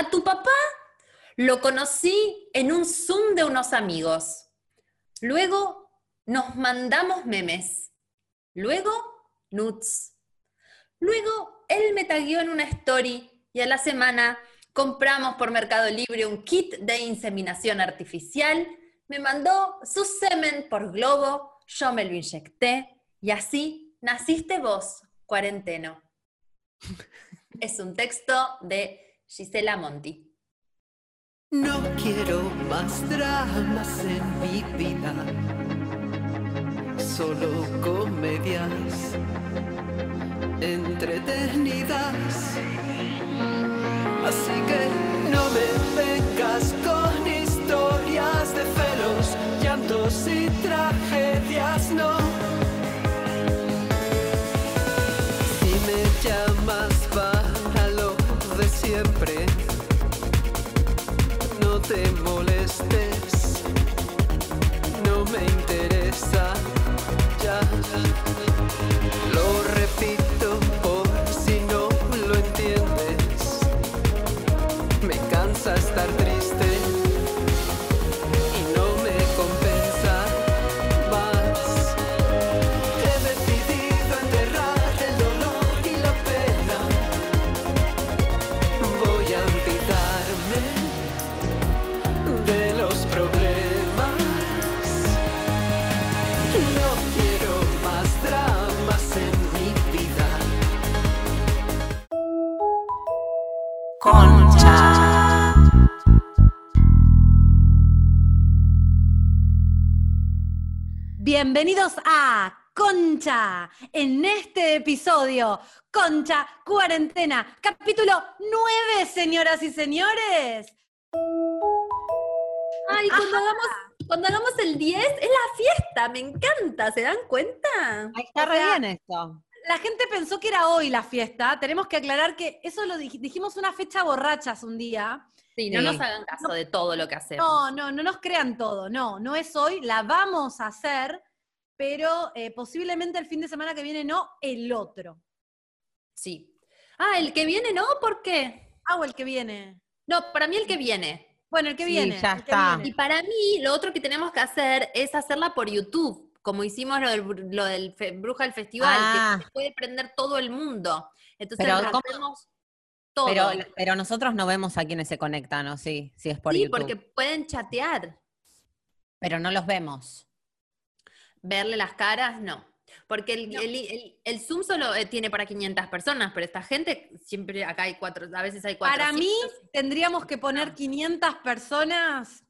A tu papá lo conocí en un Zoom de unos amigos. Luego nos mandamos memes. Luego, nuts. Luego, él me tagueó en una story y a la semana compramos por Mercado Libre un kit de inseminación artificial, me mandó su semen por globo, yo me lo inyecté y así naciste vos, cuarenteno. es un texto de Gisela Monti. No quiero más dramas en mi vida, solo comedias entretenidas. Así que no me vengas con historias de celos, llantos y tragedias, no. Concha. Bienvenidos a Concha. En este episodio, Concha Cuarentena, capítulo 9, señoras y señores. Ay, cuando hagamos, cuando hagamos el 10 es la fiesta, me encanta, ¿se dan cuenta? Ahí está O re sea, bien esto. La gente pensó que era hoy la fiesta. Tenemos que aclarar que eso lo dij- dijimos una fecha borrachas un día. Sí, no Sí. nos hagan caso de todo lo que hacemos. No, no, no nos crean todo. No, no es hoy. La vamos a hacer, pero eh, posiblemente el fin de semana que viene no, el otro. Sí. Ah, el que viene no, ¿por qué? Ah, o el que viene. No, para mí el que viene. Bueno, el que Sí, viene. ya el que está. viene. Y para mí, lo otro que tenemos que hacer es hacerla por YouTube, como hicimos lo del, lo del fe- Bruja del Festival, Ah. que se puede prender todo el mundo. Entonces hacemos todo. Pero, pero nosotros no vemos a quienes se conectan, ¿o sí? Si es por sí, YouTube. porque pueden chatear. Pero no los vemos. Verle las caras, no. Porque el, No. el- el- el Zoom solo eh, tiene para 500 personas, pero esta gente siempre acá hay cuatro, a veces hay cuatro. Para mí, tendríamos que poner No. 500 personas.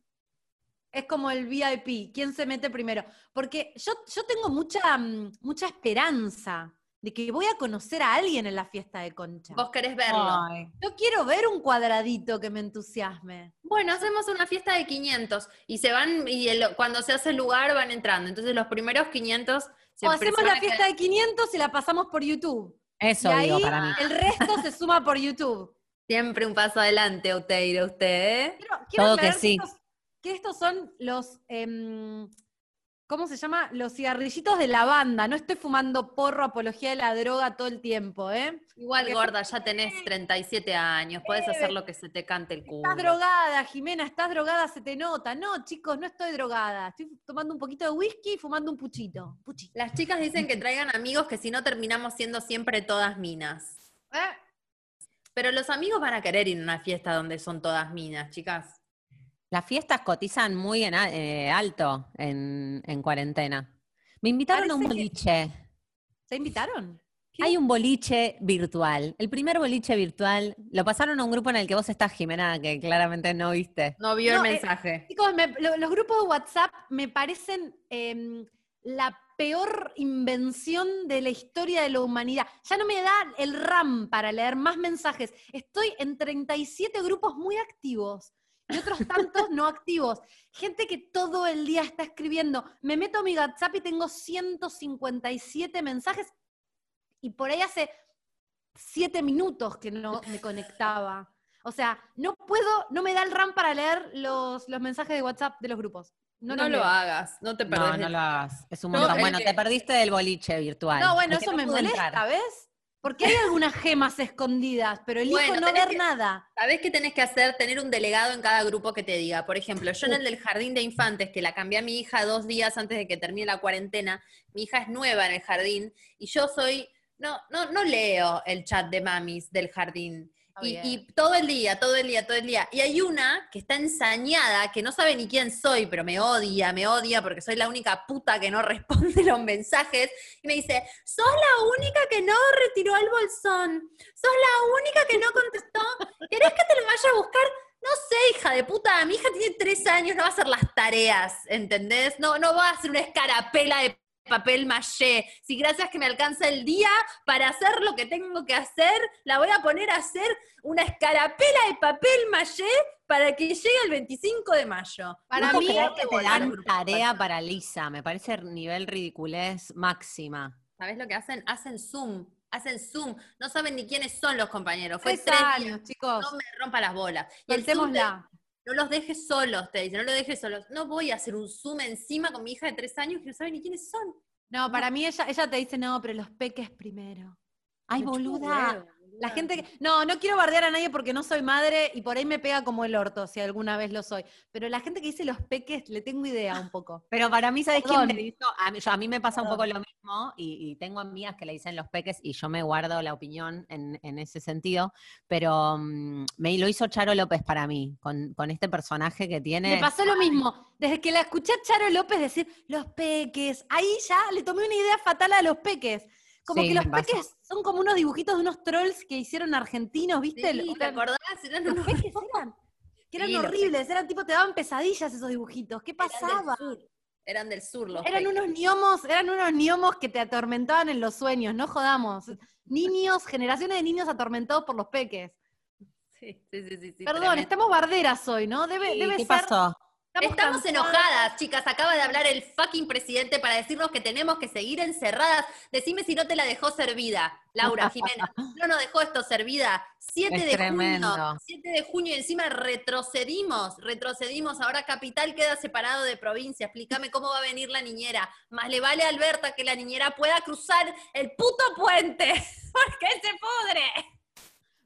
Es como el VIP. ¿Quién se mete primero? Porque yo, yo tengo mucha, mm, mucha esperanza de que voy a conocer a alguien en la fiesta de Concha. vos querés verlo. Ay. Yo quiero ver un cuadradito que me entusiasme. Bueno, hacemos una fiesta de 500 y se van, y el- cuando se hace el lugar van entrando. Entonces los primeros 500 se O hacemos la fiesta de 500 y la pasamos por YouTube. Eso y digo ahí para mí. el resto se suma por YouTube. Siempre un paso adelante, Uteiro, usted, ¿eh? Quiero, quiero Todo que sí. estos, que estos son los, em, ¿cómo se llama? Los cigarrillitos de lavanda. No estoy fumando porro, apología de la droga todo el tiempo, ¿eh? Igual, Porque- gorda, ya tenés 37 años, podés hacer lo que se te cante el culo. Estás drogada, Jimena, estás drogada, se te nota. No, chicos, no estoy drogada. Estoy tomando un poquito de whisky y fumando un puchito. Puchito. Las chicas dicen que traigan amigos que si no terminamos siendo siempre todas minas. ¿Eh? Pero los amigos van a querer ir a una fiesta donde son todas minas, chicas. Las fiestas cotizan muy en eh, alto en, en cuarentena. Me invitaron a un Parece que- boliche. ¿Te invitaron? ¿Qué? Hay un boliche virtual. El primer boliche virtual lo pasaron a un grupo en el que vos estás, Jimena, que claramente no viste. No vio No, el eh, mensaje. Chicos, me- lo- los grupos de WhatsApp me parecen em, la peor invención de la historia de la humanidad. Ya no me da el RAM para leer más mensajes. Estoy en 37 grupos muy activos y otros tantos no activos. Gente que todo el día está escribiendo. Me meto a mi WhatsApp y tengo 157 mensajes y por ahí hace 7 minutos que no me conectaba. O sea, no puedo, no me da el RAM para leer los, los mensajes de WhatsApp de los grupos. No, No, lo hagas, no te perdés. No, no lo hagas. Es un No, montón. Bueno, que- te perdiste del boliche virtual. No, bueno, eso no me molesta, entrar. ¿ves? Porque hay algunas gemas escondidas, pero elijo Bueno, no ver que- nada. ¿Sabés qué tenés que hacer? Tener un delegado en cada grupo que te diga. Por ejemplo, yo en el del jardín de infantes, que la cambié a mi hija dos días antes de que termine la cuarentena, mi hija es nueva en el jardín y yo soy, no, no, no leo el chat de mamis del jardín. Y todo el día, todo el día, todo el día. Y hay una que está ensañada, que no sabe ni quién soy, pero me odia, me odia porque soy la única puta que no responde los mensajes. Y me dice, sos la única que no retiró el bolsón. Sos la única que no contestó. ¿Querés que te lo vaya a buscar? No sé, hija de puta, mi hija tiene tres años, no va a hacer las tareas, ¿entendés? No, no va a hacer una escarapela de papel maché. Si gracias que me alcanza el día para hacer lo que tengo que hacer, la voy a poner a hacer una escarapela de papel maché para que llegue el 25 de mayo. Para mí, creer que te dan tarea para Lisa. Me parece nivel ridiculez máxima. ¿Sabés lo que hacen? Hacen Zoom. Hacen Zoom. No saben ni quiénes son los compañeros. Fue tres días. años, chicos. No me rompa las bolas. Y el Zoom Soltémosla. No los dejes solos, te dice, no los dejes solos. No voy a hacer un Zoom encima con mi hija de tres años que no sabe ni quiénes son. No, para mí ella, ella te dice, no, pero los peques primero. Ay, boluda. La gente que. No, no quiero bardear a nadie porque no soy madre y por ahí me pega como el orto, si alguna vez lo soy. Pero la gente que dice los peques, le tengo idea un poco. Pero para mí, ¿sabes quién me hizo? A mí, yo- a mí me pasa un poco lo mismo y, y tengo amigas que le dicen los peques y yo me guardo la opinión en, en ese sentido, pero mm, me lo hizo Charo López para mí, con, con este personaje que tiene. Me pasó lo mismo. Desde que la escuché a Charo López decir los peques, ahí ya le tomé una idea fatal a los peques. Como Sí, que los peques son como unos dibujitos de unos trolls que hicieron argentinos, ¿viste? Sí, ¿te acordás? Eran los peques eran. Que eran Sí, horribles, eran tipo, te daban pesadillas esos dibujitos. ¿Qué pasaba? Eran del sur los Eran peques. unos niomos, eran unos niomos que te atormentaban en los sueños, no jodamos. Niños, generaciones de niños atormentados por los peques. Sí, sí, sí, sí, sí, Perdón, tremendo. estamos barderas hoy, ¿no? Debe, Sí, debe ¿Qué ser. pasó? Estamos enojadas, chicas. Acaba de hablar el fucking presidente para decirnos que tenemos que seguir encerradas. Decime si no te la dejó servida, Laura Jimena. No nos dejó esto servida. 7 Es de tremendo. junio. 7 de junio y encima retrocedimos. Retrocedimos. Ahora capital queda separado de provincia. Explícame cómo va a venir la niñera. Más le vale a Alberta que la niñera pueda cruzar el puto puente. Porque se pudre.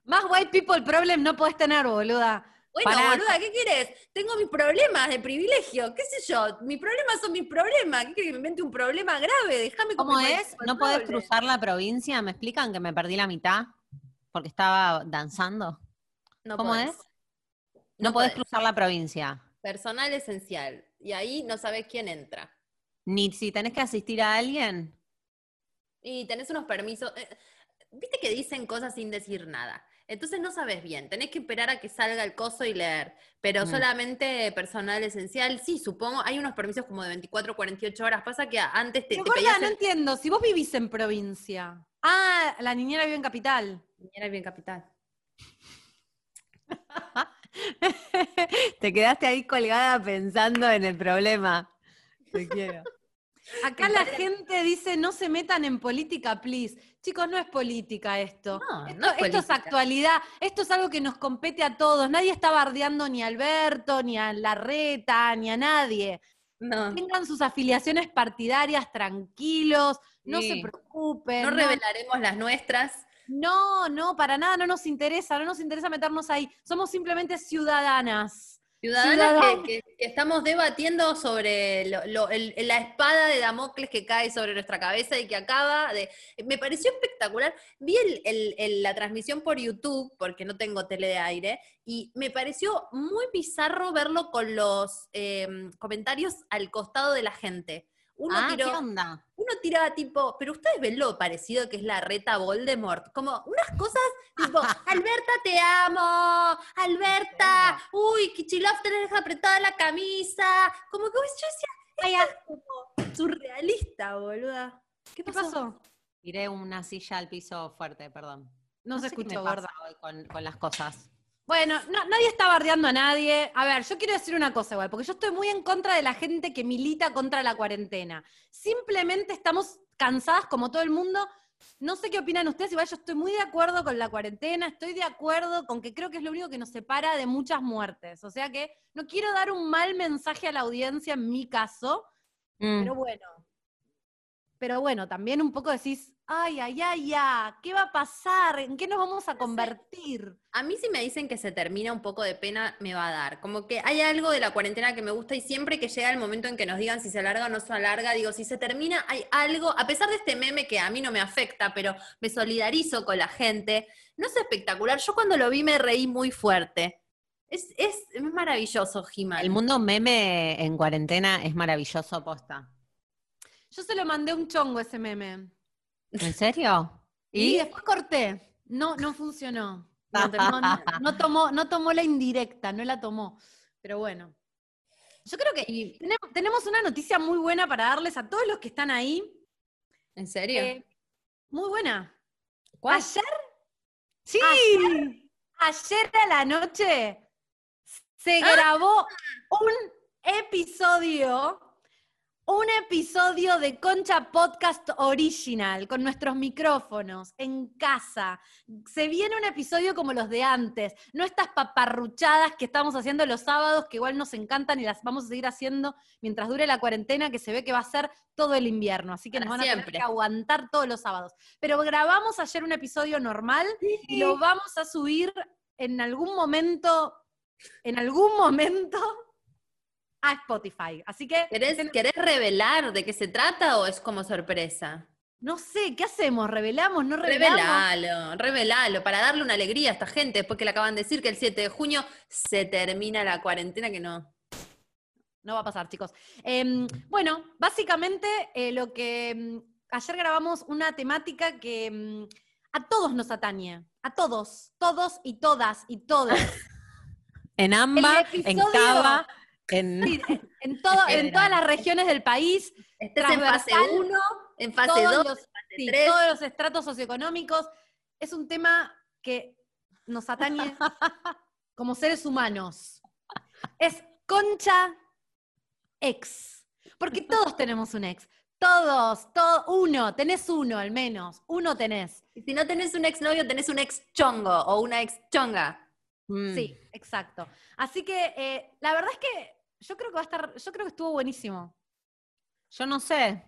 Más white people problem no podés tener, boluda. Bueno, Pará. boluda, ¿qué quieres? Tengo mis problemas de privilegio, qué sé yo, mis problemas son mis problemas, ¿qué querés que me invente un problema grave? Déjame ¿Cómo es? ¿No podés cruzar la provincia? ¿Me explican que me perdí la mitad? Porque estaba danzando. No ¿Cómo podés. es? No, podés podés. cruzar la provincia. Personal esencial. Y ahí no sabes quién entra. Ni si tenés que asistir a alguien. Y tenés unos permisos. eh, Viste que dicen cosas sin decir nada. Entonces no sabes bien. Tenés que esperar a que salga el coso y leer. Pero Mm. solamente personal esencial, sí, supongo. Hay unos permisos como de 24, 48 horas. Pasa que antes te, Pero te gorda, pedías no el- entiendo. Si vos vivís en provincia. Ah, la niñera vive en capital. Era bien capital. Te quedaste ahí colgada pensando en el problema. Te quiero. Acá la gente dice no se metan en política, please. Chicos, no es política esto. No, esto, no es esto es actualidad, esto es algo que nos compete a todos. Nadie está bardeando ni a Alberto, ni a Larreta, ni a nadie. No. Tengan sus afiliaciones partidarias tranquilos, no se preocupen. No no- revelaremos las nuestras. No, no, para nada no nos interesa, no nos interesa meternos ahí. Somos simplemente ciudadanas. Ciudadanas que, que- que estamos debatiendo sobre lo- lo- el- la espada de Damocles que cae sobre nuestra cabeza y que acaba de... Me pareció espectacular. Vi el- el- el- la transmisión por YouTube, porque no tengo tele de aire, y me pareció muy bizarro verlo con los eh, comentarios al costado de la gente. Uno ah, tiró, ¿qué onda? uno tiraba tipo, pero ustedes ven lo parecido que es la reta Voldemort, como unas cosas tipo, Alberta te amo, Alberta, uy, Kichilov te deja apretada la camisa, como que yo decía, esto es como surrealista, boluda. ¿Qué ¿Qué pasó? pasó? Tiré una silla al piso fuerte, perdón. No, se escuchó, gorda. hoy con, con las cosas. Bueno, no- nadie está bardeando a nadie. A ver, yo quiero decir una cosa igual, porque yo estoy muy en contra de la gente que milita contra la cuarentena. Simplemente estamos cansadas como todo el mundo. No sé qué opinan ustedes, igual yo estoy muy de acuerdo con la cuarentena, estoy de acuerdo con que creo que es lo único que nos separa de muchas muertes. O sea que no quiero dar un mal mensaje a la audiencia en mi caso, Mm. pero bueno. Pero bueno, también un poco decís, ay, ay, ay, ya, ¿qué va a pasar? ¿En qué nos vamos a convertir? A mí si me dicen que se termina un poco de pena, me va a dar. Como que hay algo de la cuarentena que me gusta y siempre que llega el momento en que nos digan si se alarga o no se alarga, digo, si se termina, hay algo, a pesar de este meme que a mí no me afecta, pero me solidarizo con la gente, no es espectacular. Yo cuando lo vi me reí muy fuerte. Es, es, es maravilloso, He-Man. El mundo meme en cuarentena es maravilloso, posta. Yo se lo mandé un chongo ese meme. ¿En serio? Y después corté. No, no funcionó. No, no- no- no tomó, no tomó la indirecta, no la tomó. Pero bueno. Yo creo que tenem- tenemos una noticia muy buena para darles a todos los que están ahí. ¿En serio? Eh, muy buena. ¿Cuál? Ayer, Sí. ayer a la noche se grabó un episodio, un episodio de Concha Podcast Original con nuestros micrófonos en casa. Se viene un episodio como los de antes, no estas paparruchadas que estamos haciendo los sábados, que igual nos encantan y las vamos a seguir haciendo mientras dure la cuarentena, que se ve que va a ser todo el invierno, así que nos van a tener que aguantar todos los sábados. Pero grabamos ayer un episodio normal y lo vamos a subir en algún momento, en algún momento a Spotify. Así que ¿Querés, querés revelar de qué se trata o es como sorpresa? no sé, ¿qué hacemos? ¿Revelamos? ¿No revelamos? Revelalo, revelalo, para darle una alegría a esta gente, después que le acaban de decir que el 7 de junio se termina la cuarentena, que no. No va a pasar, chicos. Em, bueno, básicamente eh, lo que em, ayer grabamos una temática que em, a todos nos atañe, a todos, todos y todas y todos. En Amba, en Cava, en... Sí, en, en todo- en todas las regiones del país, Estés en fase Transversal, 1, en fase todos 2, los, fase sí, 3. todos los estratos socioeconómicos. Es un tema que nos atañe como seres humanos. Es concha ex. Porque todos tenemos un ex. Todos, todo, uno, tenés uno al menos, uno tenés. Y si no tenés un exnovio, tenés un ex chongo o una ex chonga. Mm. Sí, exacto. Así que eh, la verdad es que yo creo que va a estar, yo creo que estuvo buenísimo. Yo no sé.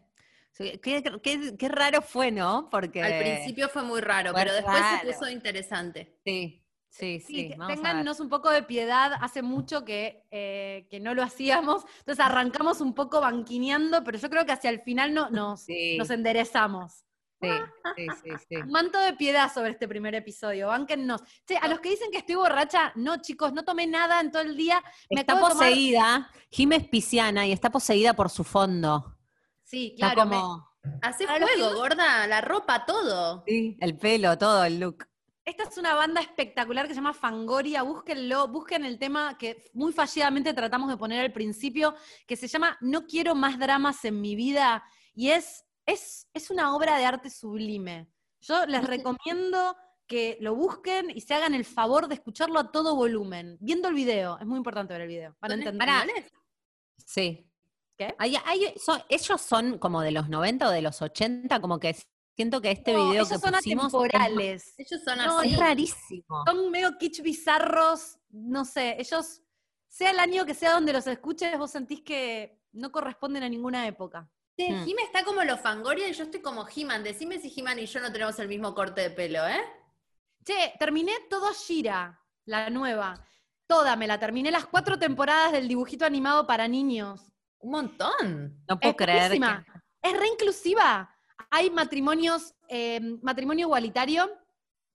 Qué, qué- qué raro fue, ¿no? Porque... Al principio fue muy raro, fue pero después raro. se puso interesante. Sí, sí, Sí, sí. téngannos un poco de piedad. Hace mucho que, eh, que no lo hacíamos. Entonces arrancamos un poco banquineando, pero yo creo que hacia el final no, nos, Sí, nos enderezamos. Sí, sí, sí, sí. Un manto de piedad sobre este primer episodio. Bánquennos. Che, a los que dicen que estoy borracha, no, chicos, no tomé nada en todo el día. Me Está tomar- poseída, es pisciana y está poseída por su fondo. Sí, Está claro. me- Hace juego, gorda, la ropa, todo. sí, el pelo, todo el look. Esta es una banda espectacular que se llama Fangoria, búsquenlo, busquen el tema que muy fallidamente tratamos de poner al principio, que se llama No quiero más dramas en mi vida, y es, es, es una obra de arte sublime. Yo les recomiendo que lo busquen y se hagan el favor de escucharlo a todo volumen, viendo el video, es muy importante ver el video, para ¿Son entender. Sí. ¿Qué? Hay- hay- son- ellos son como de los 90 o de los 80, como que siento que este No, video ellos que son pusimos es- atemporales. Ellos son No, así. es rarísimo. son medio kitsch bizarros, no sé, ellos, sea el año que sea donde los escuches, vos sentís que no corresponden a ninguna época. Che, Mm. Jime está como los Fangoria y yo estoy como He-Man. Decime si He-Man y yo no tenemos el mismo corte de pelo, ¿eh? Che, terminé todo Shira, la nueva. Toda, me la terminé las cuatro temporadas del dibujito animado para niños. Un montón. No puedo Es creer. que- Es re inclusiva. Hay matrimonios, eh, matrimonio igualitario.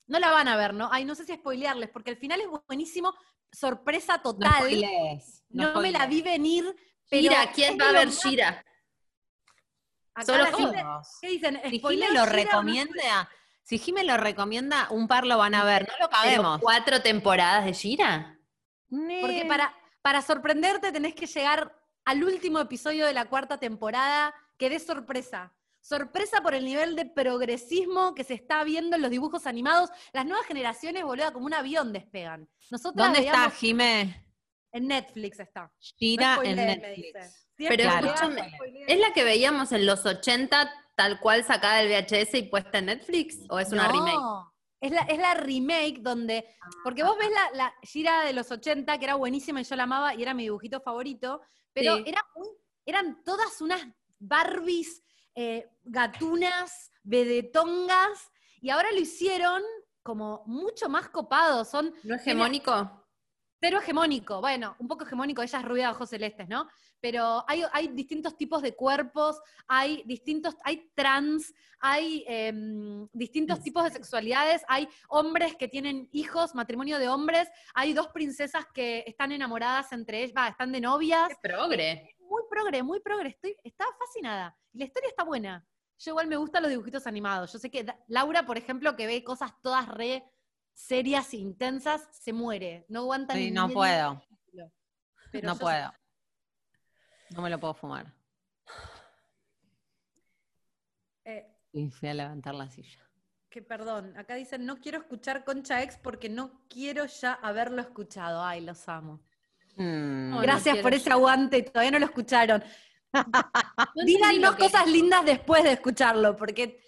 No la van a ver, ¿no? Ay, no sé si spoilearles, porque el final es buenísimo. Sorpresa No total. spoilees, No, me la vi venir. Pero Shira, ¿quién va a ver más- Shira? Solo Todos. ¿Qué dicen? Si Jime ¿Spoilear lo recomienda, si Jime lo recomienda, un par lo van a ver. No lo ¿Pero cabemos. cuatro temporadas de Shira? Porque para, para sorprenderte tenés que llegar al último episodio de la cuarta temporada, que dé sorpresa. Sorpresa por el nivel de progresismo que se está viendo en los dibujos animados. Las nuevas generaciones, boluda, como un avión despegan. Nosotros ¿Dónde está Jime? En Netflix está. No en Netflix. Pero Claro. escúchame. ¿es la que veíamos en los 80 tal cual sacada del VHS y puesta en Netflix? ¿O es una No, remake? Es la, es la remake donde. Porque vos ves la, la gira de los 80, que era buenísima y yo la amaba y era mi dibujito favorito, pero Sí. era muy- eran todas unas Barbies eh, gatunas, vedetongas, y ahora lo hicieron como mucho más copado. Son ¿No hegemónico? Cero hegemónico. Bueno, un poco hegemónico, ella es rubia de ojos celestes, ¿no? Pero hay, hay distintos tipos de cuerpos, hay distintos, hay trans, hay em, distintos Sí. tipos de sexualidades, hay hombres que tienen hijos, matrimonio de hombres, hay dos princesas que están enamoradas entre ellas, va, están de novias. Qué progre. Muy progre, muy progre, estoy, estaba fascinada. Y la historia está buena. Yo igual me gustan los dibujitos animados. Yo sé que Laura, por ejemplo, que ve cosas todas re serias e intensas, se muere. No aguanta Sí, ni no puedo. Pero No puedo. No me lo puedo fumar. eh, Y fui a levantar la silla. que perdón, acá dicen, no quiero escuchar Concha Ex porque no quiero ya haberlo escuchado. Ay, los amo. Mm. Gracias por ese aguante, todavía no lo escucharon. No Díganos cosas lindas después de escucharlo, porque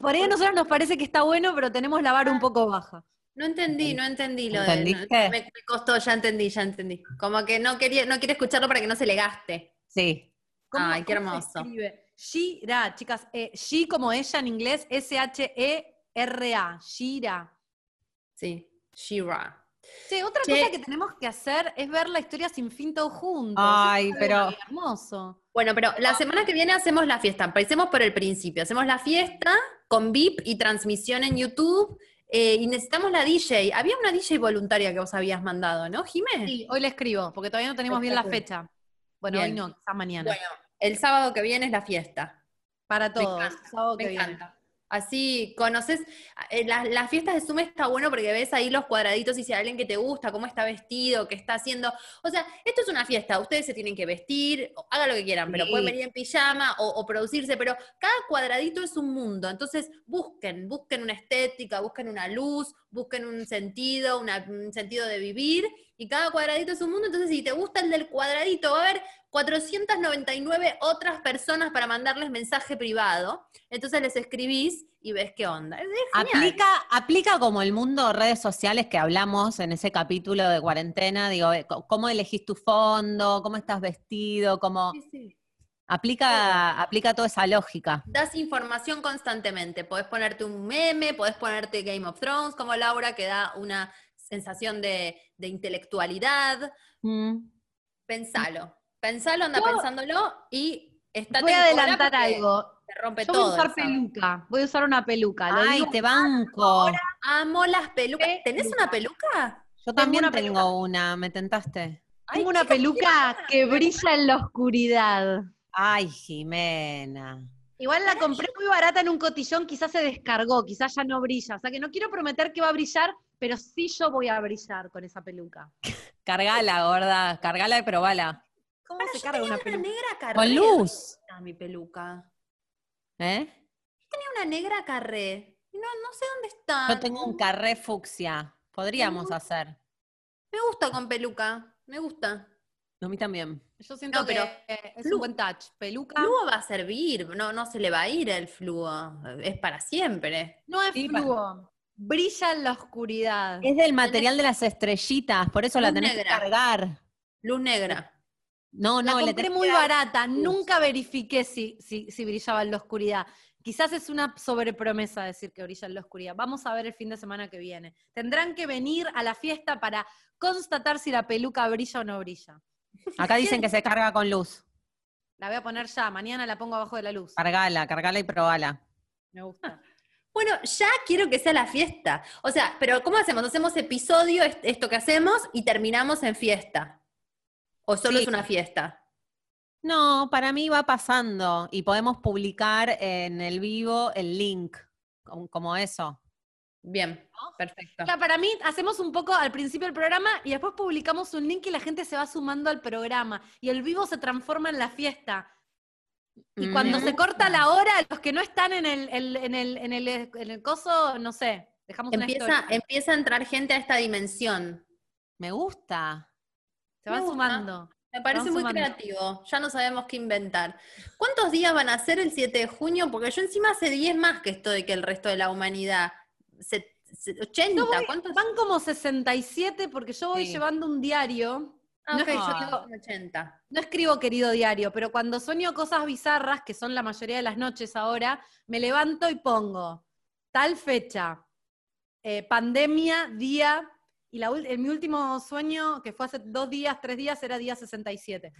por ahí a nosotros nos parece que está bueno, pero tenemos la vara un poco baja. No entendí, no entendí lo de. ¿Entendiste? no, me, me costó, ya entendí, ya entendí. Como que no quería, no quiere escucharlo para que no se le gaste. Sí. Ay, qué cómo se hermoso. escribe? Shira, chicas, eh, she como ella en inglés, E S-H-E-R-A, Shira. Sí, Shira. Che, otra Che. cosa que tenemos que hacer es ver la historia sin fin todos juntos. Ay, es pero- hermoso. Bueno, pero la semana que viene hacemos la fiesta. Empecemos por el principio. Hacemos la fiesta con VIP y transmisión en YouTube. eh, y necesitamos la DJ. Había una DJ voluntaria que vos habías mandado, ¿no, Jimé? Sí, hoy le escribo, porque todavía no tenemos bien la fecha. Bueno, Bien. hoy no, quizás mañana. Bueno, el sábado que viene es la fiesta. Para todos. encanta, sábado que Me viene. Así conoces, eh, la- las fiestas de Zoom está bueno porque ves ahí los cuadraditos y si hay alguien que te gusta, cómo está vestido, qué está haciendo. O sea, esto es una fiesta, ustedes se tienen que vestir, hagan lo que quieran, pero Sí. pueden venir en pijama o, o producirse, pero cada cuadradito es un mundo. Entonces, busquen, busquen una estética, busquen una luz, busquen un sentido, una- un sentido de vivir, y cada cuadradito es un mundo. Entonces, si te gusta el del cuadradito, va a haber 499 otras personas para mandarles mensaje privado. Entonces les escribís y ves qué onda. Es. Aplica, aplica como el mundo de redes sociales que hablamos en ese capítulo de cuarentena, digo, eh, cómo elegís tu fondo, cómo estás vestido, cómo Sí, sí. aplica, aplica toda esa lógica. Das información constantemente. Podés ponerte un meme, podés ponerte Game of Thrones, como Laura, que da una sensación de, de intelectualidad. Mm. Pensalo. Pensalo, anda Yo- pensándolo y estate Voy a adelantar algo. Te rompe Yo voy a todo. usar peluca. Voy a usar una peluca. Lo Ay, digo te banco. Amo las pelucas. ¿Tenés una peluca? Yo también una tengo una, me tentaste. Ay, Tengo una peluca que brilla en la oscuridad. Ay, Jimena. Igual la compré muy barata en un cotillón, quizás se descargó, quizás ya no brilla. O sea que no quiero prometer que va a brillar, pero sí yo voy a brillar con esa peluca. Cargala, gorda, cargala y probala. ¿Cómo Para, se yo carga tenía una una peluca? negra carré. Con luz. ¿Dónde está mi peluca? ¿Eh? Tenía una negra carré. No, no sé dónde está. Yo tengo un carré fucsia. Podríamos Tengo- hacer. Me gusta con peluca. Me gusta. A mí también. Yo siento No, que pero eh, es flu- un buen touch. Peluca. Fluo va a servir. No, no se le va a ir el fluo. Es para siempre. No es Sí, fluo. Brilla en la oscuridad. Es del material de las estrellitas, por eso la tenés negra. que cargar. Luz negra. No, La no, le compré muy barata, luz. nunca verifiqué si, si, si brillaba en la oscuridad. Quizás es una sobrepromesa decir que brilla en la oscuridad. Vamos a ver el fin de semana que viene. Tendrán que venir a la fiesta para constatar si la peluca brilla o no brilla. Acá dicen que se carga con luz. La voy a poner ya, mañana la pongo abajo de la luz. Cargala, cargala y probala. Me gusta. Bueno, ya quiero que sea la fiesta. O sea, pero ¿cómo hacemos? ¿Hacemos episodio, est- esto que hacemos, y terminamos en fiesta? ¿O solo Sí. es una fiesta? No, para mí va pasando y podemos publicar en el vivo el link, como, eso. Bien, perfecto. Ya, para mí, hacemos un poco al principio del programa y después publicamos un link y la gente se va sumando al programa. Y el vivo se transforma en la fiesta. Y Mm. cuando se corta la hora, los que no están en el, el- en el, en el, en el coso, no sé, dejamos una Empieza, historia. empieza a entrar gente a esta dimensión. Me gusta. Se gusta. sumando. Me parece muy sumando. creativo. Ya no sabemos qué inventar. ¿Cuántos días van a ser el 7 de junio? Porque yo encima hace 10 más que estoy que el resto de la humanidad. Se- se- 80, Yo voy- ¿cuántos? Van como 67 porque yo voy Sí. llevando un diario Ah, No. yo tengo un 80. No escribo querido diario, pero cuando sueño cosas bizarras, que son la mayoría de las noches ahora, me levanto y pongo tal fecha, eh, pandemia, día, y la, en mi último sueño, que fue hace dos días, tres días, era día 67.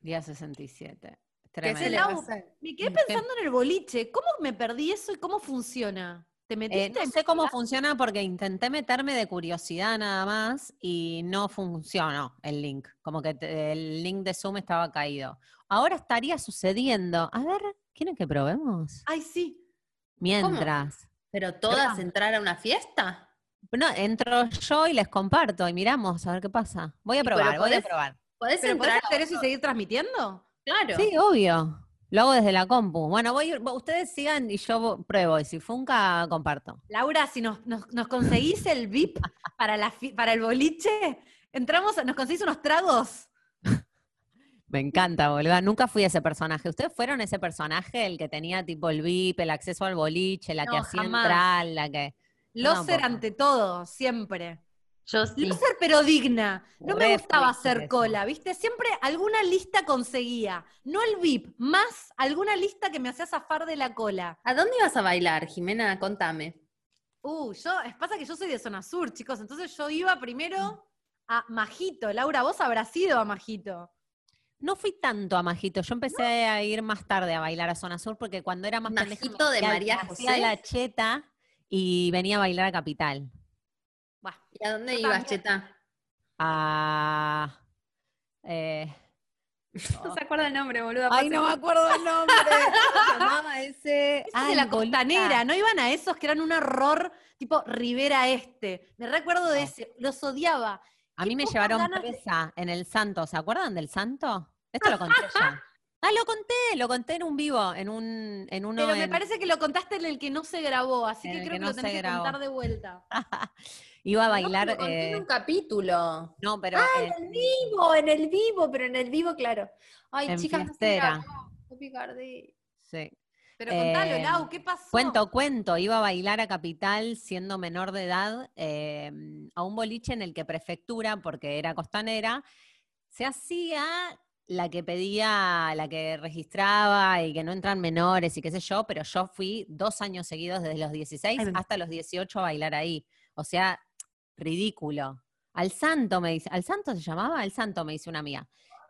Día 67. ¿Qué Tremendo. Me quedé pensando en el boliche, ¿cómo me perdí eso y cómo funciona? ¿Te Eh, metiste? no sé cómo funciona porque intenté meterme de curiosidad nada más y no funcionó el link. Como que te- el link de Zoom estaba caído. Ahora estaría sucediendo. A ver, ¿quieren que probemos? Ay, sí. Mientras. ¿Pero todas Pero- entrar a una fiesta? No, entro yo y les comparto y miramos a ver qué pasa. Voy a probar, voy a probar. ¿Podés ¿Pero podés entrar? hacer eso y seguir transmitiendo? Claro. Sí, obvio. Lo hago desde la compu. Bueno, voy, ustedes sigan y yo pruebo. Y si funca, comparto. Laura, si nos, nos- nos conseguís el VIP para, la fi- para el boliche, entramos, nos conseguís unos tragos. Me encanta, boluda. Nunca fui ese personaje. ¿Ustedes fueron ese personaje, el que tenía tipo el VIP, el acceso al boliche, la que hacía entrar, la que. Loser ante todo, siempre. Yo sí. Loser pero digna. No me gustaba hacer eso. cola, ¿viste? Siempre alguna lista conseguía. No el VIP, más alguna lista que me hacía zafar de la cola. ¿A dónde ibas a bailar, Jimena? Contame. Uh, yo, es pasa que yo soy de zona sur, chicos, entonces yo iba primero a Majito. Laura, vos habrás ido a Majito. No fui tanto a Majito. Yo empecé a ir más tarde a bailar a Zona Sur porque cuando era más pendeja Majito de hacía- María José. la cheta y venía a bailar a Capital. ¿Y a dónde ibas, también. Cheta? A. eh, No se acuerda el nombre, boludo. Ay, no me acuerdo el nombre. ¿Cómo se llamaba ese? Ay, de la costanera, ¿no iban a esos que eran un error tipo Rivera Este? Me recuerdo de ese, los odiaba. A mí me llevaron de- presa en el Santo. ¿Se acuerdan del Santo? Esto lo conté ya. Ah, lo conté, lo conté en un vivo, en un, en uno. Pero me en- parece que lo contaste en el que no se grabó, así En que creo que que, no lo tenés que contar de vuelta. Iba a No, bailar. lo conté en eh, un capítulo. no, pero Ah, en- en el vivo, en el vivo, pero en el vivo, claro. Ay, chicas, no se fiestera. grabó. Sí. Pero contalo, Eh, Lau, ¿qué pasó? Cuento, cuento, iba a bailar a Capital siendo menor de edad eh, a un boliche en el que prefectura, porque era costanera, se hacía la que pedía, la que registraba y que no entran menores y qué sé yo, pero yo fui dos años seguidos desde los 16 Ay, me- hasta los 18 a bailar ahí. O sea, ridículo. Al santo me dice, ¿al santo se llamaba? Al santo me dice una.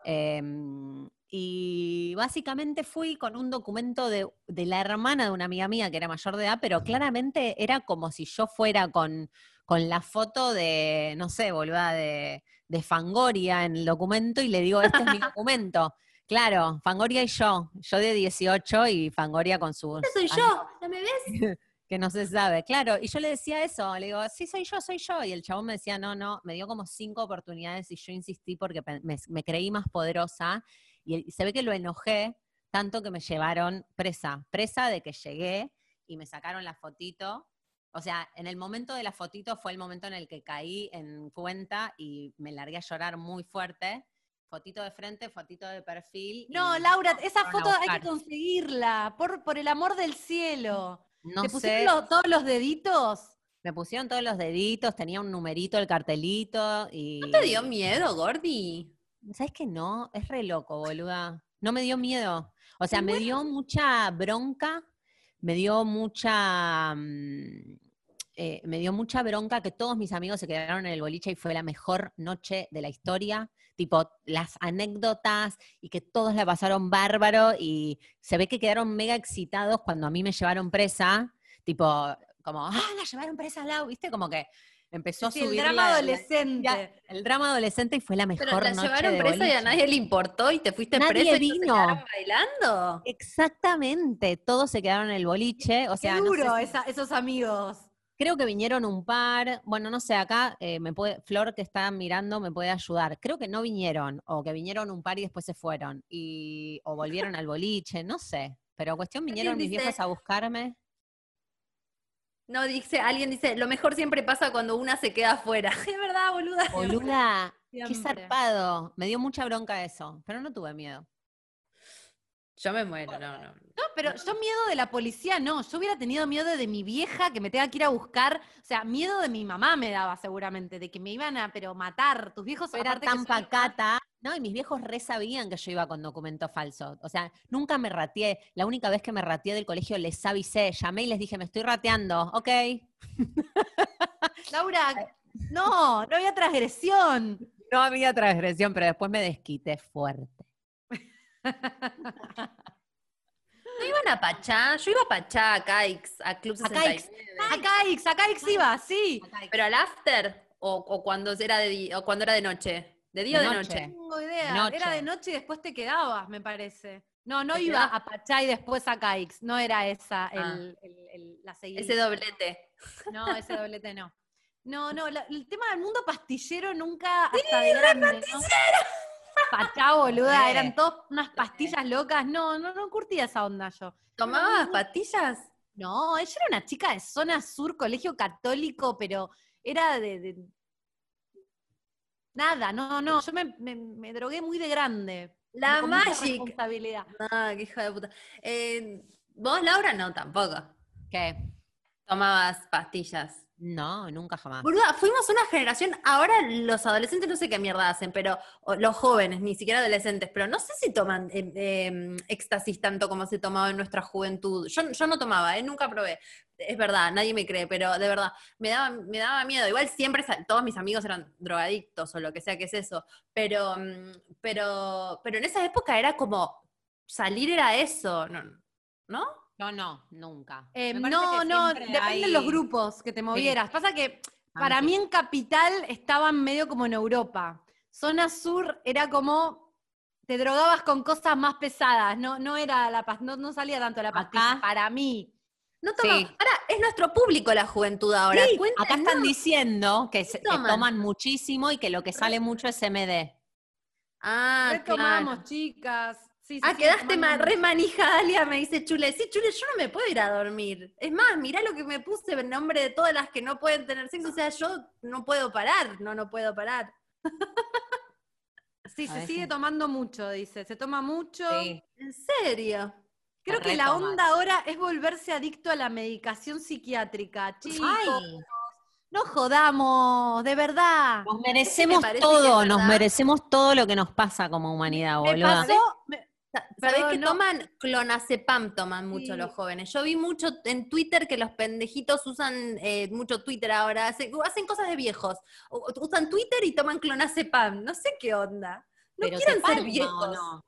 Em, y básicamente fui con un documento de, de la hermana de una amiga mía que era mayor de edad, pero claramente era como si yo fuera con, con la foto de, no sé, boluda, de, de Fangoria en el documento y le digo, este es mi documento. Claro, Fangoria y yo, yo de 18 y Fangoria con su... Esta soy yo, ¿no me ves? que no se sabe, claro. Y yo le decía eso, le digo, sí, soy yo, soy yo. Y el chabón me decía, no, no, me dio como cinco oportunidades y yo insistí porque me creí más poderosa. Y, se ve que lo enojé tanto que me llevaron presa, presa de que llegué y me sacaron la fotito. O sea, en el momento de la fotito fue el momento en el que caí en cuenta y me largué a llorar muy fuerte. Fotito de frente, fotito de perfil. No, Laura, esa foto hay que conseguirla, por, por el amor del cielo. No ¿Te pusieron los- todos los deditos? Me pusieron todos los deditos, tenía un numerito, el cartelito y... ¿No te dio miedo, Gordi? ¿Sabes que no? Es re loco, boluda. No me dio miedo. O sea, me dio mucha bronca, me dio mucha... mm, eh, me dio mucha bronca que todos mis amigos se quedaron en el boliche y fue la mejor noche de la historia. Tipo, las anécdotas y que todos la pasaron bárbaro y se ve que quedaron mega excitados cuando a mí me llevaron presa. Tipo, como, ah, la llevaron presa, Lau, ¿viste? Como que empezó a Sí, el subir drama la- la- adolescente. el drama adolescente y fue la mejor Pero la noche llevaron de presa y a nadie le importó y te fuiste Nadie presa y todos se vino. quedaron bailando. Exactamente, todos se quedaron en el boliche, o sea, Qué no sé duro si- esa- esos amigos. creo que vinieron un par, bueno, no sé, acá eh, me puede, Flor que está mirando me puede ayudar. Creo que no vinieron, o que vinieron un par y después se fueron, y, o volvieron al boliche, no sé. Pero cuestión, vinieron mis dice- viejos a buscarme. No, dice, alguien dice, lo mejor siempre pasa cuando una se queda afuera. Es verdad, boluda. Boluda, qué zarpado. Me dio mucha bronca eso, pero no tuve miedo. Yo me muero, no, no. No, pero yo miedo de la policía no. Yo hubiera tenido miedo de mi vieja que me tenga que ir a buscar. O sea, miedo de mi mamá me daba seguramente, de que me iban a pero matar. Tus viejos Era aparte que tan pacata. No, y mis viejos re sabían que yo iba con documento falso. O sea, nunca me rateé. La única vez que me rateé del colegio les avisé, llamé y les dije, me estoy rateando. Ok. Laura, no, no había transgresión. No había transgresión, pero después me desquité fuerte. ¿No iban a Pachá? Yo iba a Pachá, a Caix, a Club A Caix. 69. Acá X, acá X iba, sí. ¿Pero al after? ¿O, o cuando, era de o cuando era de noche? ¿De día De o de noche. noche? No tengo idea. Noche. Era de noche y después te quedabas, me parece. No, no ¿Te iba quedabas? a Pachá y después a Caix. No era esa el, Ah. el- el- la seguida. Ese doblete. No, ese doblete no. No, no, la- el tema del mundo pastillero nunca hasta de grande, ¿no? Pachá, boluda, Re. eran todas unas pastillas locas. No, no, no curtía esa onda yo. ¿Tomabas pastillas? No, ella era una chica de zona sur, colegio católico, pero era de... de- Nada, no, no, yo me, me- me drogué muy de grande. La Magic. responsabilidad. Ah, qué hija de puta. Eh, ¿Vos, Laura? No, tampoco. ¿Qué? Tomabas pastillas. No, nunca jamás. Boluda, fuimos una generación, ahora los adolescentes no sé qué mierda hacen, pero o los jóvenes, ni siquiera adolescentes, pero no sé si toman eh, eh, éxtasis tanto como se tomaba en nuestra juventud. Yo, yo no tomaba, eh, nunca probé. Es verdad, nadie me cree, pero de verdad, me daba, me daba miedo. Igual siempre todos mis amigos eran drogadictos o lo que sea que es eso, pero, mm, pero, pero en esa época era como salir era eso, ¿no? ¿no? Yo no, nunca. Eh, no, no, depende de hay- los grupos que te movieras. Pasa que para Antes. mí en Capital estaban medio como en Europa. Zona Sur era como te drogabas con cosas más pesadas, no, no era la no, no salía tanto la pastilla para mí. No toma- Sí. Ahora, es nuestro público la juventud ahora. Sí, acá están diciendo que, se- que toman? toman muchísimo y que lo que sale mucho es MD. Ah, Re claro. tomamos, chicas. Sí, Ah, quedaste ma- re mucho. manija, Dalia, me dice Chule. Sí, Chule, yo no me puedo ir a dormir. Es más, mirá lo que me puse en nombre de todas las que no pueden tener sexo. O sea, yo no puedo parar, no, no puedo parar. Sí, A se veces. sigue tomando mucho, dice. Se toma mucho. Sí. ¿En serio? Creo Se que la onda ahora es volverse adicto a la medicación psiquiátrica. Chicos, Ay, no jodamos, de verdad. nos merecemos todo, nos verdad. merecemos todo lo que nos pasa como humanidad, pasó, me- Sa- ¿Sabés que no. toman clonazepam? Toman mucho Sí. los jóvenes. Yo vi mucho en Twitter que los pendejitos usan eh, mucho Twitter ahora. Hacen, hacen cosas de viejos. Usan Twitter y toman clonazepam. No sé qué onda. No Pero quieren ¿te ser palma viejos. no?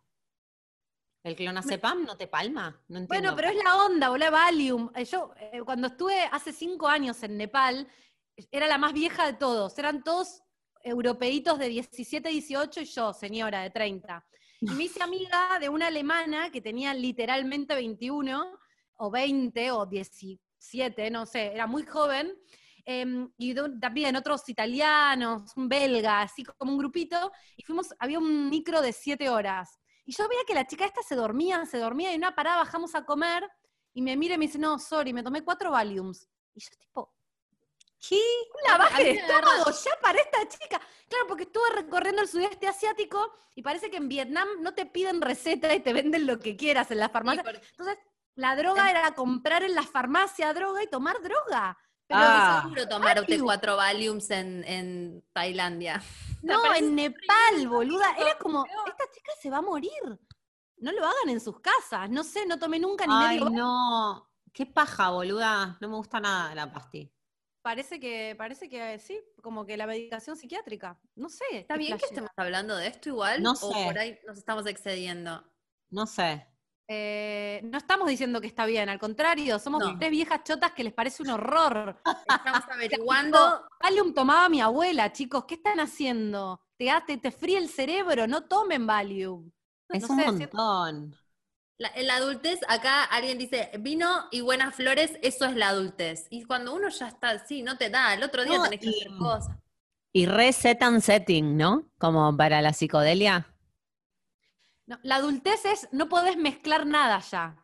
¿El clonazepam no te palma? No entiendo. Bueno, pero es la onda, boludo, Valium. Eh, Yo, eh, cuando estuve hace cinco años en Nepal, era la más vieja de todos. Eran todos europeitos de 17, 18 y yo, señora de 30. Y me hice amiga de una alemana que tenía literalmente 21 o 20 o 17, no sé, era muy joven. em, y de también otros italianos, un belga, así como un grupito. Y fuimos, había un micro de siete horas. Y yo veía que la chica esta se dormía, se dormía, y en una parada bajamos a comer, y me mira y me dice, no, sorry, me tomé cuatro Valiums. Y yo tipo, ¿qué? ¿Un lavaje de estómago ya para esta chica? Claro, porque estuve recorriendo el sudeste asiático, y parece que en Vietnam no te piden receta y te venden lo que quieras en la farmacia. Entonces, la droga era comprar en la farmacia droga y tomar droga. Pero Ah. Seguro tomarte Valium. cuatro Valiums en, en Tailandia. No, en Nepal, boluda. Era como, esta chica se va a morir. No lo hagan en sus casas. No sé, no tomé nunca ni Ay, medio. no. Qué paja, boluda. No me gusta nada la pasti. Parece que, parece que sí, como que la medicación psiquiátrica. No sé. ¿Está bien que estemos hablando de esto igual? No ¿O sé. por ahí nos estamos excediendo? No sé. Eh, no estamos diciendo que está bien, al contrario, somos No. tres viejas chotas que les parece un horror. Estamos averiguando. Valium tomaba mi abuela, chicos, ¿qué están haciendo? Te, te, te fríe el cerebro, no tomen Valium. Es No un sé, montón. La, en la adultez, acá alguien dice, vino y buenas flores, eso es la adultez. Y cuando uno ya está así, no te da, el otro día No, tenés que y- hacer cosas. Y re set and setting, ¿no? Como para la psicodelia. No, la adultez es, no podés mezclar nada ya.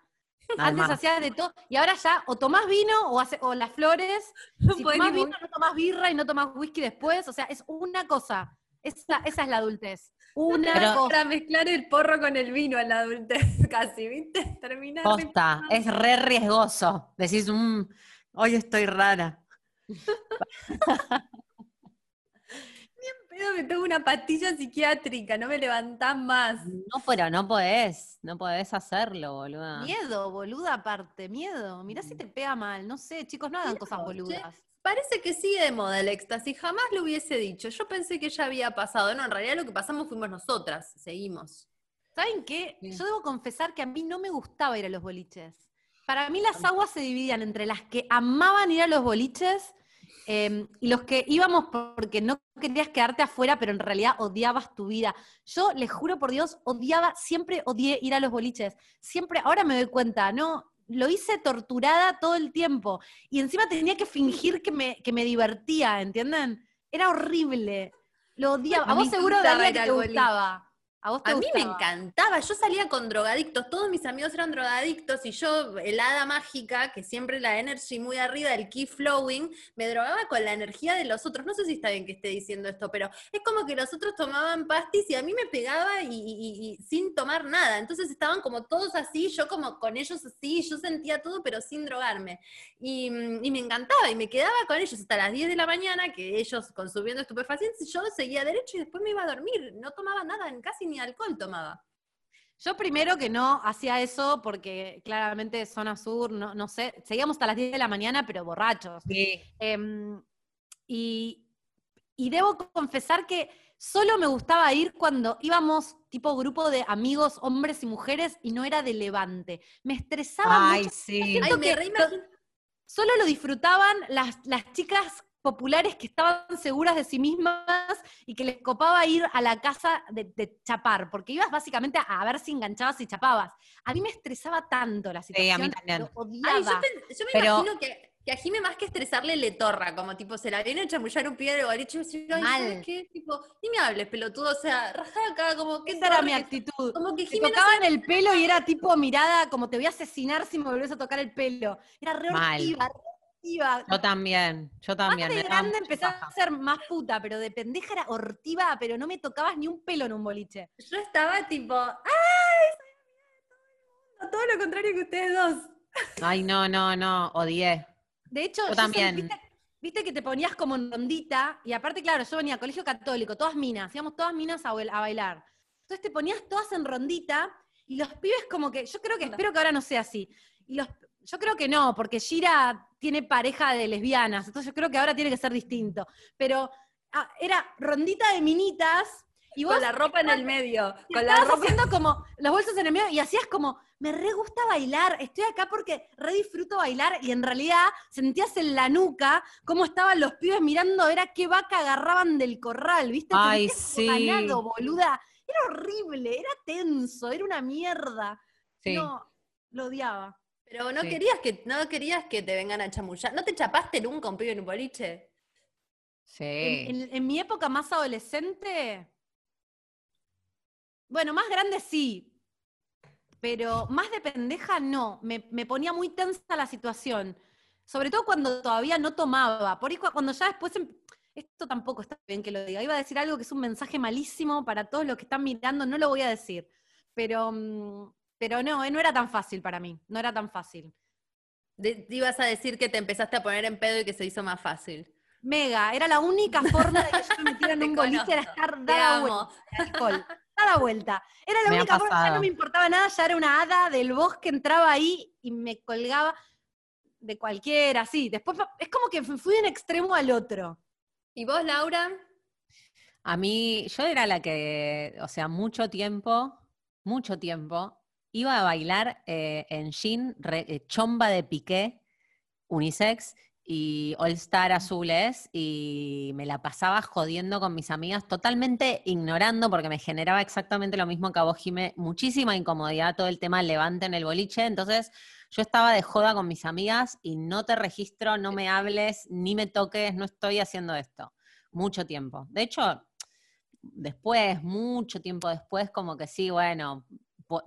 Antes hacías de todo, y ahora ya o tomás vino o, hace- o las flores. No si tomás vino, no tomás birra y no tomás whisky después. O sea, es una cosa. Esa, esa es la adultez. Una Pero- cosa. Para mezclar el porro con el vino en la adultez, casi, ¿viste? Terminar. Posta, es re riesgoso. Decís, "Mm, hoy estoy rara. Me tengo una pastilla psiquiátrica, no me levantás más. No, pero no podés, no podés hacerlo, boluda. Miedo, boluda aparte, miedo. Mirá si te pega mal. No sé, chicos, no hagan cosas boludas. Parece que sigue de moda el éxtasis, jamás lo hubiese dicho. Yo pensé que ya había pasado. No, en realidad lo que pasamos fuimos nosotras, seguimos. ¿Saben qué? Sí. Yo debo confesar que a mí no me gustaba ir a los boliches. Para mí las aguas se dividían entre las que amaban ir a los boliches eh, y los que íbamos porque no querías quedarte afuera, pero en realidad odiabas tu vida. Yo, les juro por Dios, odiaba, siempre odié ir a los boliches. Siempre, ahora me doy cuenta, no, lo hice torturada todo el tiempo. Y encima tenía que fingir que me, que me divertía, ¿entienden? Era horrible. Lo odiaba. A vos seguro, ir que te gustaba. A vos te A mí me encantaba, yo salía con drogadictos, todos mis amigos eran drogadictos y yo, el hada mágica, que siempre la energy muy arriba, el key flowing, me drogaba con la energía de los otros. No sé si está bien que esté diciendo esto, pero es como que los otros tomaban pastis y a mí me pegaba y, y- y- y sin tomar nada. Entonces estaban como todos así, yo como con ellos así, yo sentía todo pero sin drogarme. Y, mm, y me encantaba y me quedaba con ellos hasta las 10 de la mañana, que ellos consumiendo estupefacientes, yo seguía derecho y después me iba a dormir. No tomaba nada, casi ni alcohol tomaba. Yo primero que no hacía eso porque claramente zona sur, no, no sé, seguíamos hasta las 10 de la mañana, pero borrachos. Sí. Em, y, y debo confesar que solo me gustaba ir cuando íbamos tipo grupo de amigos, hombres y mujeres, y no era de levante. Me estresaba Ay, mucho. sí. Siento Ay, me que reimagino- solo lo disfrutaban las, las chicas populares que estaban seguras de sí mismas y que les copaba ir a la casa de, de chapar, porque ibas básicamente a, ver si enganchabas y chapabas. A mí me estresaba tanto la Sí, situación, a mí también. lo Ay, yo, me Pero- imagino que, que a Jime más que estresarle le torra, como tipo, se la viene a chamullar un pibe de boliche y digo, ay, Mal. ¿sabes qué? Tipo, ni me hables, pelotudo, o sea, rajá acá, como que Esa era mi actitud. Como que Me Jime no tocaban el pelo y era tipo mirada como te voy a asesinar si me volvés a tocar el pelo. Era re Mal. hortiva, re hortiva. Yo también, yo también. Más de grande empecé a ser más puta, pero de pendeja era hortiva, pero no me tocabas ni un pelo en un boliche. Yo estaba tipo, ¡ay! soy amiga de todo el mundo! Todo lo contrario que ustedes dos. Ay, no, no, no, odié. De hecho, Yo yo también. ¿viste, viste que te ponías como en rondita, y aparte, claro, yo venía a colegio católico, todas minas, íbamos todas minas a, bail- a bailar. Entonces te ponías todas en rondita, y los pibes como que, yo creo que, espero que ahora no sea así. Y los, yo creo que no, porque Gira tiene pareja de lesbianas, entonces yo creo que ahora tiene que ser distinto. Pero ah, era rondita de minitas, y vos Con la ropa en el medio. Con la ropa. haciendo como los bolsos en el medio y hacías como, me re gusta bailar, estoy acá porque re disfruto bailar y en realidad sentías en la nuca cómo estaban los pibes mirando, era qué vaca agarraban del corral, ¿viste? Te Ay, sí. boluda. Era horrible, era tenso, era una mierda. Sí. No, lo odiaba. Pero no Sí. querías que, no querías que te vengan a chamullar. ¿No te chapaste nunca un pibe en un boliche? Sí. En, en- en mi época más adolescente, bueno, más grande sí, pero más de pendeja no. Me, me ponía muy tensa la situación. Sobre todo cuando todavía no tomaba. Por ahí cu- cuando ya después... em- Esto tampoco está bien que lo diga. Iba a decir algo que es un mensaje malísimo para todos los que están mirando, no lo voy a decir. Pero, mm, pero no, eh, no era tan fácil para mí. No era tan fácil. De- te ibas a decir que te empezaste a poner en pedo y que se hizo más fácil. Mega, era la única forma de que yo me metiera en un boliche, era estar dada vuelta. alcohol. Dada vuelta. Era la Me única forma, ya no me importaba nada, ya era una hada del bosque, entraba ahí y me colgaba de cualquiera, así. Después es como que fui de un extremo al otro. ¿Y vos, Laura? A mí, yo era la que, o sea, mucho tiempo, mucho tiempo, iba a bailar eh, en jean, re- eh, chomba de piqué, unisex y all star azules y me la pasaba jodiendo con mis amigas, totalmente ignorando porque me generaba exactamente lo mismo que a vos, Jimé, muchísima incomodidad todo el tema levante en el boliche, entonces yo estaba de joda con mis amigas y no te registro, no me hables, ni me toques, no estoy haciendo esto. Mucho tiempo. De hecho, después, mucho tiempo después, como que sí, bueno,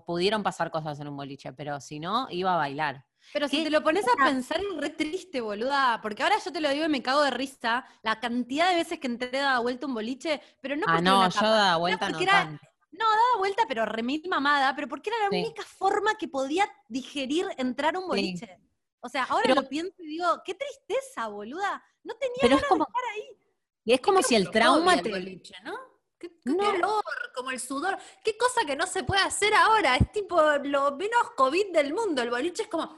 pudieron pasar cosas en un boliche, pero si no, iba a bailar. Pero si te lo pones a Ah. pensar es re triste, boluda. Porque ahora yo te lo digo y me cago de risa. La cantidad de veces que entré dada vuelta un boliche, pero no ah, porque no, una yo tapa, da era vuelta no porque era- tanto. daba vuelta, pero remil mamada, pero porque era la Sí. única forma que podía digerir entrar un boliche. O sea, ahora Pero- lo pienso y digo, qué tristeza, boluda. No tenía Pero es como, de estar ahí. y es como si el trauma te... boliche, ¿no? Qué, qué No. calor, como el sudor. Qué cosa que no se puede hacer ahora. Es tipo lo menos COVID del mundo. El boliche es como,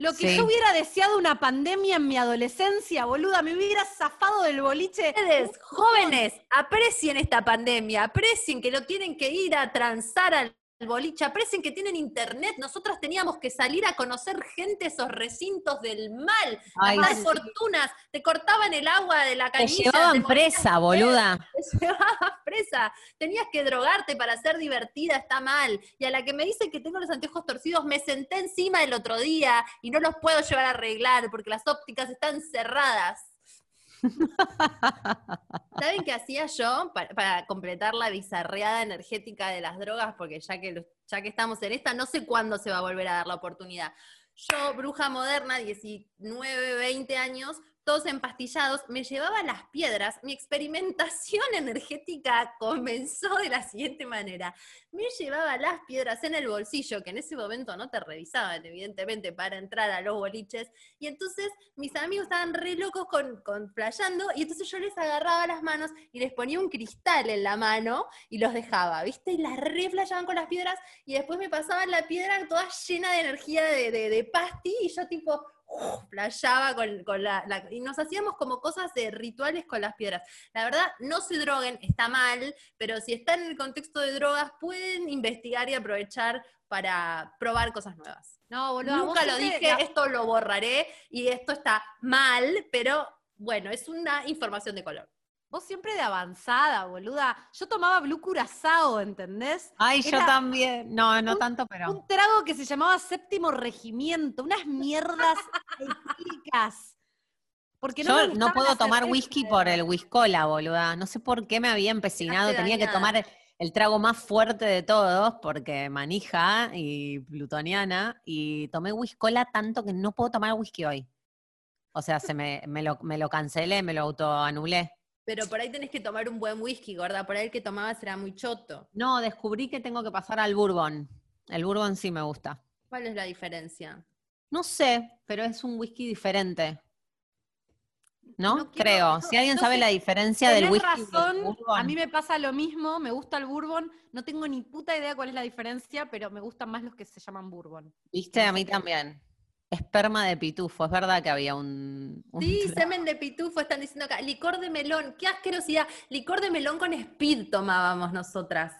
Lo que Sí. yo hubiera deseado una pandemia en mi adolescencia, boluda, me hubiera zafado del boliche. ustedes, jóvenes, aprecien esta pandemia, aprecien que no tienen que ir a transar al boliche, aprecien que tienen internet. Nosotras teníamos que salir a conocer gente esos recintos del mal, Ay, las sí. fortunas, te cortaban el agua de la Te canilla. llevaban te morías presa, boluda. te llevabas presa. Tenías que drogarte para ser divertida, está mal. Y a la que me dice que tengo los anteojos torcidos, me senté encima el otro día y no los puedo llevar a arreglar porque las ópticas están cerradas. ¿Saben qué hacía yo para, completar la bizarreada energética de las drogas? Porque ya que, ya que estamos en esta, no sé cuándo se va a volver a dar la oportunidad. Yo, bruja moderna, 19, 20 años, todos empastillados, me llevaba las piedras. Mi experimentación energética comenzó de la siguiente manera. Me llevaba las piedras en el bolsillo, que en ese momento no te revisaban, evidentemente, para entrar a los boliches. Y entonces mis amigos estaban re locos con, con playando, y entonces yo les agarraba las manos y les ponía un cristal en la mano y los dejaba, ¿viste? Y las re con las piedras, y después me pasaban la piedra toda llena de energía de, de, de pasti, y yo tipo, playaba con, con la, la- Y nos hacíamos como cosas de rituales con las piedras. La verdad, no se droguen, está mal, pero si están en el contexto de drogas, pueden investigar y aprovechar para probar cosas nuevas. No, boluda, vos Nunca lo dije, la- esto lo borraré y esto está mal, pero bueno, es una información de color. Vos siempre de avanzada, boluda. Yo tomaba Blue Curazao, ¿entendés? Ay, yo también. No, no un- tanto, pero. Un trago que se llamaba Séptimo Regimiento, unas mierdas etílicas. Porque no, Yo no puedo tomar whisky por el whiskola, boluda. No sé por qué me había empecinado. Tenía que tomar el, el trago más fuerte de todos, porque manija y plutoniana. Y tomé whiskola tanto que no puedo tomar whisky hoy. O sea, se me, me, lo, me lo cancelé, me lo autoanulé. Pero por ahí tenés que tomar un buen whisky, gorda. Por ahí el que tomabas era muy choto. No, descubrí que tengo que pasar al bourbon. El bourbon sí me gusta. ¿Cuál es la diferencia? No sé, pero es un whisky diferente. ¿No? No quiero- Creo. no- si alguien no sabe sé, la diferencia del whisky del razón, bourbon. a mí me pasa lo mismo, me gusta el bourbon, no tengo ni puta idea cuál es la diferencia, pero me gustan más los que se llaman bourbon. ¿Viste? A mí también. Esperma de pitufo. Es verdad que había un... un Sí, trago. semen de pitufo están diciendo acá. Licor de melón, qué asquerosidad. Licor de melón con speed tomábamos nosotras.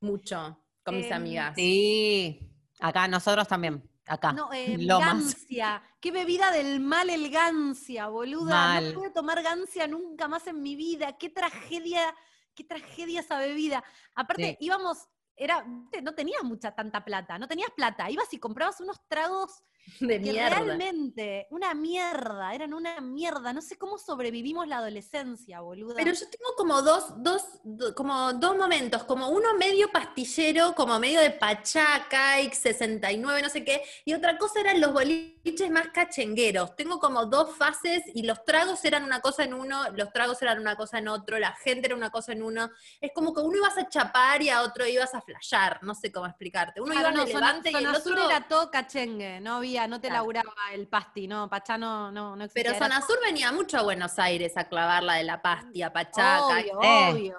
Mucho, con mis Em, amigas. Sí. Acá, nosotros también. Acá. No, eh, gancia. Qué bebida del mal el gancia, boluda. Mal. No pude tomar gancia nunca más en mi vida. Qué tragedia, qué tragedia esa bebida. Aparte, Sí. íbamos, era, viste, no tenías mucha tanta plata, no tenías plata. Ibas y comprabas unos tragos de que mierda. realmente, una mierda, eran una mierda. No sé cómo sobrevivimos la adolescencia, boluda. Pero yo tengo como dos, dos, do- como dos momentos, como uno medio pastillero, como medio de Pachaca, X69, no sé qué, y otra cosa eran los boliches más cachengueros. Tengo como dos fases y los tragos eran una cosa en uno, los tragos eran una cosa en otro, la gente era una cosa en uno. Es como que uno ibas a chapar y a otro ibas a flashear, no sé cómo explicarte. Uno Claro, iba no, levante y el otro... era todo cachengue, no había, no te Claro. laburaba el pasti, no, Pachá no, no, no existía. Pero Zona Sur venía mucho a Buenos Aires a clavarla de la pasti, a Pachaca, Obvio, Eh. obvio.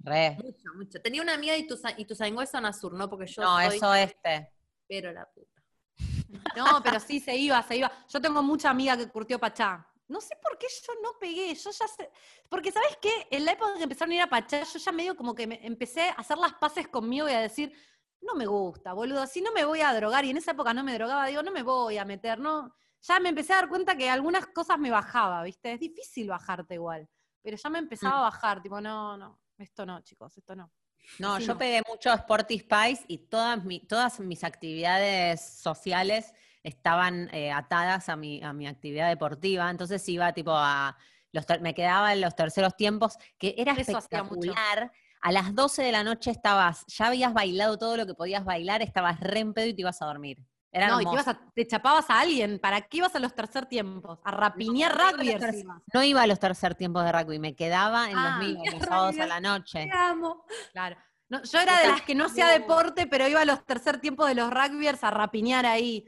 Re. Mucho, mucho. Tenía una amiga y tu, y tu es zona sur, ¿no? Porque yo No, soy, eso este. pero la puta. No, pero sí, se iba, se iba. Yo tengo mucha amiga que curtió Pachá. No sé por qué yo no pegué, yo ya sé. Porque, ¿sabes qué? En la época que empezaron a ir a Pachá, yo ya medio como que me empecé a hacer las paces conmigo y a decir, no me gusta, boludo, si no me voy a drogar, y en esa época no me drogaba, digo, no me voy a meter, no. Ya me empecé a dar cuenta que algunas cosas me bajaba, ¿viste? Es difícil bajarte igual. Pero ya me empezaba Mm. a bajar, tipo, no, no, esto no, chicos, esto no. No, yo no. pegué mucho Sporty Spice y todas, mi- todas mis actividades sociales estaban eh, atadas a mi, a mi actividad deportiva. Entonces iba tipo a. Los me quedaba en los terceros tiempos, que era Eso hacía mucho. espectacular. A las 12 de la noche estabas, ya habías bailado todo lo que podías bailar, estabas re en pedo y te ibas a dormir. Era no, y te, ibas a- te chapabas a alguien. ¿Para qué ibas a los tercer tiempos? A rapiñar No, no iba a rugby. los tercer- No iba a los tercer tiempos de rugby, me quedaba en Ah, los míos, los qué sábados a la noche. Te amo. Claro. No, yo era de las que no hacía deporte, pero iba a los tercer tiempos de los rugbyers a rapiñar ahí.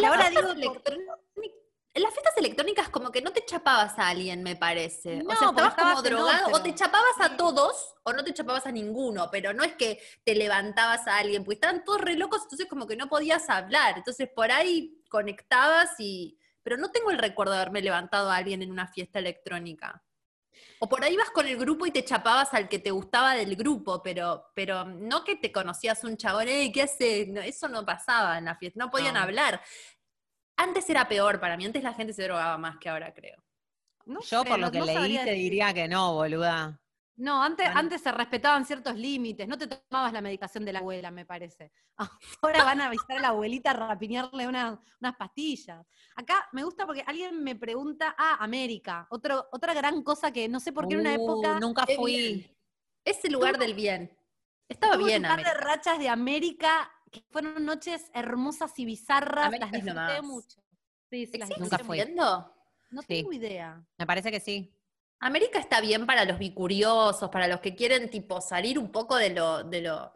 Y ahora digo, en las fiestas electrónicas como que no te chapabas a alguien, me parece. No, o sea, estabas como drogado, o te chapabas a todos, o no te chapabas a ninguno, pero no es que te levantabas a alguien, porque estaban todos re locos, entonces como que no podías hablar. Entonces por ahí conectabas y. Pero no tengo el recuerdo de haberme levantado a alguien en una fiesta electrónica. O por ahí vas con el grupo y te chapabas al que te gustaba del grupo, pero, pero no que te conocías un chabón, "Ey, ¿qué haces? No, eso no pasaba en la fiesta, no podían No. hablar. Antes era peor para mí, antes la gente se drogaba más que ahora, creo. no Yo sé, por lo no- que no leí te decir. diría que no, boluda. No, antes, Bueno. antes se respetaban ciertos límites, no te tomabas la medicación de la abuela, me parece. Ahora van a visitar a la abuelita a rapiñarle una- unas pastillas. Acá me gusta porque alguien me pregunta, ah, América, otro, otra gran cosa que no sé por qué en una Uh, época Nunca fui. Ese lugar del bien. Estaba bien, un par de rachas de América que fueron noches hermosas y bizarras, América las es lo disfruté más. mucho. Sí, sí, las ¿Sigue Nunca existiendo? No Sí. tengo idea. Me parece que sí. América está bien para los bicuriosos, para los que quieren tipo salir un poco de lo, de lo.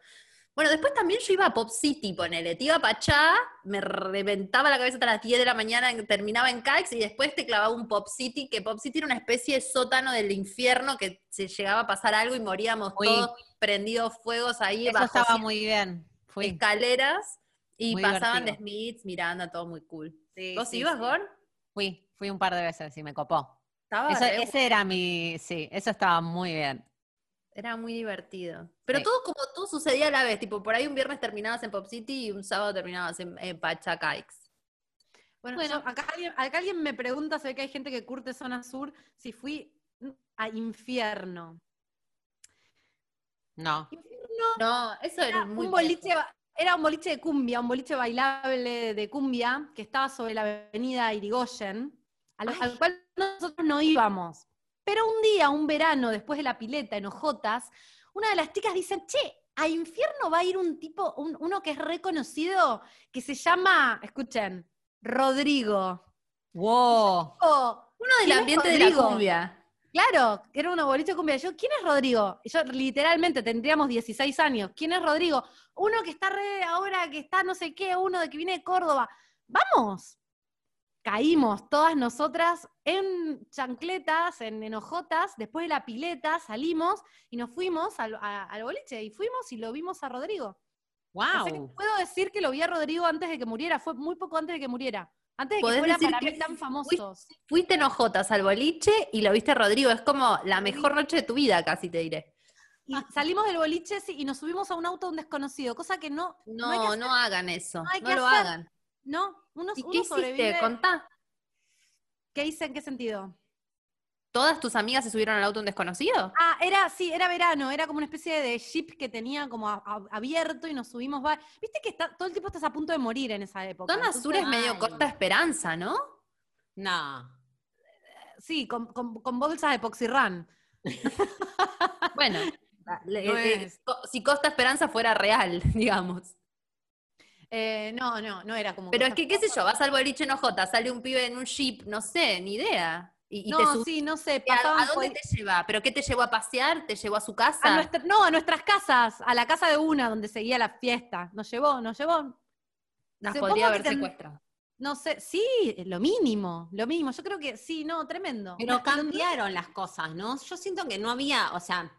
Bueno, después también yo iba a Pop City, ponele, te iba a Pachá, me reventaba la cabeza hasta las 10 de la mañana, terminaba en Caix y después te clavaba un Pop City, que Pop City era una especie de sótano del infierno que se llegaba a pasar algo y moríamos todos prendidos fuegos ahí Eso bajo estaba muy bien. Fui. escaleras y Muy pasaban de divertido. Smiths, Miranda, todo muy cool. Sí, ¿Vos sí, ibas, sí. Gor? Fui, fui un par de veces y me copó. Estaba Eso, re ese era mi, sí, eso estaba muy bien. Era muy divertido. Pero Sí. todo como todo sucedía a la vez, tipo, por ahí un viernes terminabas en Pop City y un sábado terminabas en, en Pachacaix. Bueno, Bueno. yo- acá, alguien, acá alguien me pregunta, se ve que hay gente que curte zona sur, si fui a infierno. No. No, eso Era era muy un boliche, era un boliche de cumbia, un boliche bailable de cumbia que estaba sobre la avenida Irigoyen, al, cual nosotros no íbamos. Pero un día, un verano, después de la pileta en Ojotas, una de las chicas dicen, che, a infierno va a ir un tipo, un- uno que es reconocido, que se llama, escuchen, Rodrigo. Wow. Uno del ¿Quién es ambiente de la cumbia. Claro, que era una boliche de cumbia. Yo, ¿quién es Rodrigo? Yo literalmente tendríamos 16 años. ¿Quién es Rodrigo? Uno que está re ahora, que está no sé qué, uno de que viene de Córdoba. ¡Vamos! Caímos todas nosotras en chancletas, en enojotas, después de la pileta salimos y nos fuimos al, a- al boliche y fuimos y lo vimos a Rodrigo. Así que Wow. puedo decir que lo vi a Rodrigo antes de que muriera, fue muy poco antes de que muriera. Antes de que fuera decir para que mí tan famosos. Fuiste en Ojotas al boliche y lo viste a Rodrigo. Es como la mejor noche de tu vida, casi te diré. Y salimos del boliche sí, y nos subimos a un auto de un desconocido, cosa que no, No, que no, hagan eso. no No, lo hacer. hagan. no, uno, ¿Y uno qué hiciste? sobrevive. Contá. ¿Qué hice? ¿En qué sentido? ¿Todas tus amigas se subieron al auto de un desconocido? Ah, era, sí, era verano, era como una especie de jeep que tenía como a- a- abierto y nos subimos. va- Viste que está, todo el tiempo estás a punto de morir en esa época. Zona entonces- Sur es medio Ay. corta esperanza, ¿no? No. Sí, con, con- con bolsas de Poxirran. Bueno, le- No eh, es. co- si Costa Esperanza fuera real, digamos. Eh, no, no, no era como. Pero es que, qué sé yo, vas al boliche en Ojota, sale un pibe en un jeep, no sé, ni idea. Y, No, sí, no sé. ¿A, pasaban a dónde por- te lleva? ¿Pero qué te llevó a pasear? ¿Te llevó a su casa? a nuestra- no, a nuestras casas, a la casa de una donde seguía la fiesta. Nos llevó, nos llevó. Nos podría haber ten- secuestrado. No sé, sí, lo mínimo, lo mínimo. Yo creo que sí, no, tremendo. Pero cambiaron las cosas, ¿no? Yo siento que no había, o sea,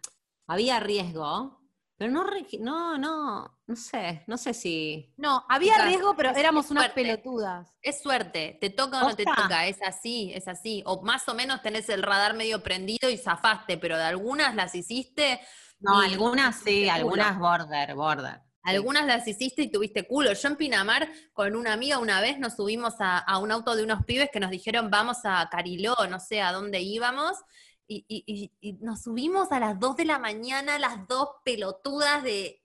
había riesgo, pero no, no, no, no sé, no sé si. No, había riesgo, pero éramos unas pelotudas. Es suerte, te toca o no te toca, es así, es así. O más o menos tenés el radar medio prendido y zafaste, pero de algunas las hiciste, No, algunas sí, algunas border, border. Algunas las hiciste y tuviste culo. Yo en Pinamar con una amiga una vez nos subimos a, a un auto de unos pibes que nos dijeron vamos a Cariló, no sé a dónde íbamos. Y, y- y- y nos subimos a las 2 de la mañana, las dos pelotudas de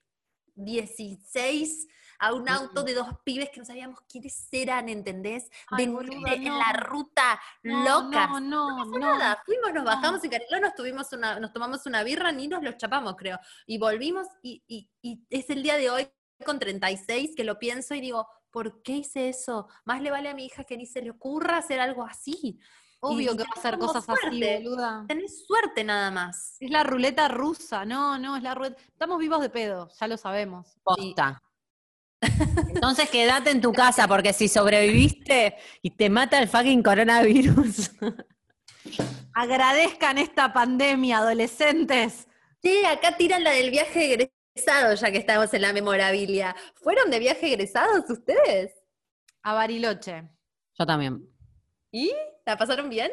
16 a un auto de dos pibes que no sabíamos quiénes eran, ¿entendés? Ay, De en la ruta, No, locas. No, no, no. nada, fuimos, nos no. bajamos en Cariló, nos, tuvimos una, nos tomamos una birra, ni nos los chapamos, creo. Y volvimos, y, y- y es el día de hoy con 36 que lo pienso y digo, ¿por qué hice eso? Más le vale a mi hija que ni se le ocurra hacer algo así. Obvio y que va a hacer cosas así, suerte. boluda. Tenés suerte nada más. Es la ruleta rusa, no, no, es la ruleta. Estamos vivos de pedo, ya lo sabemos. Posta. Entonces quédate en tu casa, porque si sobreviviste y te mata el fucking coronavirus. Agradezcan esta pandemia, adolescentes. Sí, acá tiran la del viaje egresado, ya que estamos en la memorabilia. ¿Fueron de viaje egresados ustedes? A Bariloche. Yo también. ¿Y? ¿La pasaron bien?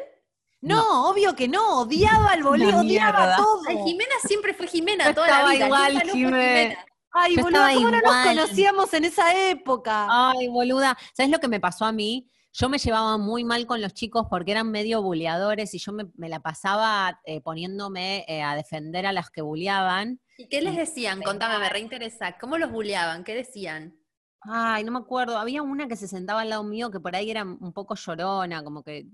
No, obvio que no, odiaba el bolí, Una odiaba todo. Ay, Jimena siempre fue Jimena Yo toda la estaba vida. igual. Jimena. Ay, Yo boluda, ¿cómo no nos conocíamos en esa época? Ay, boluda. ¿Sabes lo que me pasó a mí? Yo me llevaba muy mal con los chicos porque eran medio buleadores y yo me, me la pasaba eh, poniéndome eh, a defender a las que buleaban. ¿Y qué les decían? Contame, me reinteresa. ¿Cómo los bulleaban? ¿Qué decían? Ay, no me acuerdo. Había una que se sentaba al lado mío que por ahí era un poco llorona, como que.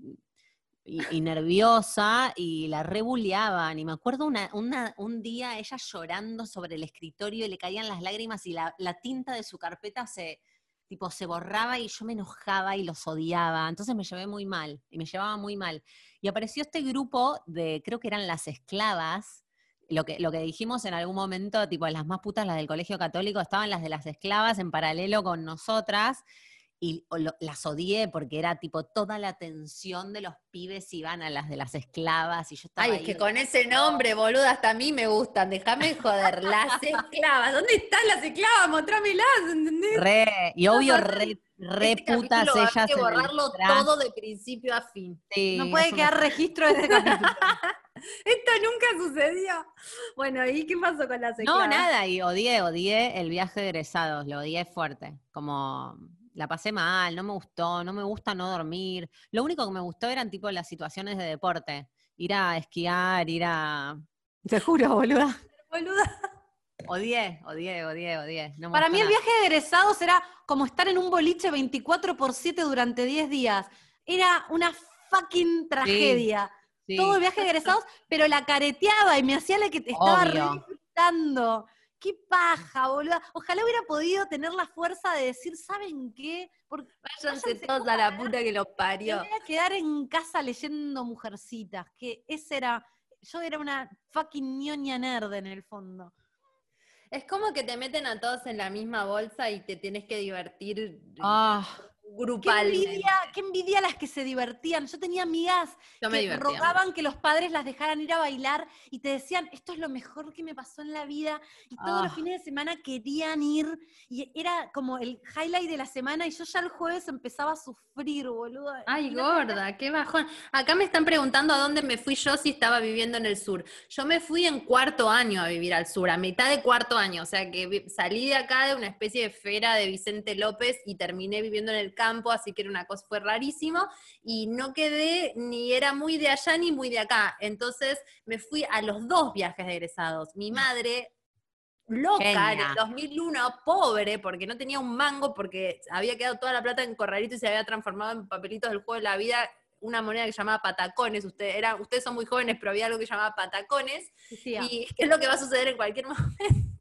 Y, nerviosa, y la rebuleaban. Y me acuerdo una, una- un día ella llorando sobre el escritorio y le caían las lágrimas y la, la tinta de su carpeta se, tipo, se borraba y yo me enojaba y los odiaba. Entonces me llevé muy mal, y me llevaba muy mal. Y apareció este grupo de, creo que eran las esclavas, lo que, lo que dijimos en algún momento, tipo las más putas, las del colegio católico, estaban las de las esclavas en paralelo con nosotras, y lo- las odié porque era tipo toda la atención de los pibes iban a las de las esclavas, y yo estaba Ay, es ahí que con ese nombre, boluda, hasta a mí me gustan. Déjame de joder. Las esclavas. ¿Dónde están las esclavas? Mostrámelas, ¿entendés? re, y obvio, re, re Este putas ellas. Hay que borrarlo todo de principio a fin. Sí, no puede una quedar registro de este capítulo. Esto nunca sucedió. Bueno, ¿y qué pasó con las No, esclavas? nada, y odié, odié el viaje de egresados, lo odié fuerte. Como la pasé mal, no me gustó, no me gusta no dormir. Lo único que me gustó eran tipo las situaciones de deporte. Ir a esquiar, ir a. Te juro, boluda. Boluda. Odié, odié, odié, odié. No Para mí el viaje de egresados era como estar en un boliche 24 por 7 durante 10 días. Era una fucking tragedia. Sí. Todo el viaje de egresados, pero la careteaba y me hacía la que te estaba disfrutando. Qué paja, boluda. Ojalá hubiera podido tener la fuerza de decir, ¿saben qué? Porque Váyanse Váyanse todos a la puta que los me parió. voy a quedar en casa leyendo Mujercitas, que ese era, yo era una fucking ñoña nerd en el fondo. Es como que te meten a todos en la misma bolsa y te tienes que divertir Ah, Qué envidia, qué envidia las que se divertían. Yo tenía amigas Yo que divertía. rogaban que los padres las dejaran ir a bailar y te decían, esto es lo mejor que me pasó en la vida. Y todos los Ah. fines de semana querían ir y era como el highlight de la semana y yo ya el jueves empezaba a sufrir, boludo. Ay, Y gorda, qué bajón. Acá me están preguntando a dónde me fui yo si estaba viviendo en el sur. Yo me fui en cuarto año a vivir al sur, a mitad de cuarto año. O sea que salí de acá de una especie de fera de Vicente López y terminé viviendo en el campo, así que era una cosa, fue rarísimo. Y no quedé, ni era muy de allá ni muy de acá. Entonces me fui a los dos viajes de egresados. Mi madre loca en el 2001, pobre, porque no tenía un mango, porque había quedado toda la plata en corralito y se había transformado en papelitos del juego de la vida, una moneda que se llamaba patacones. Usted, era, ustedes son muy jóvenes, pero había algo que se llamaba patacones, Decía, y es lo que va a suceder en cualquier momento,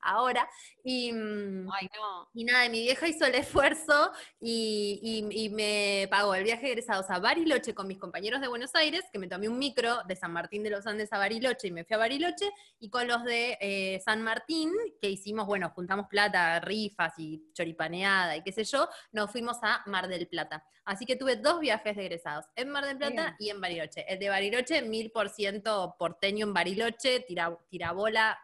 ahora. Y, mm, ay, no. y nada, mi vieja hizo el esfuerzo y, y- y me pagó el viaje de egresados a Bariloche con mis compañeros de Buenos Aires, que me tomé un micro de San Martín de los Andes a Bariloche y me fui a Bariloche, y con los de eh, San Martín, que hicimos, bueno, juntamos plata, rifas y choripaneada y qué sé yo, nos fuimos a Mar del Plata. Así que tuve dos viajes de egresados, en Mar del Plata Bien. y en Bariloche. El de Bariloche, mil por ciento porteño en Bariloche, tira, tirabola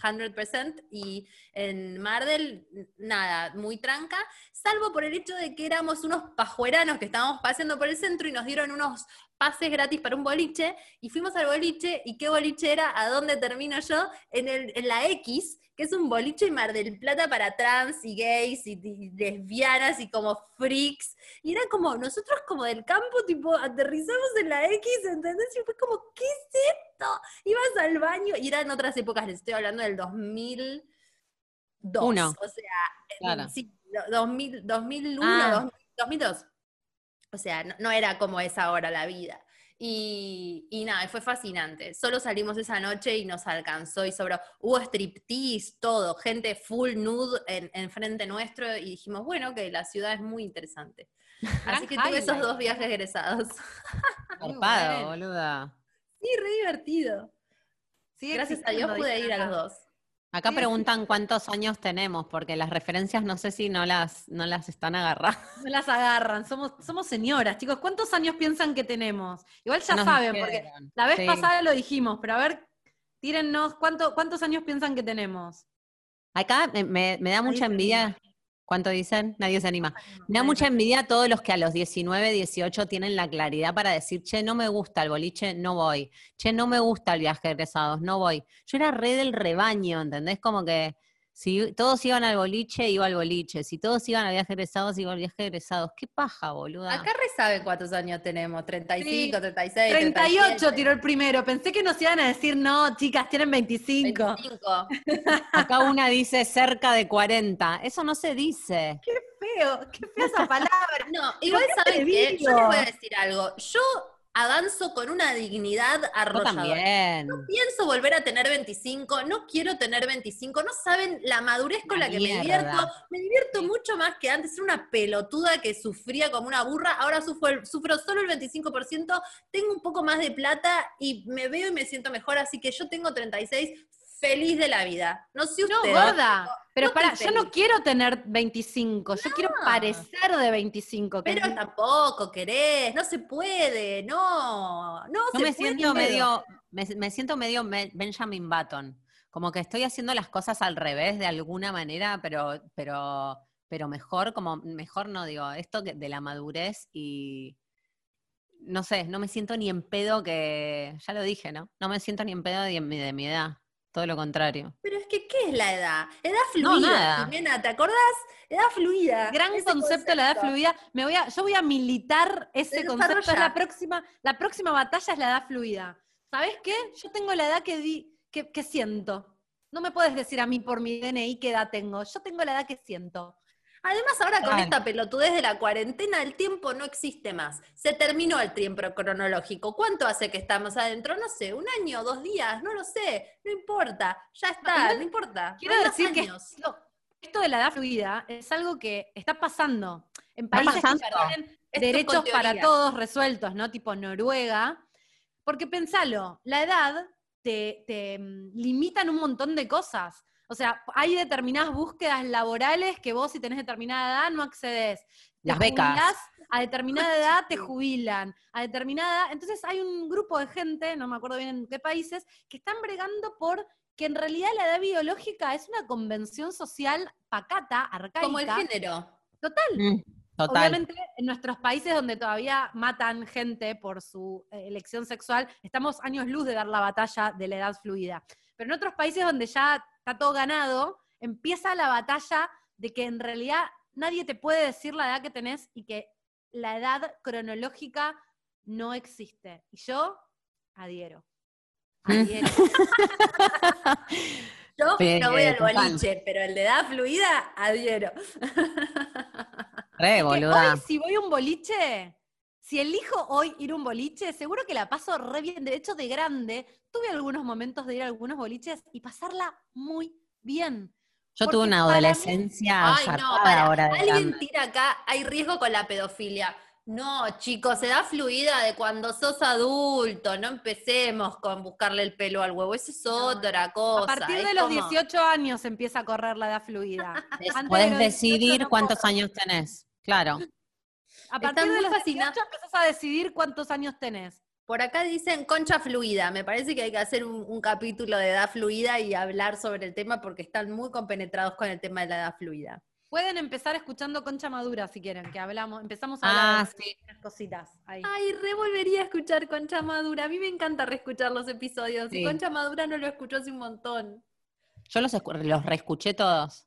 100%, y en Mar del, nada, muy tranca, salvo por el hecho de que éramos unos pajueranos que estábamos paseando por el centro y nos dieron unos pases gratis para un boliche, y fuimos al boliche, ¿y qué boliche era? ¿A dónde termino yo? En, el, en la X, que es un boliche en Mar del Plata para trans y gays y, y lesbianas y como freaks, y era como, nosotros como del campo, tipo, aterrizamos en la X, ¿entendés? Y fue como, ¿qué es esto? Ibas al baño, y eran otras épocas, les estoy hablando del 2002. Uno. O sea, Claro. sí, do- 2000, 2001, Ah. 2000, 2002. O sea, no, no era como es ahora la vida. Y, y nada, fue fascinante. Solo salimos esa noche y nos alcanzó y sobró. Hubo striptease, todo, gente full nude en, en frente nuestro y dijimos, bueno, que la ciudad es muy interesante. Así que tuve esos dos viajes egresados. Zarpado, bueno. boluda. Sí, re divertido. Gracias a Dios pude ir a los dos. Acá preguntan cuántos años tenemos, porque las referencias no sé si no las, no las están agarrando. No las agarran, somos, somos señoras, chicos. ¿Cuántos años piensan que tenemos? Igual ya Nos saben, porque la vez Sí. pasada lo dijimos, pero a ver, tírennos, ¿cuánto, ¿cuántos años piensan que tenemos? Acá me, me- da mucha envidia. ¿Cuánto dicen? Nadie se anima. Me da mucha envidia a todos los que a los 19, 18 tienen la claridad para decir, che, no me gusta el boliche, no voy. Che, no me gusta el viaje de egresados, no voy. Yo era re del rebaño, ¿entendés? Como que si todos iban al boliche, iba al boliche. Si todos iban al viaje de egresados, iba al viaje egresados. ¿Qué paja, boluda? Acá re saben cuántos años tenemos, 35, 36, 38 37, tiró el primero. Pensé que nos iban a decir, no, chicas, tienen 25. 25. Acá una dice cerca de 40. Eso no se dice. Qué feo, qué fea esa palabra. No, igual saben que yo les voy a decir algo. Yo avanzo con una dignidad Yo arrolladora. también. Pienso volver a tener 25, no quiero tener 25, no saben la madurez con La la que mierda. me divierto. Me divierto mucho más que antes, era una pelotuda que sufría como una burra, ahora sufro, sufro solo el 25%, tengo un poco más de plata y me veo y me siento mejor, así que yo tengo 36, feliz de la vida. No sé No, usted. gorda. Pero no para, yo no quiero tener 25, yo quiero parecer de 25. que Pero tampoco querés, no se puede, no, no se me puede. siento medio, me, me siento medio Me- Benjamin Button. Como que estoy haciendo las cosas al revés de alguna manera, pero, pero, pero mejor, como mejor no digo, esto que- de la madurez y no sé, no me siento ni en pedo que, ya lo dije, ¿no? No me siento ni en pedo de, mi- de mi edad, todo lo contrario. Pero es que, ¿qué es la edad? Edad No, fluida, nada. Jimena, ¿te acordás? Edad fluida. Gran concepto de la edad fluida. Me voy a, yo voy a militar ese concepto. Es la próxima, la próxima batalla es la edad fluida. ¿Sabes qué? Yo tengo la edad que, di, que, que siento. No me puedes decir a mí por mi DNI qué edad tengo. Yo tengo la edad que siento. Además, ahora con esta pelotudez de la cuarentena, el tiempo no existe más. Se terminó el tiempo cronológico. ¿Cuánto hace que estamos adentro? No sé, un año, dos días, no lo sé. No importa. Ya está, no importa. Quiero No decir que esto, esto de la edad fluida es algo que está pasando en países pasando. que tienen derechos para todos resueltos, ¿no? Tipo Noruega. Porque pensalo, la edad te, te, mm, limitan un montón de cosas. O sea, hay determinadas búsquedas laborales que vos si tenés determinada edad no accedes. Te Las becas. jubilás, a determinada edad te jubilan, a determinada edad. Entonces hay un grupo de gente, no me acuerdo bien en qué países, que están bregando por que en realidad la edad biológica es una convención social pacata, arcaica. Como el género. Total. Mm, total. Obviamente, en nuestros países donde todavía matan gente por su eh, elección sexual, estamos años luz de dar la batalla de la edad fluida. Pero en otros países donde ya está todo ganado, empieza la batalla de que en realidad nadie te puede decir la edad que tenés y que la edad cronológica no existe. Y yo adhiero. Adhiero. Yo no voy al boliche, pero el de edad fluida, adhiero. Re, Que boluda. hoy, si voy a un boliche, si elijo hoy ir a un boliche, seguro que la paso re bien. De hecho, de grande, tuve algunos momentos de ir a algunos boliches y pasarla muy bien. Yo porque tuve una mí- adolescencia Ay, no, zarpada para. ahora de Alguien grande. tira acá, hay riesgo con la pedofilia. No, chicos, se da fluida de cuando sos adulto. No empecemos con buscarle el pelo al huevo. Eso es No, otra cosa. A partir de los como- 18 años empieza a correr la edad fluida. De Puedes los 18 decidir no cuántos corre. años tenés. Claro. A Están partir de los fascinados. 18 empezás a decidir cuántos años tenés. Por acá dicen concha fluida. Me parece que hay que hacer un, un capítulo de edad fluida y hablar sobre el tema porque están muy compenetrados con el tema de la edad fluida. Pueden empezar escuchando Concha Madura si quieren, que hablamos, empezamos a Ah, hablar de sí. unas cositas ahí. Ay, re volvería a escuchar Concha Madura. A mí me encanta reescuchar los episodios. Y Sí. Concha Madura no lo escuchó hace un montón. Yo los, escu- los reescuché todos.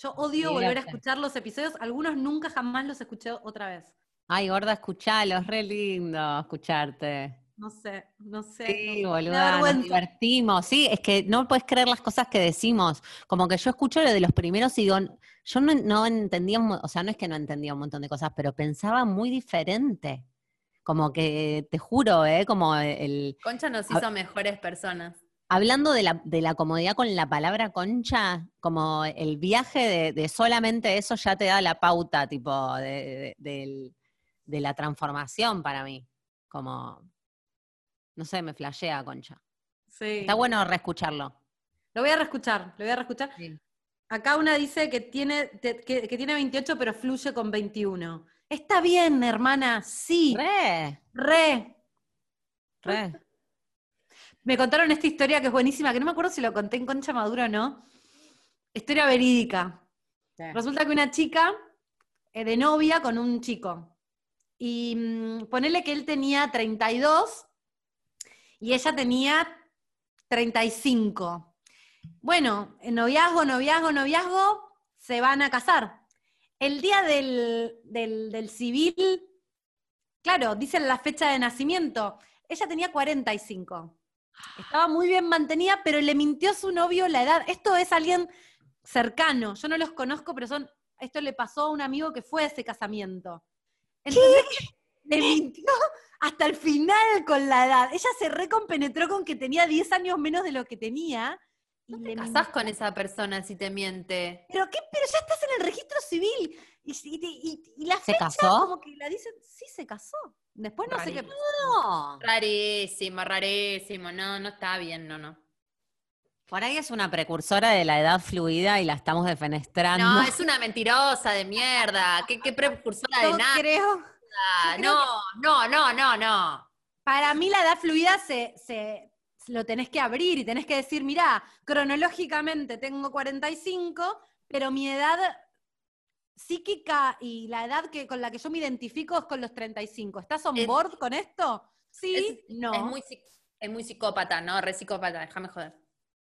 Yo odio Sí, volver a escuchar los episodios, algunos nunca jamás los escuché otra vez. Ay, gorda, escuchalos, re lindo escucharte. No sé, no sé. Sí, no- boluda, nos divertimos. Sí, es que no puedes creer las cosas que decimos. Como que yo escucho lo de los primeros y digo, yo no, no entendía, o sea, no es que no entendía un montón de cosas, pero pensaba muy diferente. Como que, te juro, ¿eh? Como el... Concha nos A- hizo mejores personas. Hablando de la, de la comodidad con la palabra concha, como el viaje de, de solamente eso ya te da la pauta, tipo, de, de- la transformación para mí. Como, no sé, me flashea concha. Sí. Está bueno reescucharlo. Lo voy a reescuchar, lo voy a reescuchar. Acá una dice que tiene, que tiene 28 pero fluye con 21. Está bien, hermana, sí, Re, re. re. Me contaron esta historia que es buenísima, que no me acuerdo si lo conté en Concha Madura o no. Historia verídica. Resulta que una chica eh, de novia con un chico. Y mm, ponele que él tenía 32 y ella tenía 35. Bueno, en noviazgo, noviazgo, noviazgo, se van a casar. El día del, del, del civil, claro, dicen la fecha de nacimiento. Ella tenía 45. Estaba muy bien mantenida, pero le mintió a su novio la edad. Esto es alguien cercano. Yo no los conozco, pero son. Esto le pasó a un amigo que fue a ese casamiento. ¿Entendés? Le mintió hasta el final con la edad. Ella se recompenetró con que tenía 10 años menos de lo que tenía. Y No te casás con esa persona si te miente. ¿Pero qué? Pero ya estás en el registro civil. Y, y- y- y la ¿Se fecha casó? como que la dicen, sí se casó. Después no sé qué. No. Rarísimo, rarísimo. No, no está bien, no, no. Por ahí es una precursora de la edad fluida y la estamos defenestrando. No, es una mentirosa de mierda. ¿Qué, qué precursora de nada? creo. creo No, no, no, no, no. Para mí la edad fluida se, se- lo tenés que abrir y tenés que decir, mirá, cronológicamente tengo 45, pero mi edad psíquica y la edad que, con la que yo me identifico es con los 35. ¿Estás on Es- board con esto? Sí, Es, no. es muy, es muy psicópata, ¿no? Re psicópata, déjame joder.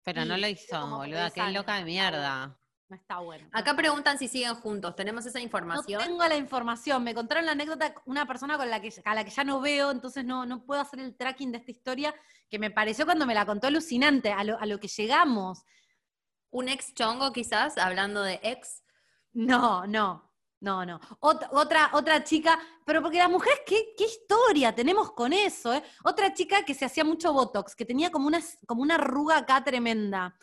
Pero no lo hizo, boluda. Qué loca de mierda. No está bueno. Acá preguntan si siguen juntos. ¿Tenemos esa No información? tengo la información. Me contaron la anécdota una persona con la que, a la que ya no veo, entonces no, no puedo hacer el tracking de esta historia que me pareció cuando me la contó alucinante, a lo, a lo que llegamos. ¿Un ex chongo quizás? Hablando de ex. No, no, no, no. Ot- otra, otra chica, pero porque las mujeres, ¿qué, qué historia tenemos con eso? eh? Otra chica que se hacía mucho Botox, que tenía como una, como una arruga acá tremenda.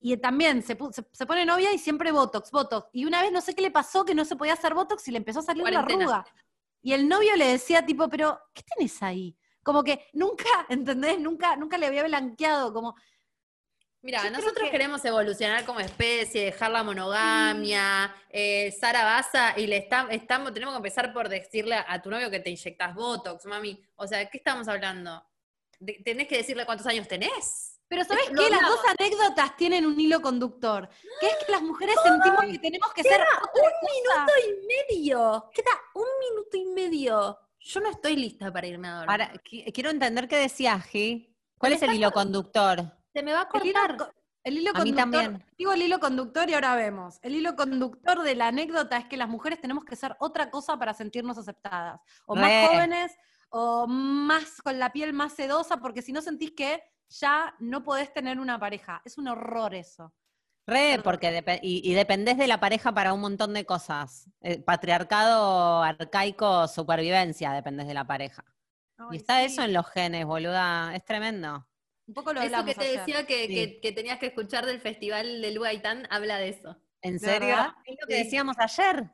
Y también se, pu- se, se pone novia y siempre Botox, Botox. Y una vez no sé qué le pasó, que no se podía hacer Botox y le empezó a salir una arruga. Y el novio le decía tipo, pero, ¿qué tenés ahí? Como que nunca, ¿entendés? Nunca, nunca le había blanqueado, como, Mira, nosotros que- queremos evolucionar como especie, dejar la monogamia, eh, Sara Baza, y le está- estamos, tenemos que empezar por decirle a tu novio que te inyectas Botox, mami. O sea, ¿qué estamos hablando? De- tenés que decirle cuántos años tenés. Pero ¿sabés qué? Las dos anécdotas tienen un hilo conductor. Que es que las mujeres sentimos que tenemos que ser otra cosa. y medio. Queda un minuto y medio. Yo no estoy lista para irme a dormir. Para, qui- quiero entender qué decías, Gi. ¿Cuál es el hilo conductor? Se me va a El hilo, cortar. co- el hilo A mí conductor, también. digo el hilo conductor y ahora vemos. El hilo conductor de la anécdota es que las mujeres tenemos que ser otra cosa para sentirnos aceptadas. O Re. más jóvenes, o más con la piel más sedosa, porque si no sentís que ya no podés tener una pareja. Es un horror eso. Re, porque y, y dependés de la pareja para un montón de cosas. Eh, patriarcado, arcaico, supervivencia, dependés de la pareja. y está sí. eso en los genes, boluda. Es tremendo. Un poco lo Eso hablamos que te ayer. decía que, Sí. que- que tenías que escuchar del festival del Gaitán habla de eso. ¿En ¿De serio? verdad? Es lo que Sí. decíamos ayer.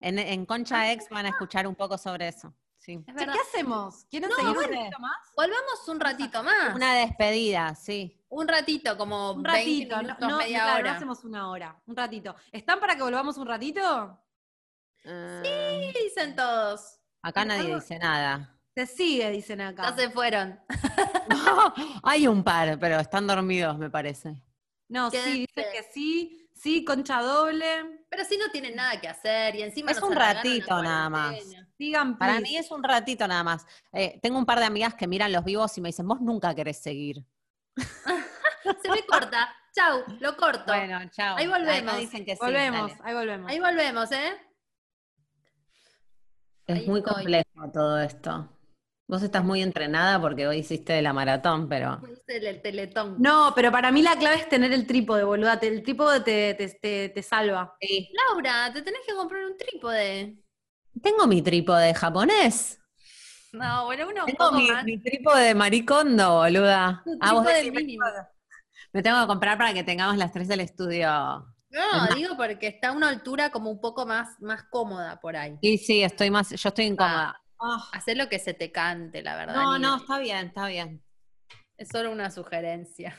En, en Concha Ex van a escuchar un poco sobre eso. Sí. Es. ¿Qué hacemos? ¿Quieren No, seguir un poquito más? Volvamos un ratito más. Una despedida, sí. Un ratito, como Un 20 ratito, no, minutos, no, media claro, hora. no hacemos una hora, un ratito. ¿Están para que volvamos un ratito? Ah, ¿Qué dicen todos? acá nadie dice nada. Se sigue, dicen acá. Ya se fueron. Hay un par, pero están dormidos, me parece. No, sí, dicen que sí, sí, concha doble. Pero si no tienen nada que hacer y encima Es nos un ratito nada más. Sigan, Para mí es un ratito nada más. Eh, tengo un par de amigas que miran los vivos y me dicen, vos nunca querés seguir. Se me corta. Chau, lo corto. Bueno, chao. Ahí volvemos. Acá dicen que sí, volvemos, dale. ahí volvemos. Ahí volvemos, ¿eh? Es Ahí muy estoy. complejo todo esto. Vos estás muy entrenada porque hoy hiciste de la maratón, pero Hice el teletón. No, pero para mí la clave es tener el trípode, boluda. El trípode te, te, te- te salva. Laura, te tenés que comprar un trípode. tengo mi trípode japonés. No, bueno, uno un Tengo poco mi, más. mi trípode de maricondo, boluda. Tu Ah, vos trípode decís, mínimo. Me tengo que comprar para que tengamos las tres del estudio. No, digo porque está a una altura como un poco más, más cómoda por ahí. Sí, sí, estoy más, yo estoy incómoda. Ah, Hacer lo que se te cante, la verdad. no, no, está bien, está bien. Es solo una sugerencia.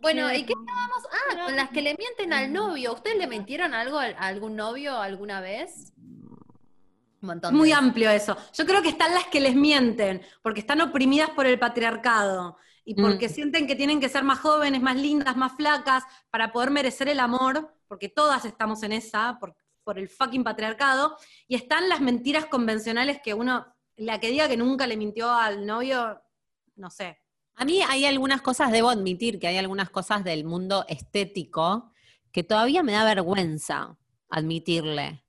Bueno, ¿y qué estábamos? Ah, con las que le mienten al novio. ¿Ustedes le mintieron algo a algún novio alguna vez? Un montón Muy amplio eso. Yo creo que están las que les mienten, porque están oprimidas por el patriarcado y porque Mm. sienten que tienen que ser más jóvenes, más lindas, más flacas, para poder merecer el amor, porque todas estamos en esa, por, por el fucking patriarcado. Y están las mentiras convencionales que uno, la que diga que nunca le mintió al novio, no sé. A mí hay algunas cosas, debo admitir que hay algunas cosas del mundo estético que todavía me da vergüenza admitirle.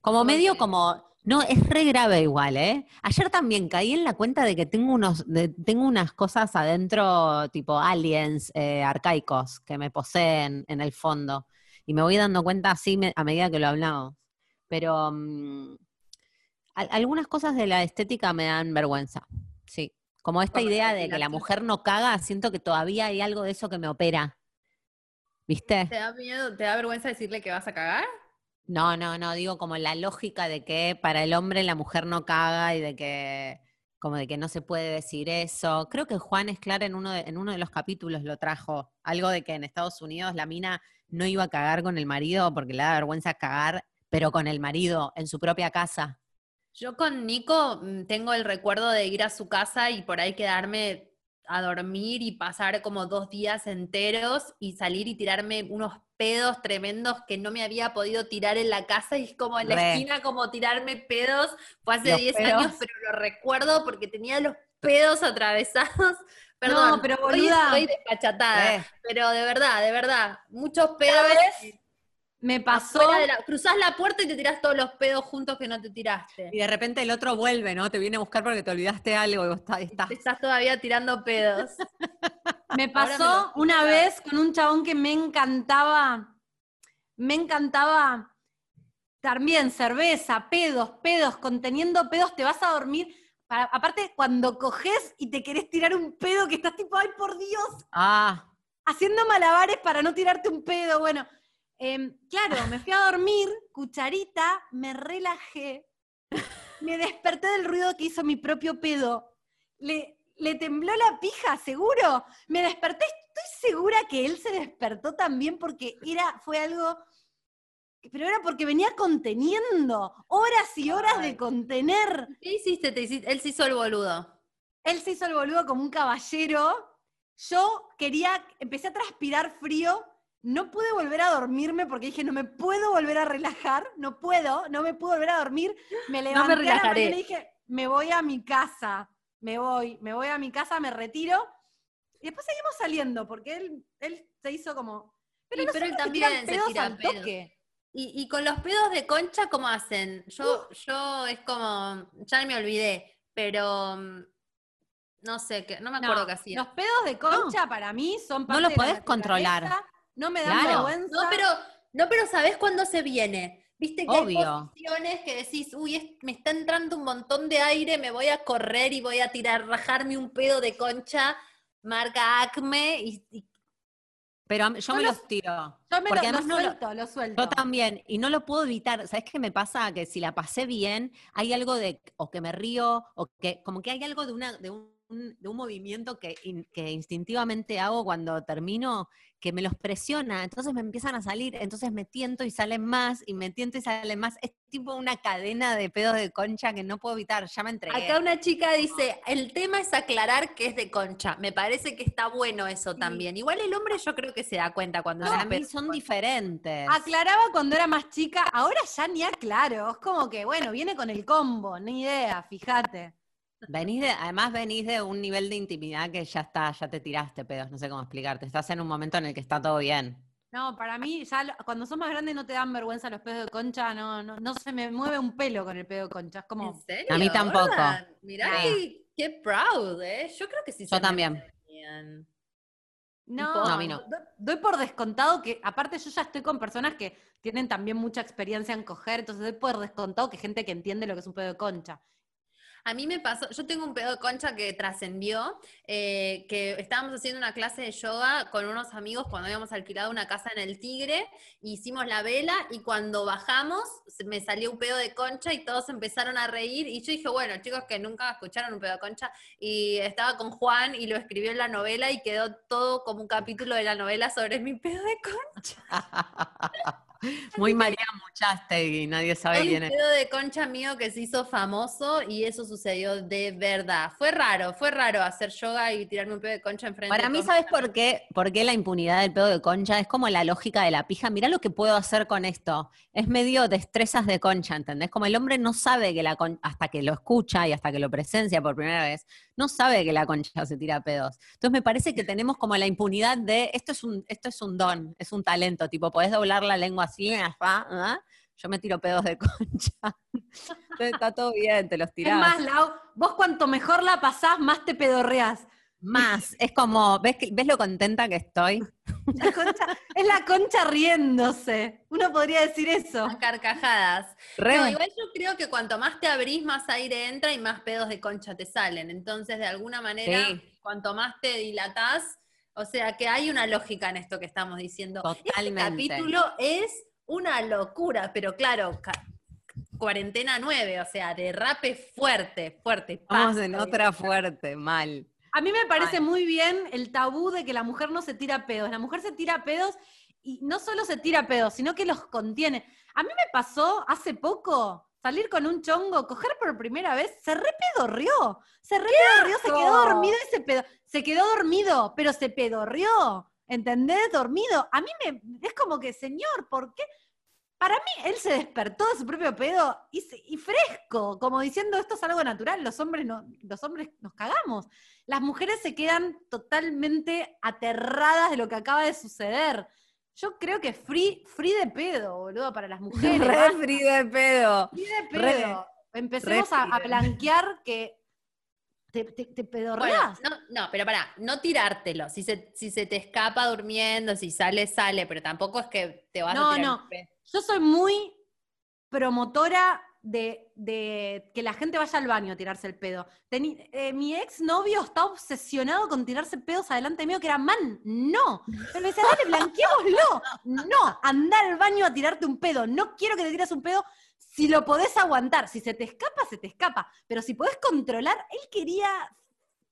Como ¿Por medio como, no, es re grave igual, ¿eh? Ayer también caí en la cuenta de que tengo unos, de- tengo unas cosas adentro, tipo aliens eh, arcaicos, que me poseen en el fondo. Y me voy dando cuenta así me- a medida que lo hablamos. Pero mm, al- algunas cosas de la estética me dan vergüenza, sí. Como esta Como idea de que la mujer no caga, siento que todavía hay algo de eso que me opera. ¿Viste? ¿Te da miedo, te da vergüenza decirle que vas a cagar? No, no, no, digo como la lógica de que para el hombre la mujer no caga y de que como de que no se puede decir eso. Creo que Juan Esclar en uno de, en uno de los capítulos lo trajo, algo de que en Estados Unidos la mina no iba a cagar con el marido porque le da vergüenza cagar, pero con el marido en su propia casa. Yo con Nico mm, tengo el recuerdo de ir a su casa y por ahí quedarme a dormir y pasar como dos días enteros y salir y tirarme unos pedos tremendos que no me había podido tirar en la casa y es como en la Re. esquina como tirarme pedos. Fue hace Los 10 pedos. años, pero lo recuerdo porque tenía los pedos atravesados. Perdón, pero hoy boluda. estoy despachatada, Eh, pero de verdad, de verdad, muchos pedos. Me pasó. la- cruzás la puerta y te tirás todos los pedos juntos que no te tiraste. y de repente el otro vuelve, ¿no? Te viene a buscar porque te olvidaste algo y vos está- estás. Te estás todavía tirando pedos. Me pasó una vez con un chabón que me encantaba, me encantaba también cerveza, pedos, pedos, conteniendo pedos, te vas a dormir. Para- aparte, cuando coges y te querés tirar un pedo que estás tipo, ay por Dios, Ah, haciendo malabares para no tirarte un pedo. Bueno, em, claro, me fui a dormir, cucharita, me relajé, me desperté del ruido que hizo mi propio pedo. Le, le tembló la pija, seguro. Me desperté, estoy segura que él se despertó también porque era, fue algo. Pero era porque venía conteniendo, horas y horas de contener. ¿Qué hiciste? Te hiciste- Él se hizo el boludo. Él se hizo el boludo como un caballero. Yo quería, empecé a transpirar frío. No pude volver a dormirme porque dije, no me puedo volver a relajar, no puedo, no me puedo volver a dormir. Me levanté a la relajaré. mañana y dije, me voy a mi casa, me voy, me voy a mi casa, me retiro. Y después seguimos saliendo porque él, él se hizo como... Pero, Sí, no pero sé él también se tira al toque. ¿Y, y con los pedos de concha cómo hacen? Yo, yo es como, ya me olvidé, pero mm, no sé, qué, no me acuerdo No, qué hacía. Los pedos de concha para mí son parte los de la podés controlar. No me dan Claro. vergüenza. No, pero, no, pero ¿sabés cuándo se viene? Viste que hay Obvio. posiciones que decís, uy, es- me está entrando un montón de aire, me voy a correr y voy a tirar, rajarme un pedo de concha, marca Acme, y, y- pero yo me los- los tiro. Yo me Porque lo, lo además no lo- suelto, lo suelto. Yo también, y no lo puedo evitar. ¿Sabes qué me pasa? Que si la pasé bien, hay algo de, o que me río, o que como que hay algo de, una, de, un, de un movimiento que, in- que instintivamente hago cuando termino, que me los presiona, entonces me empiezan a salir, entonces me tiento y salen más, y me tiento y salen más. Es tipo una cadena de pedos de concha que no puedo evitar, ya me entregué. Acá una chica dice, el tema es aclarar que es de concha. Me parece que está bueno eso también. Igual el hombre yo creo que se da cuenta cuando Para es mí son diferentes. Aclaraba cuando era más chica, ahora ya ni aclaro. Es como que, bueno, viene con el combo, ni idea, fíjate. Venís de, además venís de un nivel de intimidad que ya está, ya te tiraste pedos, no sé cómo explicarte. Estás en un momento en el que está todo bien. No, para mí, ya lo- cuando sos más grande no te dan vergüenza los pedos de concha, no, no, no se me mueve un pelo con el pedo de concha. Es como, ¿En serio? A mí tampoco. gorda? Mirá Sí. qué, qué proud, ¿eh? Yo creo que sí. Yo se también. No. No, a mí no. do- Doy por descontado que, aparte yo ya estoy con personas que tienen también mucha experiencia en coger, entonces doy por descontado que gente que entiende lo que es un pedo de concha. A mí me pasó, yo tengo un pedo de concha que trascendió, eh, que estábamos haciendo una clase de yoga con unos amigos cuando habíamos alquilado una casa en el Tigre, hicimos la vela y cuando bajamos me salió un pedo de concha y todos empezaron a reír y yo dije, bueno, chicos que nunca escucharon un pedo de concha y estaba con Juan y lo escribió en la novela y quedó todo como un capítulo de la novela sobre mi pedo de concha. Muy María Muchastegui, nadie sabe Hay quién un es. pedo de concha mío que se hizo famoso y eso sucedió de verdad. Fue raro, fue raro hacer yoga y tirarme un pedo de concha enfrente Para mí, todos ¿sabes por qué? por qué la impunidad del pedo de concha? Es como la lógica de la pija. Mirá lo que puedo hacer con esto. Es medio destrezas de concha, ¿entendés? Como el hombre no sabe que la concha, hasta que lo escucha y hasta que lo presencia por primera vez, no sabe que la concha se tira pedos. Entonces me parece que tenemos como la impunidad de esto es un, esto es un don, es un talento, tipo, podés doblar la lengua así, ajá, ¿ah? yo me tiro pedos de concha. Entonces está todo bien, te los Es tirás. más, Lau, vos cuanto mejor la pasás, más te pedorreás. Más, es como, ¿ves, ¿ves lo contenta que estoy? La concha- es la concha riéndose. Uno podría decir eso. A carcajadas. No, igual yo creo que cuanto más te abrís, más aire entra y más pedos de concha te salen. Entonces, de alguna manera, Sí. cuanto más te dilatás, o sea que hay una lógica en esto que estamos diciendo. Totalmente. Este capítulo es una locura, pero claro, cuarentena 9, o sea, derrape fuerte, fuerte. Vamos en otra fuerte, mal. A mí me parece muy bien el tabú de que la mujer no se tira pedos. La mujer se tira pedos y no solo se tira pedos, sino que los contiene. A mí me pasó hace poco salir con un chongo, coger por primera vez, se repedorrió. Se repedorrió, se quedó dormido y se pedo. Se quedó dormido, pero se pedorrió. ¿Entendés? Dormido. A mí me es como que, señor, ¿por qué? Para mí, él se despertó de su propio pedo y, se- y fresco, como diciendo esto es algo natural, los hombres, no, los hombres nos cagamos. Las mujeres se quedan totalmente aterradas de lo que acaba de suceder. Yo creo que free, free de pedo, boludo, para las mujeres. Re free de pedo. Free de re- pedo. Empecemos re a, free a de- blanquear que te, te, te Bueno, pedorreás. no, no, pero pará, no tirártelo. Si se, si se te escapa durmiendo, si sale, sale, pero tampoco es que te vas No, a tirar no. pedo. Yo soy muy promotora de, de que la gente vaya al baño a tirarse el pedo. Teni- eh, mi ex novio está obsesionado con tirarse pedos adelante mío, que era man, no. Pero me decía, dale, blanqueémoslo. No, anda al baño a tirarte un pedo. No quiero que te tires un pedo si lo podés aguantar. Si se te escapa, se te escapa. Pero si podés controlar, él quería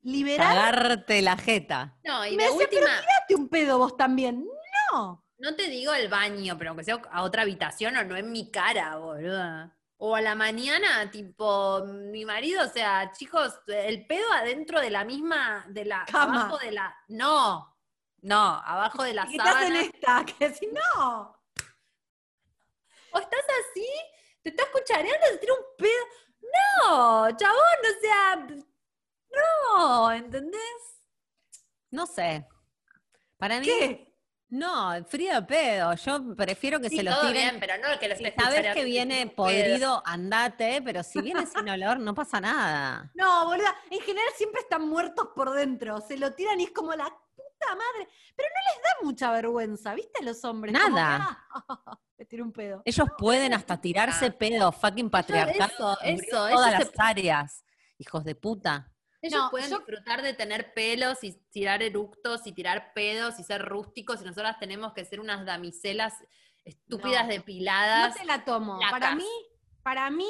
liberar. Cagarte la jeta. No, y me de decía, última, Tirate un pedo vos también. No. no te digo el baño, pero aunque sea a otra habitación o no en mi cara, boluda. O a la mañana, tipo, mi marido, o sea, chicos, el pedo adentro de la misma, de la, Cama. abajo de la, no, no, abajo de la Y estás en sábana. esta, que si no. O estás así, te estás cuchareando, te tira un pedo. No, chabón, o sea, no, ¿entendés? No sé. Para mí, ¿Qué? no, frío de pedo. Yo prefiero que Sí, se lo tiren. bien, pero no que lo estés sabes que viene podrido, andate, pero si viene sin olor, no pasa nada. No, boluda, en general siempre están muertos por dentro, se lo tiran y es como la madre, pero no les da mucha vergüenza, ¿viste? A los hombres. como Nada. ah, me tiré un pedo. Ellos pueden hasta tirarse pedo, fucking patriarcado. eso, eso, todas las áreas. Hijos de puta. Ellos No, pueden yo- disfrutar de tener pelos y tirar eructos y tirar pedos y ser rústicos y nosotras tenemos que ser unas damiselas estúpidas No. depiladas. No te la tomo. Placas. Para mí, para mí,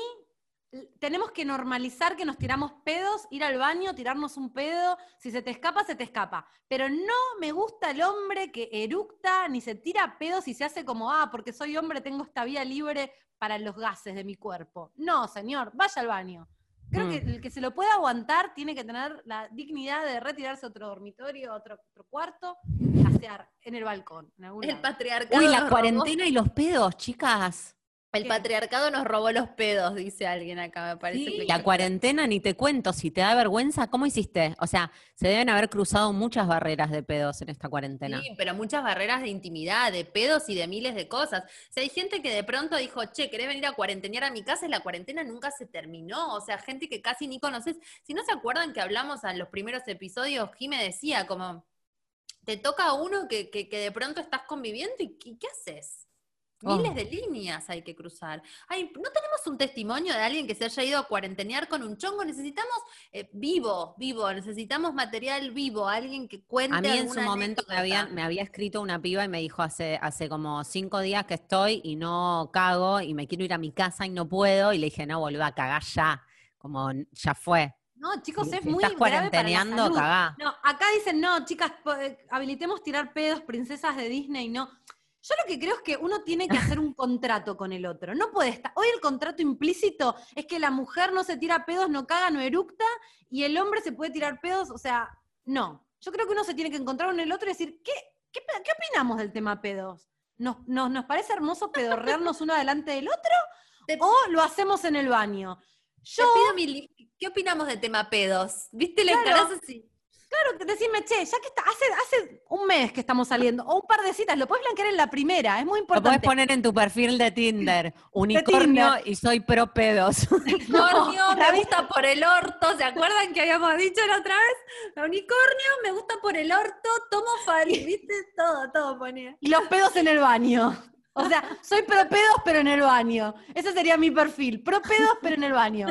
tenemos que normalizar que nos tiramos pedos, ir al baño, tirarnos un pedo. Si se te escapa, se te escapa. Pero no me gusta el hombre que eructa ni se tira pedos y se hace como, ah, porque soy hombre, tengo esta vía libre para los gases de mi cuerpo. No, señor, vaya al baño. Creo Mm. que el que se lo pueda aguantar tiene que tener la dignidad de retirarse a otro dormitorio, a otro, otro cuarto, pasear en el balcón. En algún El lado. patriarcado, Uy, la robó- cuarentena y los pedos, chicas. El ¿Qué? patriarcado nos robó los pedos, dice alguien acá, me parece. Sí. que- La cuarentena ni te cuento, si te da vergüenza, ¿cómo hiciste? O sea, se deben haber cruzado muchas barreras de pedos en esta cuarentena. Sí, pero muchas barreras de intimidad, de pedos y de miles de cosas. O sea, hay gente que de pronto dijo, che, ¿querés venir a cuarentenear a mi casa? Y la cuarentena nunca se terminó. O sea, gente que casi ni conoces. Si no se acuerdan que hablamos en los primeros episodios, Jime decía como, te toca a uno que, que- que de pronto estás conviviendo y ¿qué, qué haces? Oh. Miles de líneas hay que cruzar. Ay, ¿no tenemos un testimonio de alguien que se haya ido a cuarentenear con un chongo? Necesitamos eh, vivo, vivo, necesitamos material vivo, alguien que cuente A mí en su momento me, anécdota. habían, me había escrito una piba y me dijo hace, hace como cinco días que estoy y no cago y me quiero ir a mi casa y no puedo. Y le dije, no, boluda, cagá ya. Como ya fue. No, chicos, es muy estás cuarenteneando, cagá. No, acá dicen, no, chicas, eh, habilitemos tirar pedos, princesas de Disney, no. Yo lo que creo es que uno tiene que hacer un contrato con el otro. No puede estar. Hoy el contrato implícito es que la mujer no se tira pedos, no caga, no eructa, y el hombre se puede tirar pedos. O sea, no. Yo creo que uno se tiene que encontrar con el otro y decir, ¿qué, qué, qué opinamos del tema pedos? ¿Nos, nos, nos parece hermoso pedorrearnos uno delante del otro? Te- ¿O lo hacemos en el baño? Te Yo pido mil- ¿Qué opinamos del tema pedos? ¿Viste? Le Claro. así. Claro, que decirme, che, ya que está, hace, hace un mes que estamos saliendo, o un par de citas, lo puedes blanquear en la primera, es muy Lo podés importante. poner en tu perfil de Tinder. Unicornio y soy pro pedos. Unicornio, me gusta por el orto. ¿Se acuerdan que habíamos dicho la otra vez? Unicornio, me gusta por el orto, tomo fal, ¿viste? Todo, todo ponía. Y los pedos en el baño. O sea, soy pro pedos, pero en el baño. Ese sería mi perfil. Pro pedos, pero en el baño.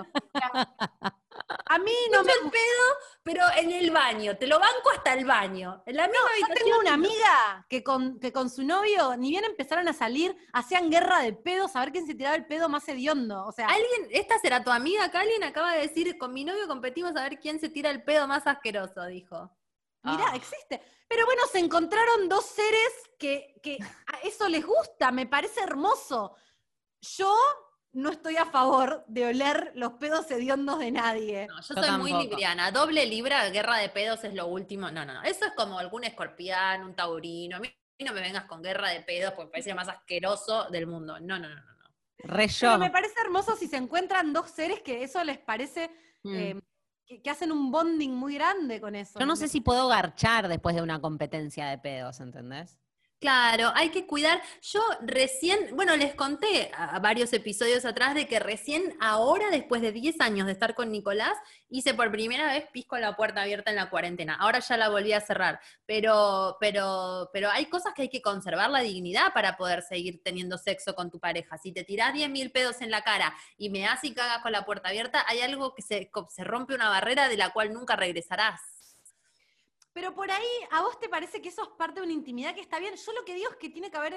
A mí no me el pedo, pero en el baño. Te lo banco hasta el baño. En la misma Yo habitación. tengo una amiga que con, que con su novio, ni bien empezaron a salir, hacían guerra de pedos a ver quién se tiraba el pedo más hediondo. O sea, Alguien, esta será tu amiga, que alguien acaba de decir, con mi novio competimos a ver quién se tira el pedo más asqueroso, dijo. Mirá, Ah. existe. Pero bueno, se encontraron dos seres que, que a eso les gusta, me parece hermoso. Yo no estoy a favor de oler los pedos hediondos de nadie. No, yo Yo soy muy libriana. Doble libra, guerra de pedos es lo último. No, no, no. Eso es como algún escorpión, un taurino. A mí no me vengas con guerra de pedos porque me parece lo más asqueroso del mundo. No, no, no, no. no. Re Pero yo. me parece hermoso si se encuentran dos seres que eso les parece, Mm. eh, que, que hacen un bonding muy grande con eso. Yo no sé si puedo garchar después de una competencia de pedos, ¿entendés? Claro, hay que cuidar. Yo recién, bueno, les conté a varios episodios atrás de que recién ahora, después de 10 años de estar con Nicolás, hice por primera vez pis con la puerta abierta en la cuarentena. Ahora ya la volví a cerrar. Pero, pero, pero hay cosas que hay que conservar la dignidad para poder seguir teniendo sexo con tu pareja. Si te tirás 10.000 pedos en la cara y me das y cagas con la puerta abierta, hay algo que se, se rompe una barrera de la cual nunca regresarás. Pero por ahí, ¿a vos te parece que eso es parte de una intimidad que está bien? Yo lo que digo es que tiene que haber,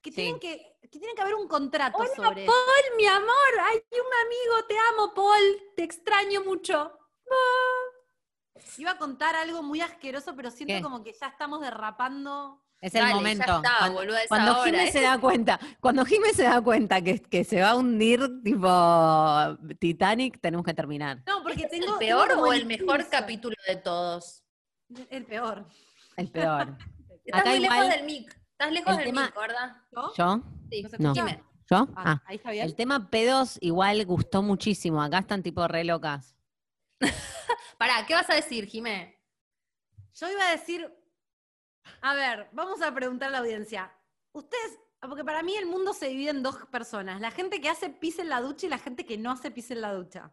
que Sí. tienen que, que tiene que haber un contrato Hola, sobre eso. Paul, mi amor, hay un amigo, te amo, Paul, te extraño mucho. Iba a contar algo muy asqueroso, pero siento ¿Qué? como que ya estamos derrapando. Es el Dale, ya momento. está, cuando boluda, cuando Jimé ¿eh? se da cuenta, cuando Jimé se da cuenta que, que se va a hundir tipo Titanic, tenemos que terminar. No, porque ¿Es tengo. el peor tengo o el mejor capítulo de todos? El peor. El peor. Estás Acá muy igual, lejos del mic. Estás lejos el del tema- mic, ¿verdad? ¿No? ¿Yo? Sí, ¿No. ¿Yo? Ah, Ah. ahí está bien. El tema pedos igual gustó muchísimo. Acá están tipo re locas. Pará, ¿qué vas a decir, Jimé? Yo iba a decir, a ver, vamos a preguntar a la audiencia. Ustedes, porque para mí el mundo se divide en dos personas, la gente que hace pis en la ducha y la gente que no hace pis en la ducha.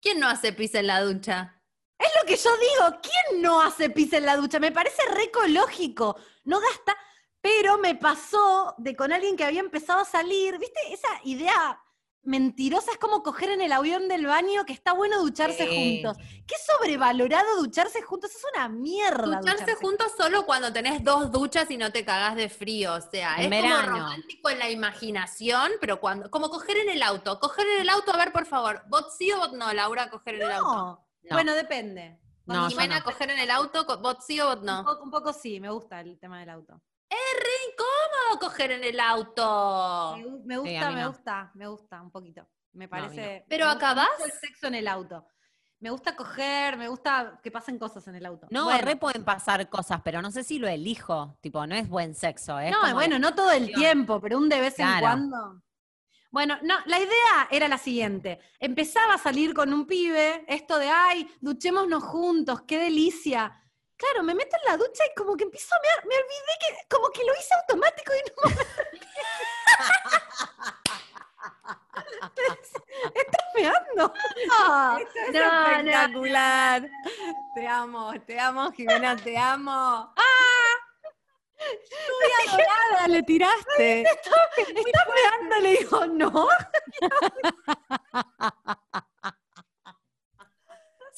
¿Quién no hace pis en la ducha? Es lo que yo digo, ¿quién no hace pis en la ducha? Me parece re ecológico, no gasta, pero me pasó de con alguien que había empezado a salir, ¿viste? Esa idea mentirosa es como coger en el avión del baño que está bueno ducharse Sí. juntos. Qué sobrevalorado ducharse juntos, es una mierda. Ducharse juntos solo cuando tenés dos duchas y no te cagás de frío. O sea, En es como romántico en la imaginación, pero cuando. Como coger en el auto. Coger en el auto, a ver, por favor. ¿Vot sí o vot no, Laura, coger en el auto? No. No. Bueno, depende. No, Cuando yo Jimena, no. coger en el auto, ¿vot sí o Un no? poco, un poco sí, me gusta el tema del auto. ¿Cómo coger en el auto? Me, gu- me a gusta, me no. gusta, me gusta un poquito. Me a no. parece. ¿Pero me gusta acabás? el sexo en el auto. Me gusta coger, me gusta que pasen cosas en el auto. No, Bueno, re pueden pasar cosas, pero no sé si lo elijo. Tipo, no es buen sexo, ¿eh? No, bueno, no todo el tiempo, pero un de vez en cuando. Bueno, no, la idea era la siguiente. Empezaba a salir con un pibe, esto de, ay, duchémonos juntos, qué delicia. Claro, me meto en la ducha y como que empiezo a mear, me olvidé que como que lo hice automático y no ¿Estás meando? Ah, Es no, no. espectacular. Te amo, te amo, Jimena, te amo. Nada, le tiraste. ¿Estás pegando? Le digo, no.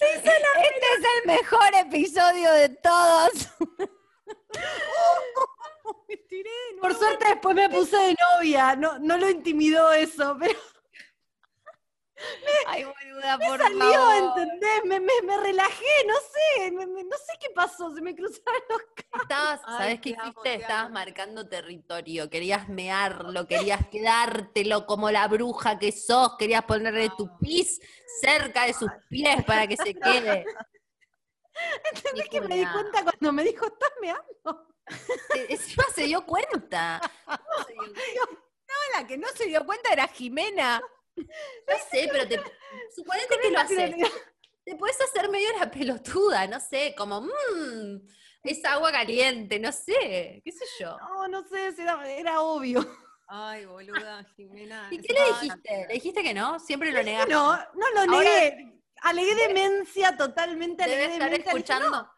Este es el mejor episodio de todos. Me tiré, Por suerte después me puse de novia. No, no lo intimidó eso, pero Ay, boluda, me por salió, favor. ¿entendés? Me, me- me relajé, no sé, me- me- no sé qué pasó, se me cruzaron los Estabas, Ay, ¿sabes qué amo, hiciste? te Estabas marcando territorio, querías mearlo, querías quedártelo como la bruja que sos, querías ponerle tu pis cerca de sus pies para que se quede. ¿Entendés que me di cuenta cuando me dijo, estás meando? E- Encima se dio cuenta. La que no se dio cuenta era Jimena. No sé, pero te, suponete que lo haces. Te puedes hacer medio la pelotuda, no sé, como, mmm, es agua caliente, no sé, qué sé yo. No, no sé, era, era obvio. Ay, boluda, Jimena. ¿Y qué le dijiste? ¿Le dijiste que no? Siempre lo negaste. No, no lo Ahora- negué. Alegué demencia, totalmente Debe alegué estar demencia. Dije, escuchando. "No".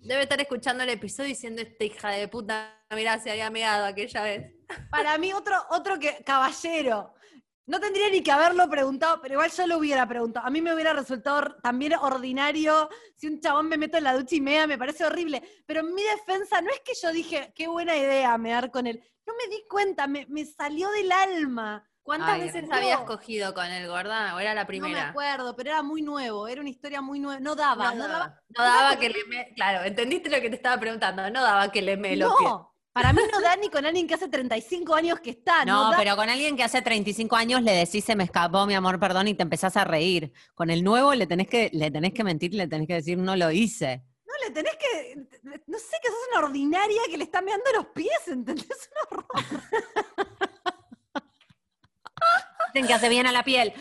Debe estar escuchando el episodio diciendo esta hija de puta, mirá, se había meado aquella vez. Para mí, otro, otro que caballero. No tendría ni que haberlo preguntado, pero igual yo lo hubiera preguntado. A mí me hubiera resultado también ordinario si un chabón me meto en la ducha y mea, me parece horrible. Pero en mi defensa, no es que yo dije, qué buena idea mear con él. No me di cuenta, me, me salió del alma. ¿Cuántas Ay, veces no. habías cogido con el gorda? ¿O era la No me primera? acuerdo, pero era muy nuevo, era una historia muy nueva. No daba, no, daba. No daba que le me... Claro, entendiste lo que te estaba preguntando. No daba que le me lo No, para mí no da ni con alguien que hace 35 años que está. No, No, da. pero con alguien que hace 35 años le decís se me escapó, mi amor, perdón, y te empezás a reír. Con el nuevo le tenés que, le tenés que mentir, le tenés que decir no lo hice. No le tenés que. No sé, que sos una ordinaria que le está meando los pies, ¿entendés? Un horror. Dicen que hace bien a la piel.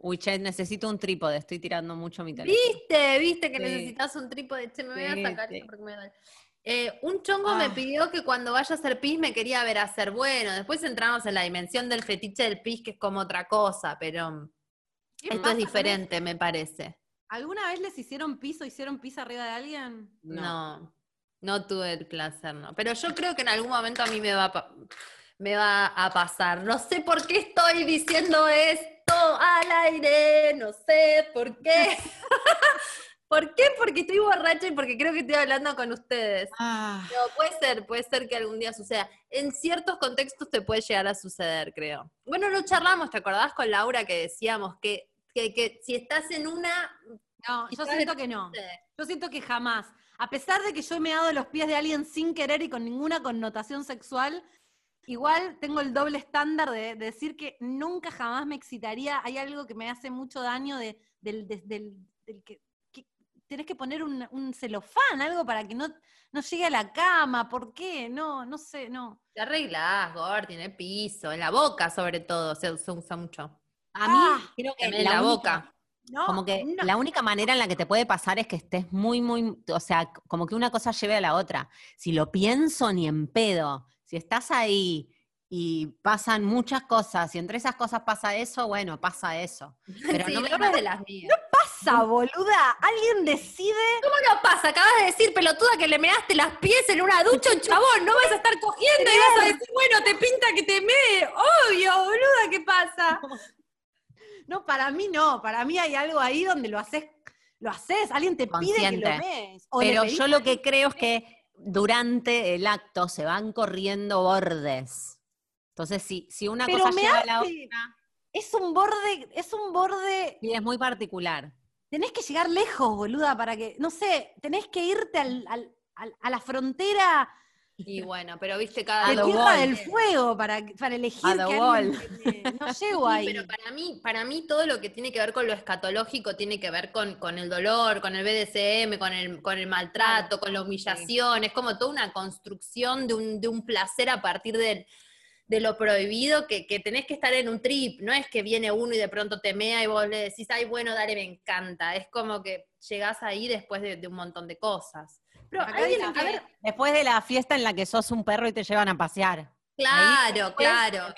Uy, che, necesito un trípode, estoy tirando mucho mi teléfono. ¿Viste? ¿Viste que Sí. necesitas un trípode? Che, me voy a sacar sí. esto porque me duele. Eh, un chongo me Ah. pidió que cuando vaya a hacer pis me quería ver hacer bueno. Después entramos en la dimensión del fetiche del pis, que es como otra cosa, pero ¿Qué esto es diferente, me parece. ¿Alguna vez les hicieron piso, hicieron pis arriba de alguien? No. no, tuve el placer, no. Pero yo creo que en algún momento a mí me va a, pa- me va a pasar. No sé por qué estoy diciendo esto al aire, no sé por qué. ¿Por qué? Porque estoy borracha y porque creo que estoy hablando con ustedes. Ah, No, puede ser, puede ser que algún día suceda. En ciertos contextos te puede llegar a suceder, creo. Bueno, lo charlamos, ¿te acordás con Laura que decíamos que, que, que si estás en una... No, yo siento que no. Yo siento que jamás. A pesar de que yo me he dado los pies de alguien sin querer y con ninguna connotación sexual, igual tengo el doble estándar de, de decir que nunca jamás me excitaría. Hay algo que me hace mucho daño de, del, de- del- del que tenés que poner un, un celofán, algo para que no, no llegue a la cama. ¿Por qué? No, no sé, no. Te arreglás, Gord, tiene piso, en la boca sobre todo, se, se usa mucho. a mí Ah, creo que También en la única- boca. No, Como que no. la única manera en la que te puede pasar es que estés muy, muy, o sea, como que una cosa lleve a la otra. Si lo pienso, ni en pedo. Si estás ahí y pasan muchas cosas, y entre esas cosas pasa eso, bueno, pasa eso. Pero sí, no me- de las mías. Pasa, boluda? Alguien decide. ¿Cómo no pasa? Acabas de decir, pelotuda, que le measte las pies en una ducha un chabón. No vas a estar cogiendo y vas a decir, bueno, te pinta que te mee. Obvio, boluda, ¿qué pasa? No, para mí no. Para mí hay algo ahí donde lo haces, lo haces. Alguien te pide que lo mees. O Pero yo lo que creo es que durante el acto se van corriendo bordes. Entonces, si, si una Pero cosa lleva a la hace- otra, es un borde, es un borde. y es muy particular. Tenés que llegar lejos, boluda, para que. No sé, tenés que irte al- al- al- a la frontera Y bueno, pero viste cada de Tierra del Fuego para, para elegir que alguien No llego Sí, ahí. pero para mí, para mí todo lo que tiene que ver con lo escatológico tiene que ver con, con el dolor, con el BDSM, con el, con el maltrato, con la humillación, es como toda una construcción de un, de un placer a partir del- de lo prohibido que, que tenés que estar en un trip, no es que viene uno y de pronto te mea y vos le decís, ay, bueno, dale, me encanta, es como que llegás ahí después de, de un montón de cosas. Pero Acá alguien a ver, Después de la fiesta en la que sos un perro y te llevan a pasear. claro, claro.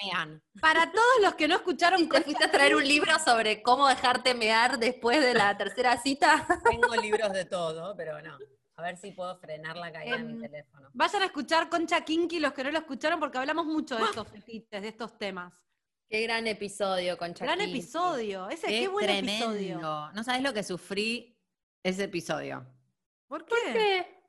Para todos los que no escucharon ¿Y te fuiste a traer un libro sobre cómo dejarte mear después de la tercera cita? Tengo libros de todo, pero no. A ver si puedo frenar la caída de mi Em, teléfono. Vayan a escuchar Concha Kinky los que no lo escucharon porque hablamos mucho de estos fetiches, de estos temas. Qué gran episodio con Gran episodio. Ese qué, buen episodio. No sabes lo que sufrí ese episodio. ¿Por qué? ¿Qué?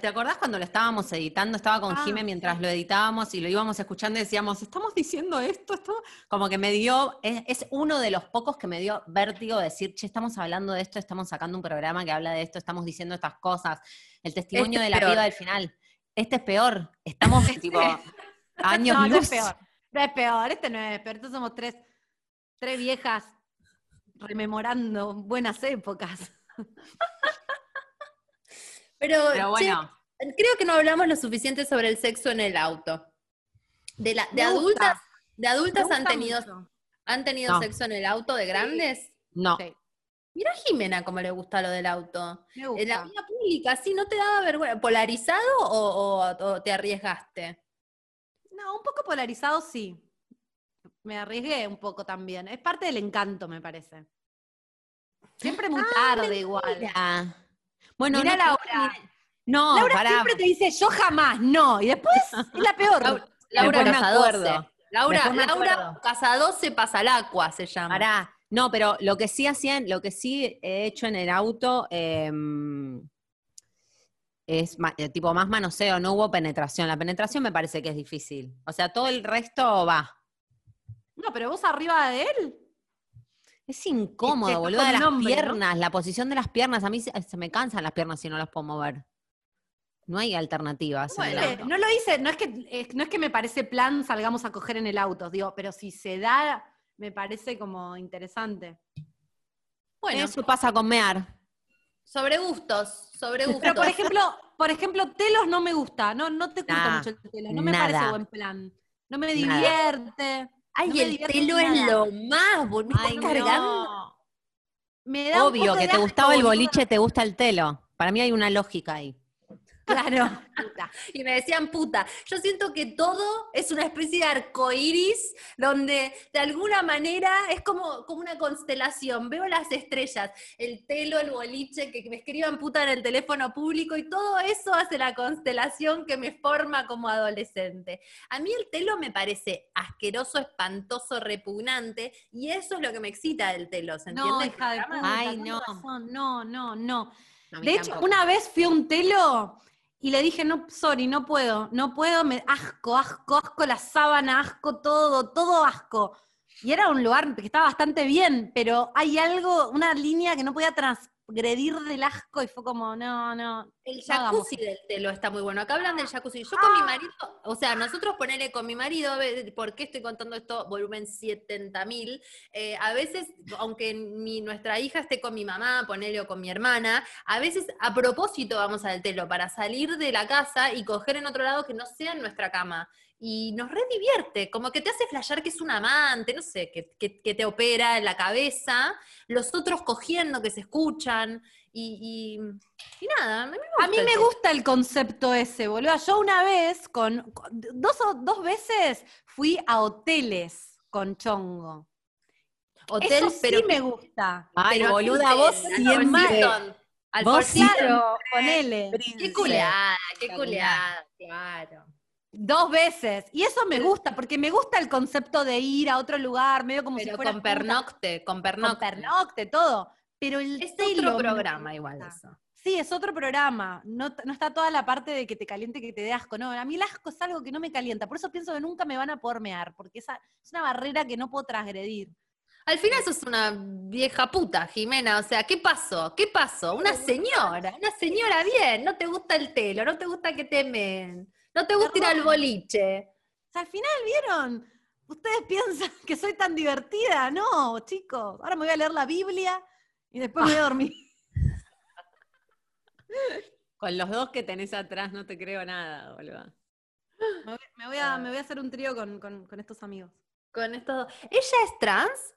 ¿Te acordás cuando lo estábamos editando? Estaba con Ah, Jime mientras lo editábamos y lo íbamos escuchando y decíamos, estamos diciendo esto, esto. Como que me dio, es, es uno de los pocos que me dio vértigo decir, che, estamos hablando de esto, estamos sacando un programa que habla de esto, estamos diciendo estas cosas. El testimonio Este de la peor. piba del final. Este es peor. Estamos tipo años No, no luz. es peor. No es peor, este no es peor. Estos somos tres, tres viejas rememorando buenas épocas. Pero, Pero che, bueno, creo que no hablamos lo suficiente sobre el sexo en el auto. De, la, de adultas, de adultas han tenido, mucho. han tenido No. sexo en el auto de grandes. no. Sí, Mira a Jimena cómo le gusta lo del auto. me En la vía pública, ¿sí? ¿No te daba vergüenza? ¿Polarizado o, o- o te arriesgaste? No, un poco polarizado sí. Me arriesgué un poco también. Es parte del encanto, me parece. Siempre muy tarde igual. Mira. Bueno, Mirá no, Laura. No, Laura siempre te dice, yo jamás, no. Y después es la peor. Laura, Laura Después me Casa acuerdo. 12. Laura, Laura acuerdo. Casa 12 pasa al agua, se llama. Pará. No, pero lo que sí hacían, lo que sí he hecho en el auto em, es eh, tipo más manoseo, no hubo penetración. La penetración me parece que es difícil. O sea, todo el resto va. No, pero vos arriba de él. Es incómodo, boludo, las piernas, la posición de las piernas. A mí se, se me cansan las piernas si no las puedo mover. No hay alternativas. en el Bueno. auto. No lo hice, no es que es- no es que me parece plan salgamos a coger en el auto, digo, pero si se da, me parece como interesante. Bueno, Eso pasa con mear. sobre gustos, sobre gustos. Pero por ejemplo, por ejemplo, telos no me gusta, no, no te Nah, mucho el telo, no me nada. parece buen plan. No me Nada. Ay, no me el telo es lo más, me estás Ay, cargando. no. Me da un Obvio, poco que de te asco, gustaba el boliche, te gusta el telo. Para mí hay una lógica ahí. Claro. puta. Y me decían puta. Yo siento que todo es una especie de arcoíris donde de alguna manera es como, como una constelación. Veo las estrellas, el telo, el boliche, que, me escriban puta en el teléfono público y todo eso hace la constelación que me forma como adolescente. A mí el telo me parece asqueroso, espantoso, repugnante y eso es lo que me excita del telo, ¿se No, entiende? hija de puta, Ay, no. razón, no, no, no. De hecho, tampoco. una vez fui a un telo y le dije, no, sorry, no puedo, no puedo, me, asco, asco, asco la sábana, asco todo, todo asco. Y era un lugar que estaba bastante bien, pero hay algo, una línea que no podía transgredir del asco y fue como, no, no. El No jacuzzi del telo está muy bueno. Acá hablan del jacuzzi. Yo con mi marido, o sea, nosotros ponele con mi marido, ¿por qué estoy contando esto? Volumen 70 mil. a veces, aunque mi, nuestra hija esté con mi mamá, ponele o con mi hermana, a veces a propósito vamos al telo para salir de la casa y coger en otro lado que no sea en nuestra cama. Y nos redivierte, como que te hace flashear que es un amante, no sé, que, que- que te opera en la cabeza, los otros cogiendo que se escuchan, y, y- y nada, a mí me gusta. A mí el me gusta el concepto ese, boludo. Yo una vez, con, con- dos, o- dos veces fui a hoteles con chongo. Hotel, Eso sí pero me gusta. Ay, pero boluda, hotel, vos siempre. Four Seasons, al Vos. Claro, ponele. Qué culeada, qué culeada, claro. Dos veces. Y eso me gusta, porque me gusta el concepto de ir a otro lugar, medio como si Pero fuera con pernocte, con con pernocte. pernocte, todo. Pero el Es otro programa igual eso. Sí, es otro programa. No, no está toda la parte de que te caliente, que te dé asco. No, a mí el asco es algo que no me calienta. Por eso pienso que nunca me van a poder mear, porque esa es una barrera que no puedo transgredir. Al final sos una vieja puta, Jimena. O sea, ¿qué pasó? ¿Qué pasó? Una señora, una señora bien. No te gusta el telo, no te gusta que temen, no te gusta ir al boliche. O sea, al final, ¿vieron? ¿Ustedes piensan que soy tan divertida? No, chicos. Ahora me voy a leer la Biblia y después me voy a dormir. Con los dos que tenés atrás no te creo nada, boludo. Me voy, me voy a, me voy a hacer un trío con, con- con estos amigos. Con esto. ¿Ella es trans?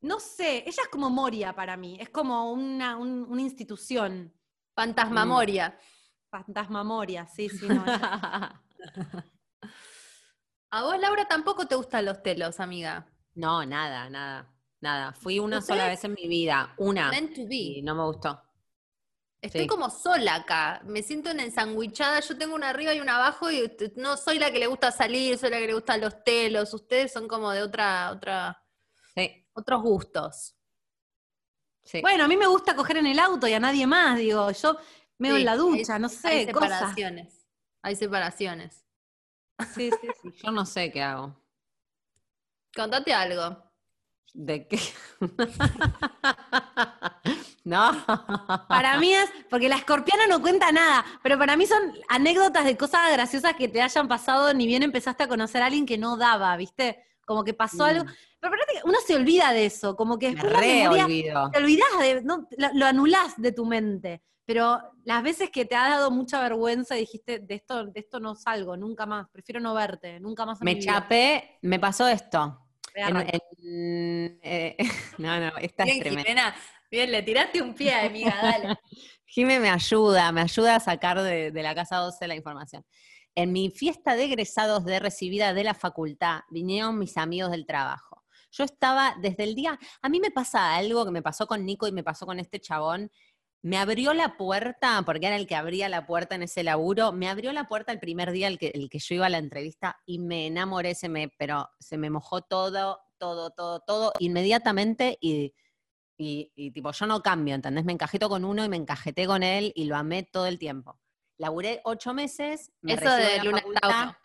No sé, ella es como Moria para mí. Es como una, un- una institución. Fantasmamoria. Fantasma Moria, sí, sí, no. A vos, Laura, tampoco te gustan los telos, amiga. No, nada, nada, nada. Fui una ¿Ustedes? sola vez en mi vida, una, Meant to y be. no me gustó. Estoy Sí. como sola acá, me siento en ensanguichada, yo tengo una arriba y una abajo y no soy la que le gusta salir, soy la que le gustan los telos, ustedes son como de otra, otra, Sí, otros gustos. sí. Bueno, a mí me gusta coger en el auto y a nadie más, digo, yo me Sí, en la hay- ducha, no Hay sé, cosas. separaciones, hay separaciones. Sí, sí, sí. Yo no sé qué hago. Contate algo. ¿De qué? no. Para mí es, porque la escorpiana no cuenta nada, pero para mí son anécdotas de cosas graciosas que te hayan pasado, ni bien empezaste a conocer a alguien que no daba, ¿viste? Como que pasó algo. Pero aparte que uno se olvida de eso, como que Mm. Me después la re memoria olvido. te olvidás, de, no, lo, lo anulás de tu mente. Pero las veces que te ha dado mucha vergüenza y dijiste, de esto, de esto no salgo, nunca más, prefiero no verte, nunca más en Me mi vida". chapé, me pasó esto. En- eh, no, no, esta es Bien, tremenda. Jimena, bien, le tiraste un pie, amiga, dale. Jime me ayuda, me ayuda a sacar de, de la casa 12 la información. En mi fiesta de egresados de recibida de la facultad, vinieron mis amigos del trabajo. Yo estaba desde el día, a mí me pasa algo que me pasó con Nico y me pasó con este chabón. Me abrió la puerta, porque era el que abría la puerta en ese laburo, me abrió la puerta el primer día el que, el que yo iba a la entrevista y me enamoré, se me, pero se me mojó todo, todo, todo, todo inmediatamente y y, y, tipo, yo no cambio, ¿entendés? Me encajeto con uno y me encajeté con él y lo amé todo el tiempo. Laburé ocho meses. Me Eso de la Luna facultad.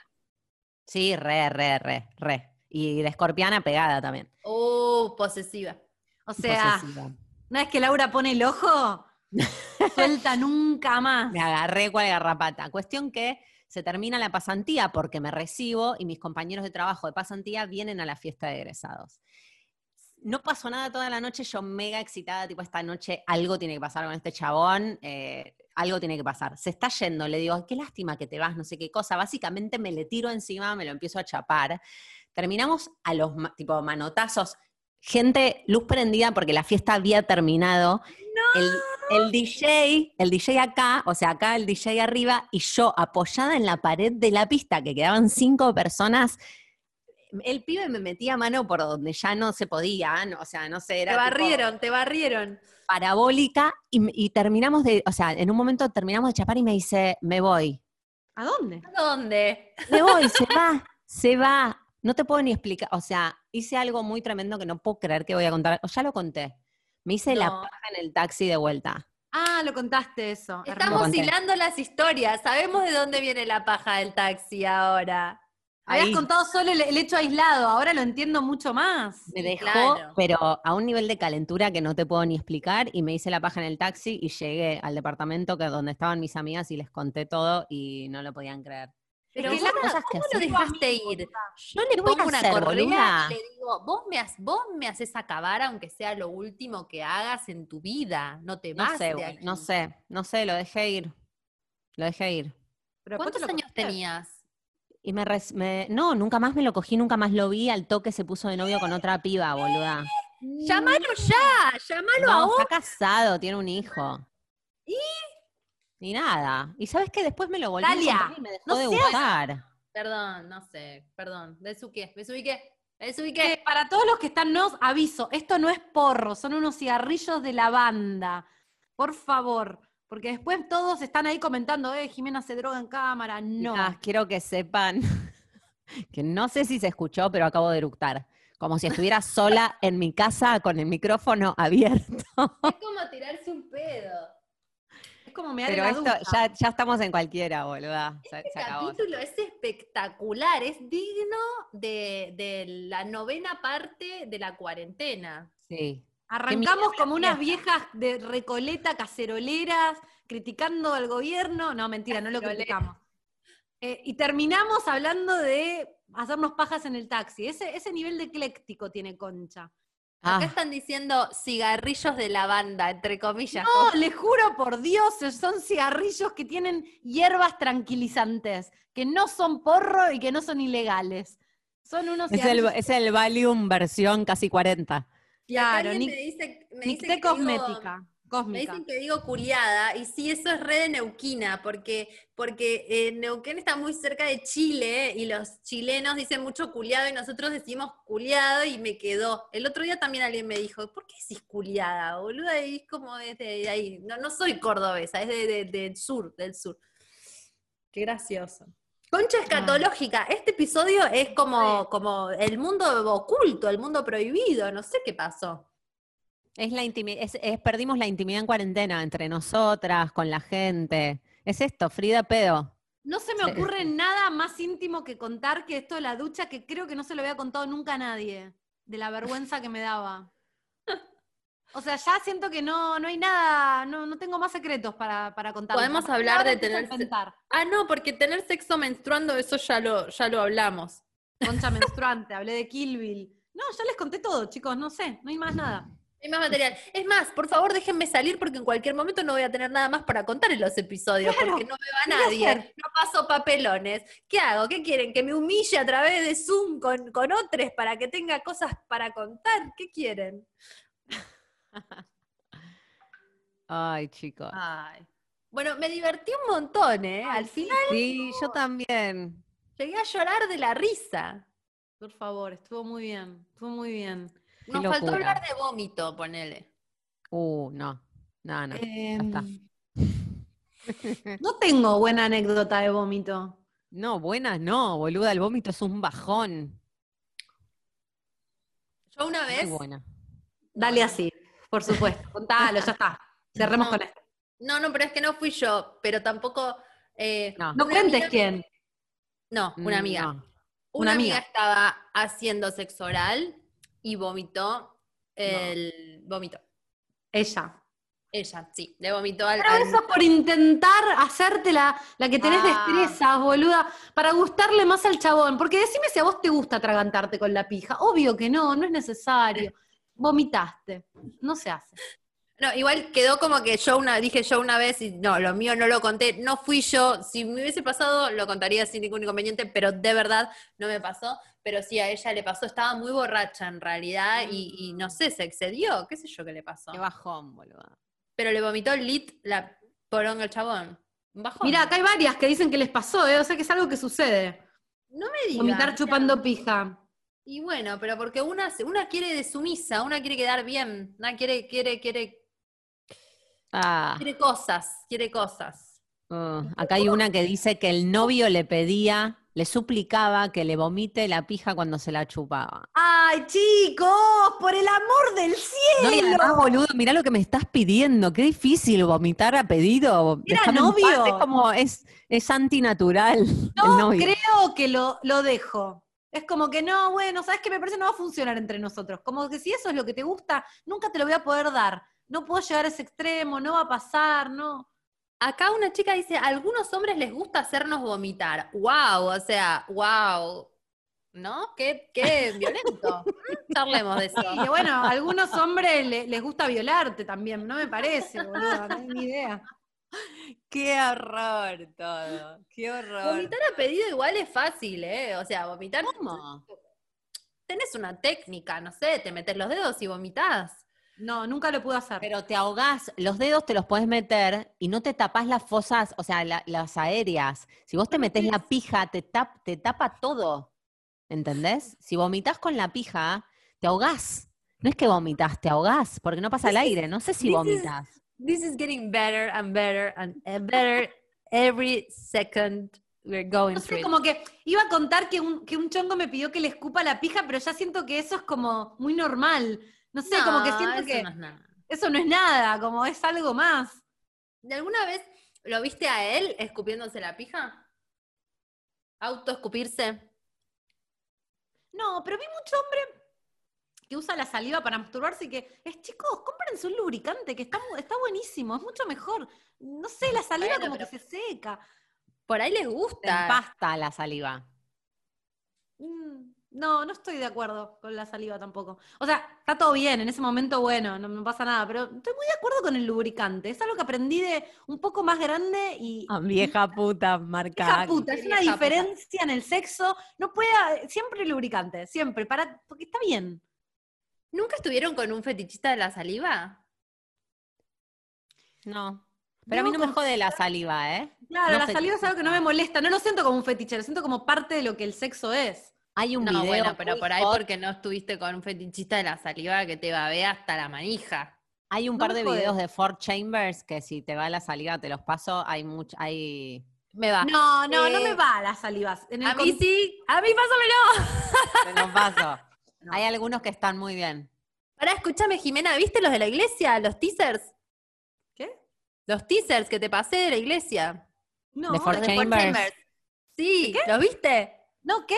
Sí, re, re, re, re. Y de escorpiana pegada también. Uh, posesiva. O sea, Posesiva. una vez que Laura pone el ojo, suelta nunca más. Me agarré cual garrapata. Cuestión que se termina la pasantía porque me recibo y mis compañeros de trabajo de pasantía vienen a la fiesta de egresados. No pasó nada toda la noche, yo mega excitada, tipo, esta noche algo tiene que pasar con este chabón, eh, algo tiene que pasar. Se está yendo, le digo, "Ay, qué lástima que te vas, no sé qué cosa. Básicamente me le tiro encima, me lo empiezo a chapar. Terminamos a los, tipo, manotazos. Gente, luz prendida porque la fiesta había terminado. El, el DJ, el DJ acá, o sea, acá el DJ arriba, y yo apoyada en la pared de la pista, que quedaban cinco personas. El pibe me metía mano por donde ya no se podía, ¿no? o sea, no sé, Te era tipo barrieron, te barrieron. parabólica, y, y terminamos de, o sea, en un momento terminamos de chapar y me dice, me voy. ¿A dónde? ¿A dónde? Me voy, se va, se va. No te puedo ni explicar, o sea, hice algo muy tremendo que no puedo creer que voy a contar, o ya lo conté. Me hice la paja en el taxi de vuelta. Ah, lo contaste eso. Estamos hilando las historias. Sabemos de dónde viene la paja del taxi ahora. Habías Ahí. contado solo el, el hecho aislado, ahora lo entiendo mucho más. Me dejó, claro. pero a un nivel de calentura que no te puedo ni explicar, y me hice la paja en el taxi y llegué al departamento que donde estaban mis amigas y les conté todo y no lo podían creer. Pero cosas que ¿cómo lo dejaste ir? Yo le ¿Qué voy a pongo una hacer, correa boluda? y le digo, vos me, has- vos me haces acabar aunque sea lo último que hagas en tu vida. No te No vas sé, de aquí. no sé, no sé, lo dejé ir. Lo dejé ir. Pero ¿Cuántos años tenías? Y me, res- me- No, nunca más me lo cogí, nunca más lo vi. Al toque se puso de novio con otra piba, boluda. Llámalo ya, llámalo No, ahora. está casado, tiene un hijo. ¿Y? Y nada. ¿Y sabes qué? Después me lo volví Dalia, a comprar y me dejó no de seas- gustar. Perdón, no sé, perdón. Desubiqué, desubiqué, Que desubiqué. para todos los que están nos aviso, esto no es porro, son unos cigarrillos de lavanda. Por favor, porque después todos están ahí comentando, eh, Jimena se droga en cámara. No. Quiero que sepan que no sé si se escuchó, pero acabo de eructar. Como si estuviera sola en mi casa con el micrófono abierto. Es como tirarse un pedo. Es como me Pero esto, ya, ya estamos en cualquiera, boluda. Se Este acabó. capítulo es espectacular, es digno de, de la novena parte de la cuarentena. Sí. Arrancamos como unas viejas de recoleta, caceroleras, criticando al gobierno. No, mentira, no lo criticamos. Eh, y terminamos hablando de hacernos pajas en el taxi. Ese, ese nivel de ecléctico tiene Concha. Ah, Acá están diciendo cigarrillos de lavanda, entre comillas. No, le juro por Dios, son cigarrillos que tienen hierbas tranquilizantes, que no son porro y que no son ilegales. Son unos es, el, es el Valium versión casi 40. Y acá Claro, me dice, me dice digo- Me dicen que digo culiada, y sí, eso es re de Neuquina, porque, porque eh, Neuquén está muy cerca de Chile, y los chilenos dicen mucho culiado, y nosotros decimos culiado, y me quedó. El otro día también alguien me dijo, ¿por qué decís culiada, boluda? Y es como desde ahí. No, no soy cordobesa, es de- de- del sur, del sur. Qué gracioso. Concha escatológica, este episodio es como, como el mundo oculto, el mundo prohibido, no sé qué pasó. Es la intimi- es, es- perdimos la intimidad en cuarentena entre nosotras, con la gente. Es esto, Frida Pedo. No se me Sí. ocurre nada más íntimo que contar que esto de la ducha, que creo que no se lo había contado nunca a nadie, de la vergüenza que me daba. O sea, ya siento que no, no hay nada, no, no tengo más secretos para, para contar. Podemos hablar de tener. Ah, no, porque tener sexo menstruando, eso ya lo, ya lo hablamos. Concha menstruante, hablé de Kill Bill. No, ya les conté todo, chicos, no sé, no hay más nada. Hay más material. Es más, por favor, déjenme salir porque en cualquier momento no voy a tener nada más para contar en los episodios, Claro, porque no me va ¿qué voy a nadie. No paso papelones. ¿Qué hago? ¿Qué quieren? ¿Que me humille a través de Zoom con, con otros para que tenga cosas para contar? ¿Qué quieren? Ay, chicos. Ay. Bueno, me divertí un montón, ¿eh? Al final Sí, yo también. llegué a llorar de la risa. Por favor, estuvo muy bien, estuvo muy bien. Nos Qué faltó locura. hablar de vómito, ponele. Uh, no. No, no. Está. no tengo buena anécdota de vómito. No, buenas no, boluda. El vómito es un bajón. Yo una Muy vez buena. Dale así, por supuesto. Contalo, ya está. Cerremos No. con esto. No, no, pero es que no fui yo, pero tampoco. eh, No. No cuentes amiga- quién. No, una Mm, amiga. no. Una, Una amiga. amiga. estaba haciendo sexo oral y vomitó el. Vomitó. Ella. Ella, sí, le vomitó al. Pero al- eso por intentar hacerte la, la que tenés Ah. destrezas, boluda, para gustarle más al chabón. Porque decime si a vos te gusta atragantarte con la pija. Obvio que no, no es necesario. Vomitaste. No se hace. No, igual quedó como que yo una, dije yo una vez y no, lo mío no lo conté, no fui yo. Si me hubiese pasado, lo contaría sin ningún inconveniente, pero de verdad no me pasó. Pero sí, a ella le pasó, estaba muy borracha en realidad y, y no sé, se excedió, qué sé yo qué le pasó. Qué bajón, boluda. Pero le vomitó el lit la poronga al chabón. Bajón. Mira, acá hay varias que dicen que les pasó, ¿eh? o sea que es algo que sucede. no me digas. Vomitar chupando pija. Y bueno, pero porque una, una quiere de sumisa, una quiere quedar bien, una quiere, quiere, quiere, Ah, quiere cosas, quiere cosas. uh, acá hay una que dice que el novio le pedía, le suplicaba que le vomite la pija cuando se la chupaba. ¡Ay, chicos! ¡Por el amor del No, y cielo! además, boludo, mirá lo que me estás pidiendo. Qué difícil vomitar a pedido. ¿Era novio? Es como, es, es antinatural. No creo que lo, lo dejo. Es como que no, bueno, ¿sabes qué? Me parece que no va a funcionar entre nosotros. Como que si eso es lo que te gusta, nunca te lo voy a poder dar. No puedo llegar a ese extremo, no va a pasar, no. Acá una chica dice, a algunos hombres les gusta hacernos vomitar. ¡Wow! O sea, wow. ¿No? Qué, qué violento. Charlemos de eso. Que bueno, a algunos hombres le- les gusta violarte también, no me parece, boludo, no hay ni idea. Qué horror todo. Qué horror. Vomitar a pedido igual es fácil, ¿eh? O sea, vomitar. ¿Cómo? Tenés una técnica, no sé, te metes los dedos y vomitás. No, nunca lo pude hacer. Pero te ahogás, los dedos te los puedes meter y no te tapás las fosas, o sea, la- las aéreas. Si vos te metés la pija, te, tap- te tapa todo. ¿Entendés? Si vomitas con la pija, te ahogás. No es que vomitas, te ahogás, porque no pasa el aire. No sé si vomitas. This is getting better and better and better every second we're going No through sé, it. como que iba a contar que un, que un chongo me pidió que le escupa la pija, pero ya siento que eso es como muy normal. No sé, como que siento eso que no es nada. eso no es nada, como es algo más. ¿De alguna vez lo viste a él escupiéndose la pija? ¿Autoescupirse? No, pero vi mucho hombre que usa la saliva para masturbarse y que es, chicos, cómprense un lubricante que está, está buenísimo, es mucho mejor. No sé, la saliva Bueno, como que se seca. Por ahí les gusta. empasta la saliva. Mm, No, no estoy de acuerdo con la saliva tampoco. O sea, está todo bien, en ese momento, bueno, no me pasa nada, pero estoy muy de acuerdo con el lubricante. Es algo que aprendí de un poco más grande y... Ah, vieja puta, marca. Hija puta, es una Vieja puta. diferencia en el sexo. No puede, siempre lubricante, siempre, para, porque está bien. ¿Nunca estuvieron con un fetichista de la saliva? No. Pero a mí no me jode la saliva, ¿eh? Claro, No la saliva es algo que no me molesta. No lo siento como un fetiche, lo siento como parte de lo que el sexo es. Hay un No, video. bueno, pero muy por ahí hot, porque no estuviste con un fetichista de la saliva que te babea hasta la manija. Hay un no par de videos de Ford Chambers que si te va la saliva te los paso. Hay mucho, hay. Me va. No, no, no Eh, me va las salivas. En el A mí sí, a mí pásamelo. Te los paso. Hay algunos que están muy bien. Ahora escúchame, Jimena, ¿viste los de la iglesia? Los teasers. ¿Qué? Los teasers que te pasé de la iglesia. No, De Ford Los de Ford Chambers. Sí, ¿los viste? ¿no qué?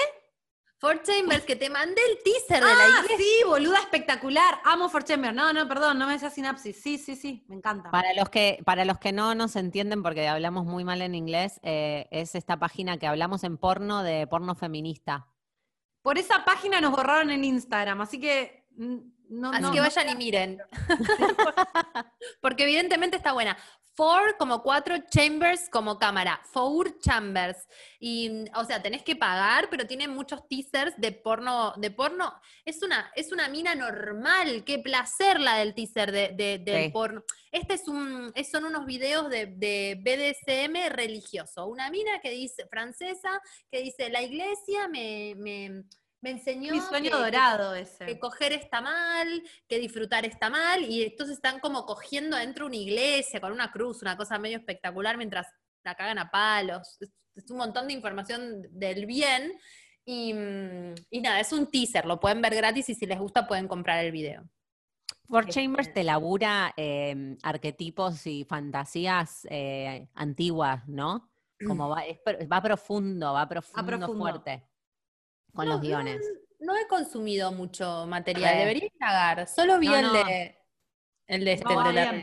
Ford Chambers, que te mandé el teaser de la Ah, iglesia. sí, boluda espectacular. Amo For Chamber. No, no, perdón, no me decía sinapsis. Sí, sí, sí, me encanta. Para los que, para los que no nos entienden, porque hablamos muy mal en inglés, eh, es esta página que hablamos en porno de porno feminista. Por esa página nos borraron en Instagram, así que no, Así no, que no- vayan y miren. Porque evidentemente está buena. Four como cuatro, chambers como cámara. Four chambers. Y, o sea, tenés que pagar, pero tiene muchos teasers de porno. De porno. Es una, es una mina normal. Qué placer la del teaser de, de- del Sí. porno. Este es un, es- son unos videos de, de BDSM religioso. Una mina que dice, francesa, que dice, la iglesia me, me, me enseñó. Mi sueño que- que- dorado ese. que coger está mal, que disfrutar está mal, y entonces están como cogiendo dentro de una iglesia con una cruz, una cosa medio espectacular, mientras la cagan a palos. Es, es un montón de información del bien. Y, mm, y nada, es un teaser, lo pueden ver gratis y si les gusta pueden comprar el video. Ford Este- Chambers te labura eh, arquetipos y fantasías eh, antiguas, ¿no? Como va, es pro- va profundo, va profundo, profundo. fuerte con No, los guiones. No he consumido mucho material, debería indagar. Solo vi el de el de este, el de la-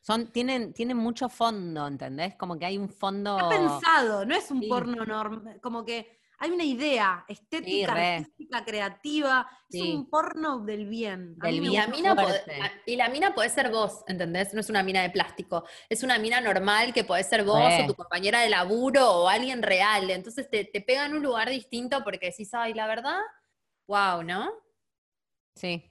Son, tienen, tienen mucho fondo, ¿entendés? Como que hay un fondo. Está pensado, no es un Sí. porno normal, como que hay una idea estética, artística, creativa, Sí. es un porno del bien. A Del bien. la, mina y la mina puede ser vos, ¿entendés? No es una mina de plástico. Es una mina normal que puede ser vos o tu compañera de laburo o alguien real. Entonces te, te pega en un lugar distinto porque decís, ay, la verdad, wow, ¿no? Sí.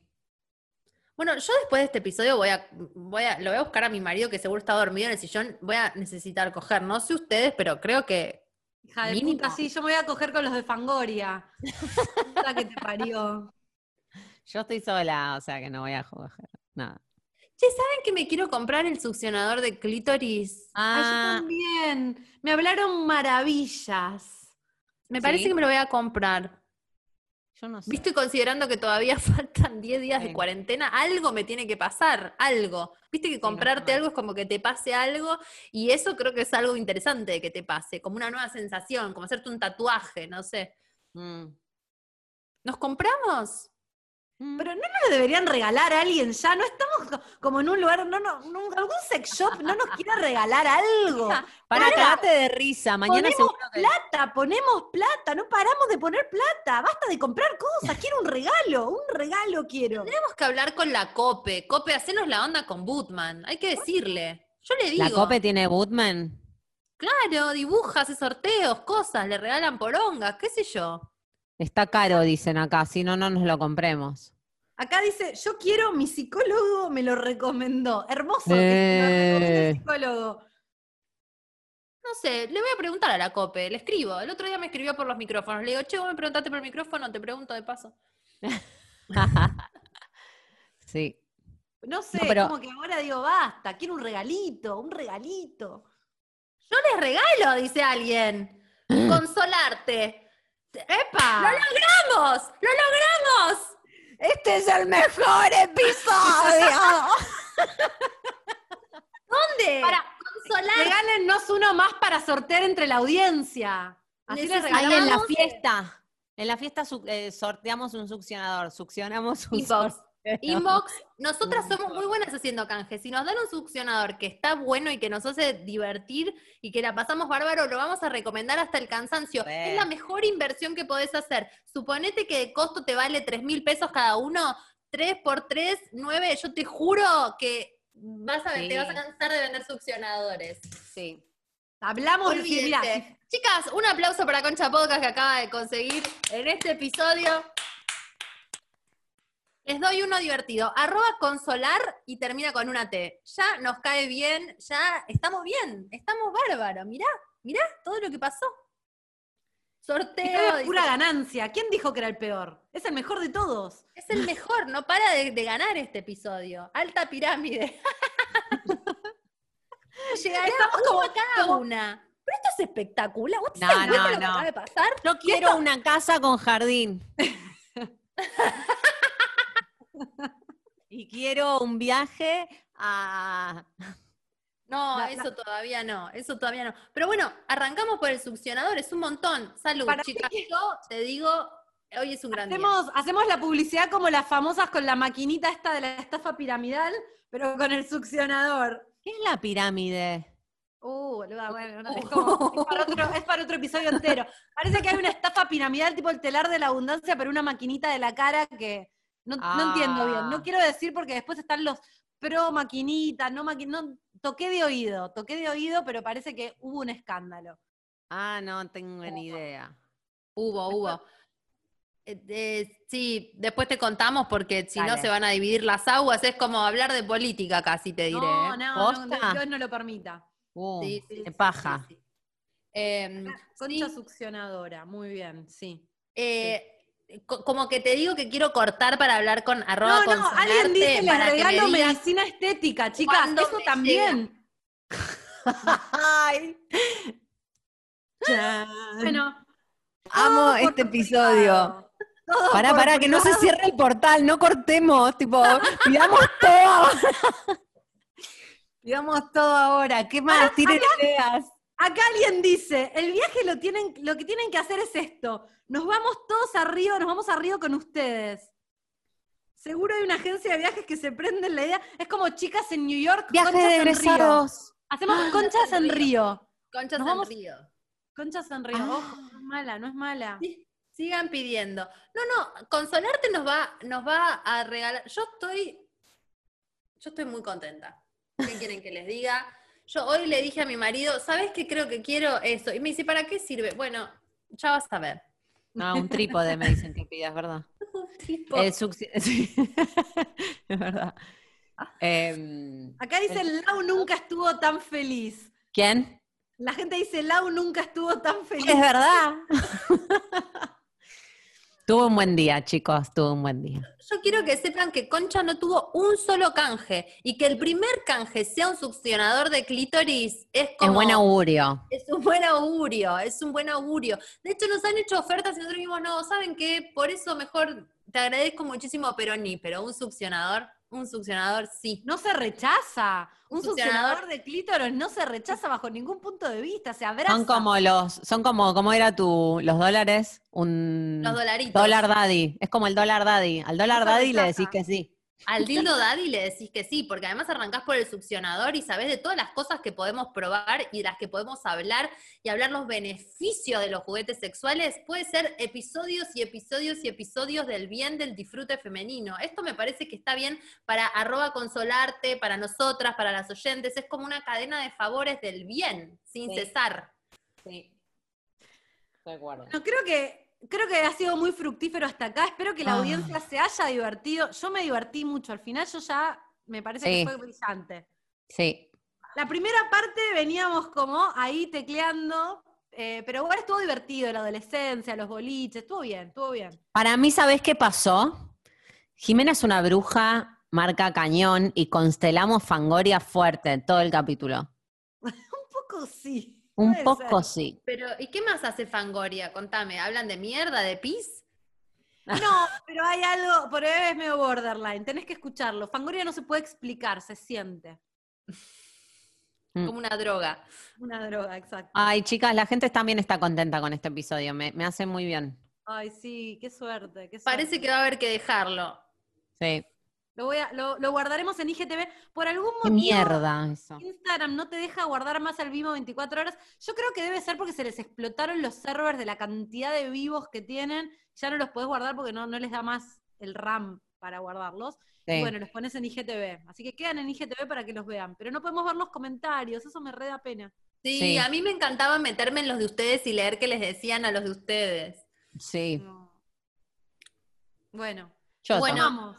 Bueno, yo después de este episodio voy a, voy a, lo voy a buscar a mi marido que seguro está dormido en el sillón. Voy a necesitar coger. No sé ustedes, pero creo que Hija de mínimo. puta, sí, yo me voy a coger con los de Fangoria. Puta que te parió. Yo estoy sola, o sea que no voy a jugar. Nada. Che, ¿saben que me quiero comprar el succionador de clítoris? Ay, yo Ah, también. Me hablaron maravillas. Me parece ¿Sí? que me lo voy a comprar. Yo no sé. Viste, considerando que todavía faltan 10 días de cuarentena, algo me tiene que pasar, algo. Viste que comprarte algo es como que te pase algo, y eso creo que es algo interesante de que te pase, como una nueva sensación, como hacerte un tatuaje, no sé. Mm. ¿Nos compramos? Mm. Pero no nos lo deberían regalar a alguien ya, no estamos co- como en un lugar, no, no, no, algún sex shop no nos quiere regalar algo. Para Para. cagarte de risa, mañana Ponemos seguro que. plata, ponemos plata, no paramos de poner plata, basta de comprar cosas, quiero un regalo, un regalo quiero. Tenemos que hablar con la COPE. COPE, hacenos la onda con Bootman, hay que decirle. Yo le digo, ¿La COPE tiene Bootman? claro, dibuja, hace sorteos, cosas, le regalan porongas, qué sé yo. Está caro, dicen acá, si no, no nos lo compremos. Acá dice, yo quiero, mi psicólogo me lo recomendó. Hermoso, que lo Eh. el psicólogo. No sé, le voy a preguntar a la COPE, le escribo. El otro día me escribió por los micrófonos. Le digo, che, vos me preguntaste por el micrófono, te pregunto de paso. sí. No sé, No, pero- como que ahora digo, basta, quiero un regalito, un regalito. Yo les regalo, dice alguien. Consolarte. ¡Epa! ¡Lo logramos! ¡Lo logramos! Este es el mejor episodio. ¿Dónde? Para, consolar. Regálennos uno más para sortear entre la audiencia. Así les Ahí en la regalamos. fiesta. En la fiesta eh, sorteamos un succionador, succionamos un Inbox. nosotras somos muy buenas haciendo canjes. Si nos dan un succionador que está bueno y que nos hace divertir y que la pasamos bárbaro, lo vamos a recomendar hasta el cansancio. Es la mejor inversión que podés hacer. Suponete que de costo te vale 3 mil pesos cada uno, 3 por 3, 9. Yo te juro que vas a, Sí. te vas a cansar de vender succionadores. Sí. Hablamos de mira, Olvídate. Chicas, un aplauso para Concha Podcast que acaba de conseguir en este episodio Les doy uno divertido. Arroba consolar y termina con una T. Ya nos cae bien, ya estamos bien, estamos bárbaros. Mirá, mirá todo lo que pasó. Sorteo. Es dice- pura ganancia. ¿Quién dijo que era el peor? Es el mejor de todos. Es el mejor, no para de, de ganar este episodio. Alta pirámide. Llegará como- cada como- una. Pero esto es espectacular. ¿Vos No, sabés no, lo que no. acaba de pasar? Yo quiero una casa con jardín. y quiero un viaje a... No, La- eso todavía no, eso todavía no. Pero bueno, arrancamos por el succionador, es un montón. Salud, Para chicas. Yo te digo, hoy es un gran día. Hacemos, hacemos la publicidad como las famosas con la maquinita esta de la estafa piramidal, pero con el succionador. ¿Qué es la pirámide? Uh, boluda, bueno, no, es, como- es para otro, es para otro episodio entero. Parece que hay una estafa piramidal tipo el telar de la abundancia, pero una maquinita de la cara que no, no entiendo bien. Ah. No quiero decir porque después están los pro maquinita, no maquinita. No, toqué de oído, toqué de oído, pero parece que hubo un escándalo. Ah, no tengo ni idea. Hubo, hubo. Eh, eh, sí, después te contamos porque si no se van a dividir las aguas. Es como hablar de política casi, te diré. No, ¿eh? no, no, ¿Posta? Dios no lo permita. Uh, Sí, sí, sí, paja. sí. Em, Concha succionadora, muy bien, sí. Eh, co- como que te digo que quiero cortar para hablar con arroba No, no, alguien dice les para que me regalo digas medicina estética, chicas, cuándo eso me también. Ay, Bueno, amo este episodio. Todo Pará, pará, que no se cierre el portal, no cortemos, tipo, pidamos todo. Pidamos todo ahora. ¿Qué más? Tienen ideas. Acá alguien dice, el viaje lo tienen, lo que tienen que hacer es esto. Nos vamos todos a Río, nos vamos a Río con ustedes. Seguro hay una agencia de viajes que se prende en la idea. Es como chicas en New York, Viaje conchas de en Río. egresados. Hacemos conchas en Río. conchas Nos en vamos- río. Conchas en Río. Ah. Ojo, no es mala, no es mala. Sí, Sigan pidiendo. No, no, Consolarte nos va, nos va a regalar. Yo estoy, yo estoy muy contenta. ¿Qué quieren que les diga? Yo hoy le dije a mi marido, ¿sabes qué creo que quiero eso? Y me dice, ¿para qué sirve? Bueno, ya vas a ver. No, un trípode me dicen que pidas, ¿verdad? El succi- sí. es verdad. Em, Acá dice, Lau nunca estuvo tan feliz. ¿Quién? La gente dice, Lau nunca estuvo tan feliz. Es verdad. Tuvo un buen día, chicos, tuvo un buen día. yo quiero que sepan que Concha no tuvo un solo canje y que el primer canje sea un succionador de clítoris es como... Es buen augurio. Es un buen augurio, es un buen augurio. De hecho, nos han hecho ofertas y nosotros dijimos, no, ¿saben qué? Por eso mejor te agradezco muchísimo, pero ni, pero un succionador, un succionador sí. No se rechaza. Un succionador. succionador de clítoris no se rechaza bajo ningún punto de vista. Se abraza. Son como los, son como, ¿cómo era tu, los dólares? Un Los dolaritos. dólar daddy. Es como el dólar daddy. Al dólar No daddy le decís que sí. Al dildo daddy le decís que sí, porque además arrancás por el succionador y sabés de todas las cosas que podemos probar y de las que podemos hablar y hablar los beneficios de los juguetes sexuales. Puede ser episodios y episodios y episodios del bien del disfrute femenino. Esto me parece que está bien para arroba consolarte, para nosotras, para las oyentes. Es como una cadena de favores del bien, sin Sí. cesar. Sí. De acuerdo. No, creo que, creo que ha sido muy fructífero hasta acá. Espero que la Ah. audiencia se haya divertido. Yo me divertí mucho. Al final yo ya me parece Sí. que fue brillante. Sí. La primera parte veníamos como ahí tecleando, eh, pero igual estuvo divertido, la adolescencia, los boliches, estuvo bien, estuvo bien. Para mí, ¿sabés qué pasó? Jimena es una bruja marca cañón y constelamos Fangoria fuerte todo el capítulo. Un poco sí. Un puede poco ser. sí. Pero, ¿y qué más hace Fangoria? Contame, ¿hablan de mierda, de pis? No, pero hay algo, por ahí es medio borderline, tenés que escucharlo. Fangoria no se puede explicar, se siente. Mm. Como una droga. Una droga, exacto. Ay, chicas, la gente también está contenta con este episodio. Me, me hace muy bien. Ay, sí, qué suerte, qué suerte. Parece que va a haber que dejarlo. Sí. Lo, voy a, lo, lo guardaremos en IGTV. Por algún motivo, mierda eso. Instagram no te deja guardar más al vivo 24 horas. Yo creo que debe ser porque se les explotaron los servers de la cantidad de vivos que tienen. Ya no los podés guardar porque no, no les da más el RAM para guardarlos. Y bueno, los pones en IGTV. Así que quedan en IGTV para que los vean. Pero no podemos ver los comentarios, eso me re da pena. Sí, Sí. a mí me encantaba meterme en los de ustedes y leer qué les decían a los de ustedes. Sí. No. Bueno, Yo Bueno, vamos.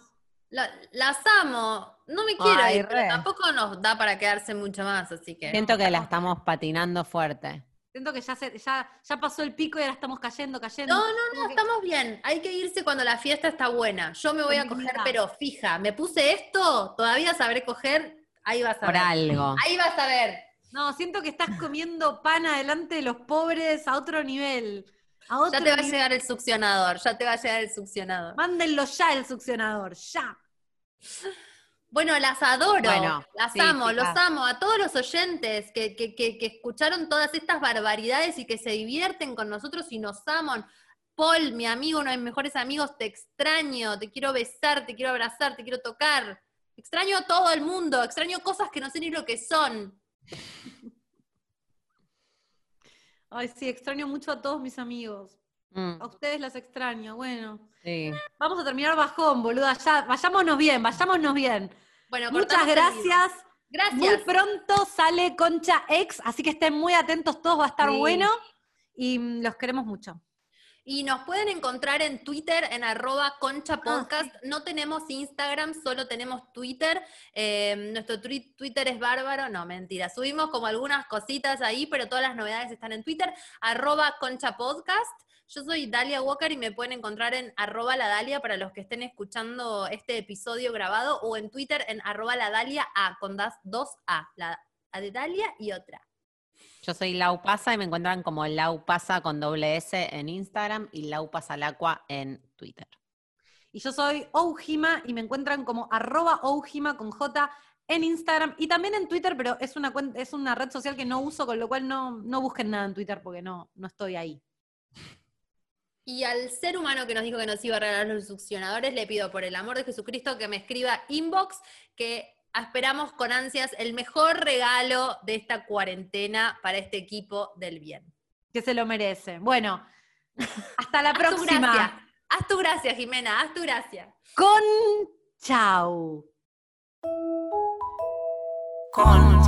La- las amo. No me quiero Ay, ir, pero tampoco nos da para quedarse mucho más, así que. Siento que la estamos patinando fuerte. Siento que ya, se, ya, ya pasó el pico y ahora estamos cayendo, cayendo. No, no, Como no, que- estamos bien. Hay que irse cuando la fiesta está buena. Yo me voy a coger, pero fija. Me puse esto, todavía sabré coger. Ahí vas a Por ver. algo. Ahí vas a ver. No, siento que estás comiendo pan adelante de los pobres a otro nivel. A otro Ya te va a llegar el succionador, ya te va a llegar el succionador. Mándenlo ya el succionador, ya. Bueno, las adoro, Bueno, las sí, amo, chicas. los amo. A todos los oyentes que, que- que- que escucharon todas estas barbaridades y que se divierten con nosotros y nos aman. Paul, mi amigo, uno de mis mejores amigos, te extraño, te quiero besar, te quiero abrazar, te quiero tocar. Extraño a todo el mundo, extraño cosas que no sé ni lo que son. Ay, sí, extraño mucho a todos mis amigos. Mm, A ustedes los extraño. Bueno, sí. vamos a terminar bajón, boluda. Ya, vayámonos bien, vayámonos bien. Bueno, Muchas vivo. gracias. Muy Gracias. pronto sale Concha X, así que estén muy atentos todos, va a estar Sí. bueno. Y mm, los queremos mucho. Y nos pueden encontrar en Twitter en arroba concha Ah. No tenemos Instagram, solo tenemos Twitter. Eh, nuestro twi- Twitter es bárbaro. No, mentira. Subimos como algunas cositas ahí, pero todas las novedades están en Twitter. Arroba concha podcast. Yo soy Dalia Walker y me pueden encontrar en arroba la Dalia para los que estén escuchando este episodio grabado o en Twitter en arroba la Dalia A con das- dos A. La de Dalia y otra. Yo soy Lau Pasa y me encuentran como Lau Pasa con doble S en Instagram y Lau Pasalacua en Twitter. Y yo soy Oujima y me encuentran como arroba Oujima con J en Instagram y también en Twitter, pero es una, es una red social que no uso, con lo cual no, no busquen nada en Twitter porque no, no estoy ahí. Y al ser humano que nos dijo que nos iba a regalar los succionadores, le pido por el amor de Jesucristo que me escriba inbox, que esperamos con ansias el mejor regalo de esta cuarentena para este equipo del bien. Que se lo merece. Bueno, hasta la Haz tu gracia. próxima. Haz tu gracia, Jimena, haz tu gracia. Con chau. Con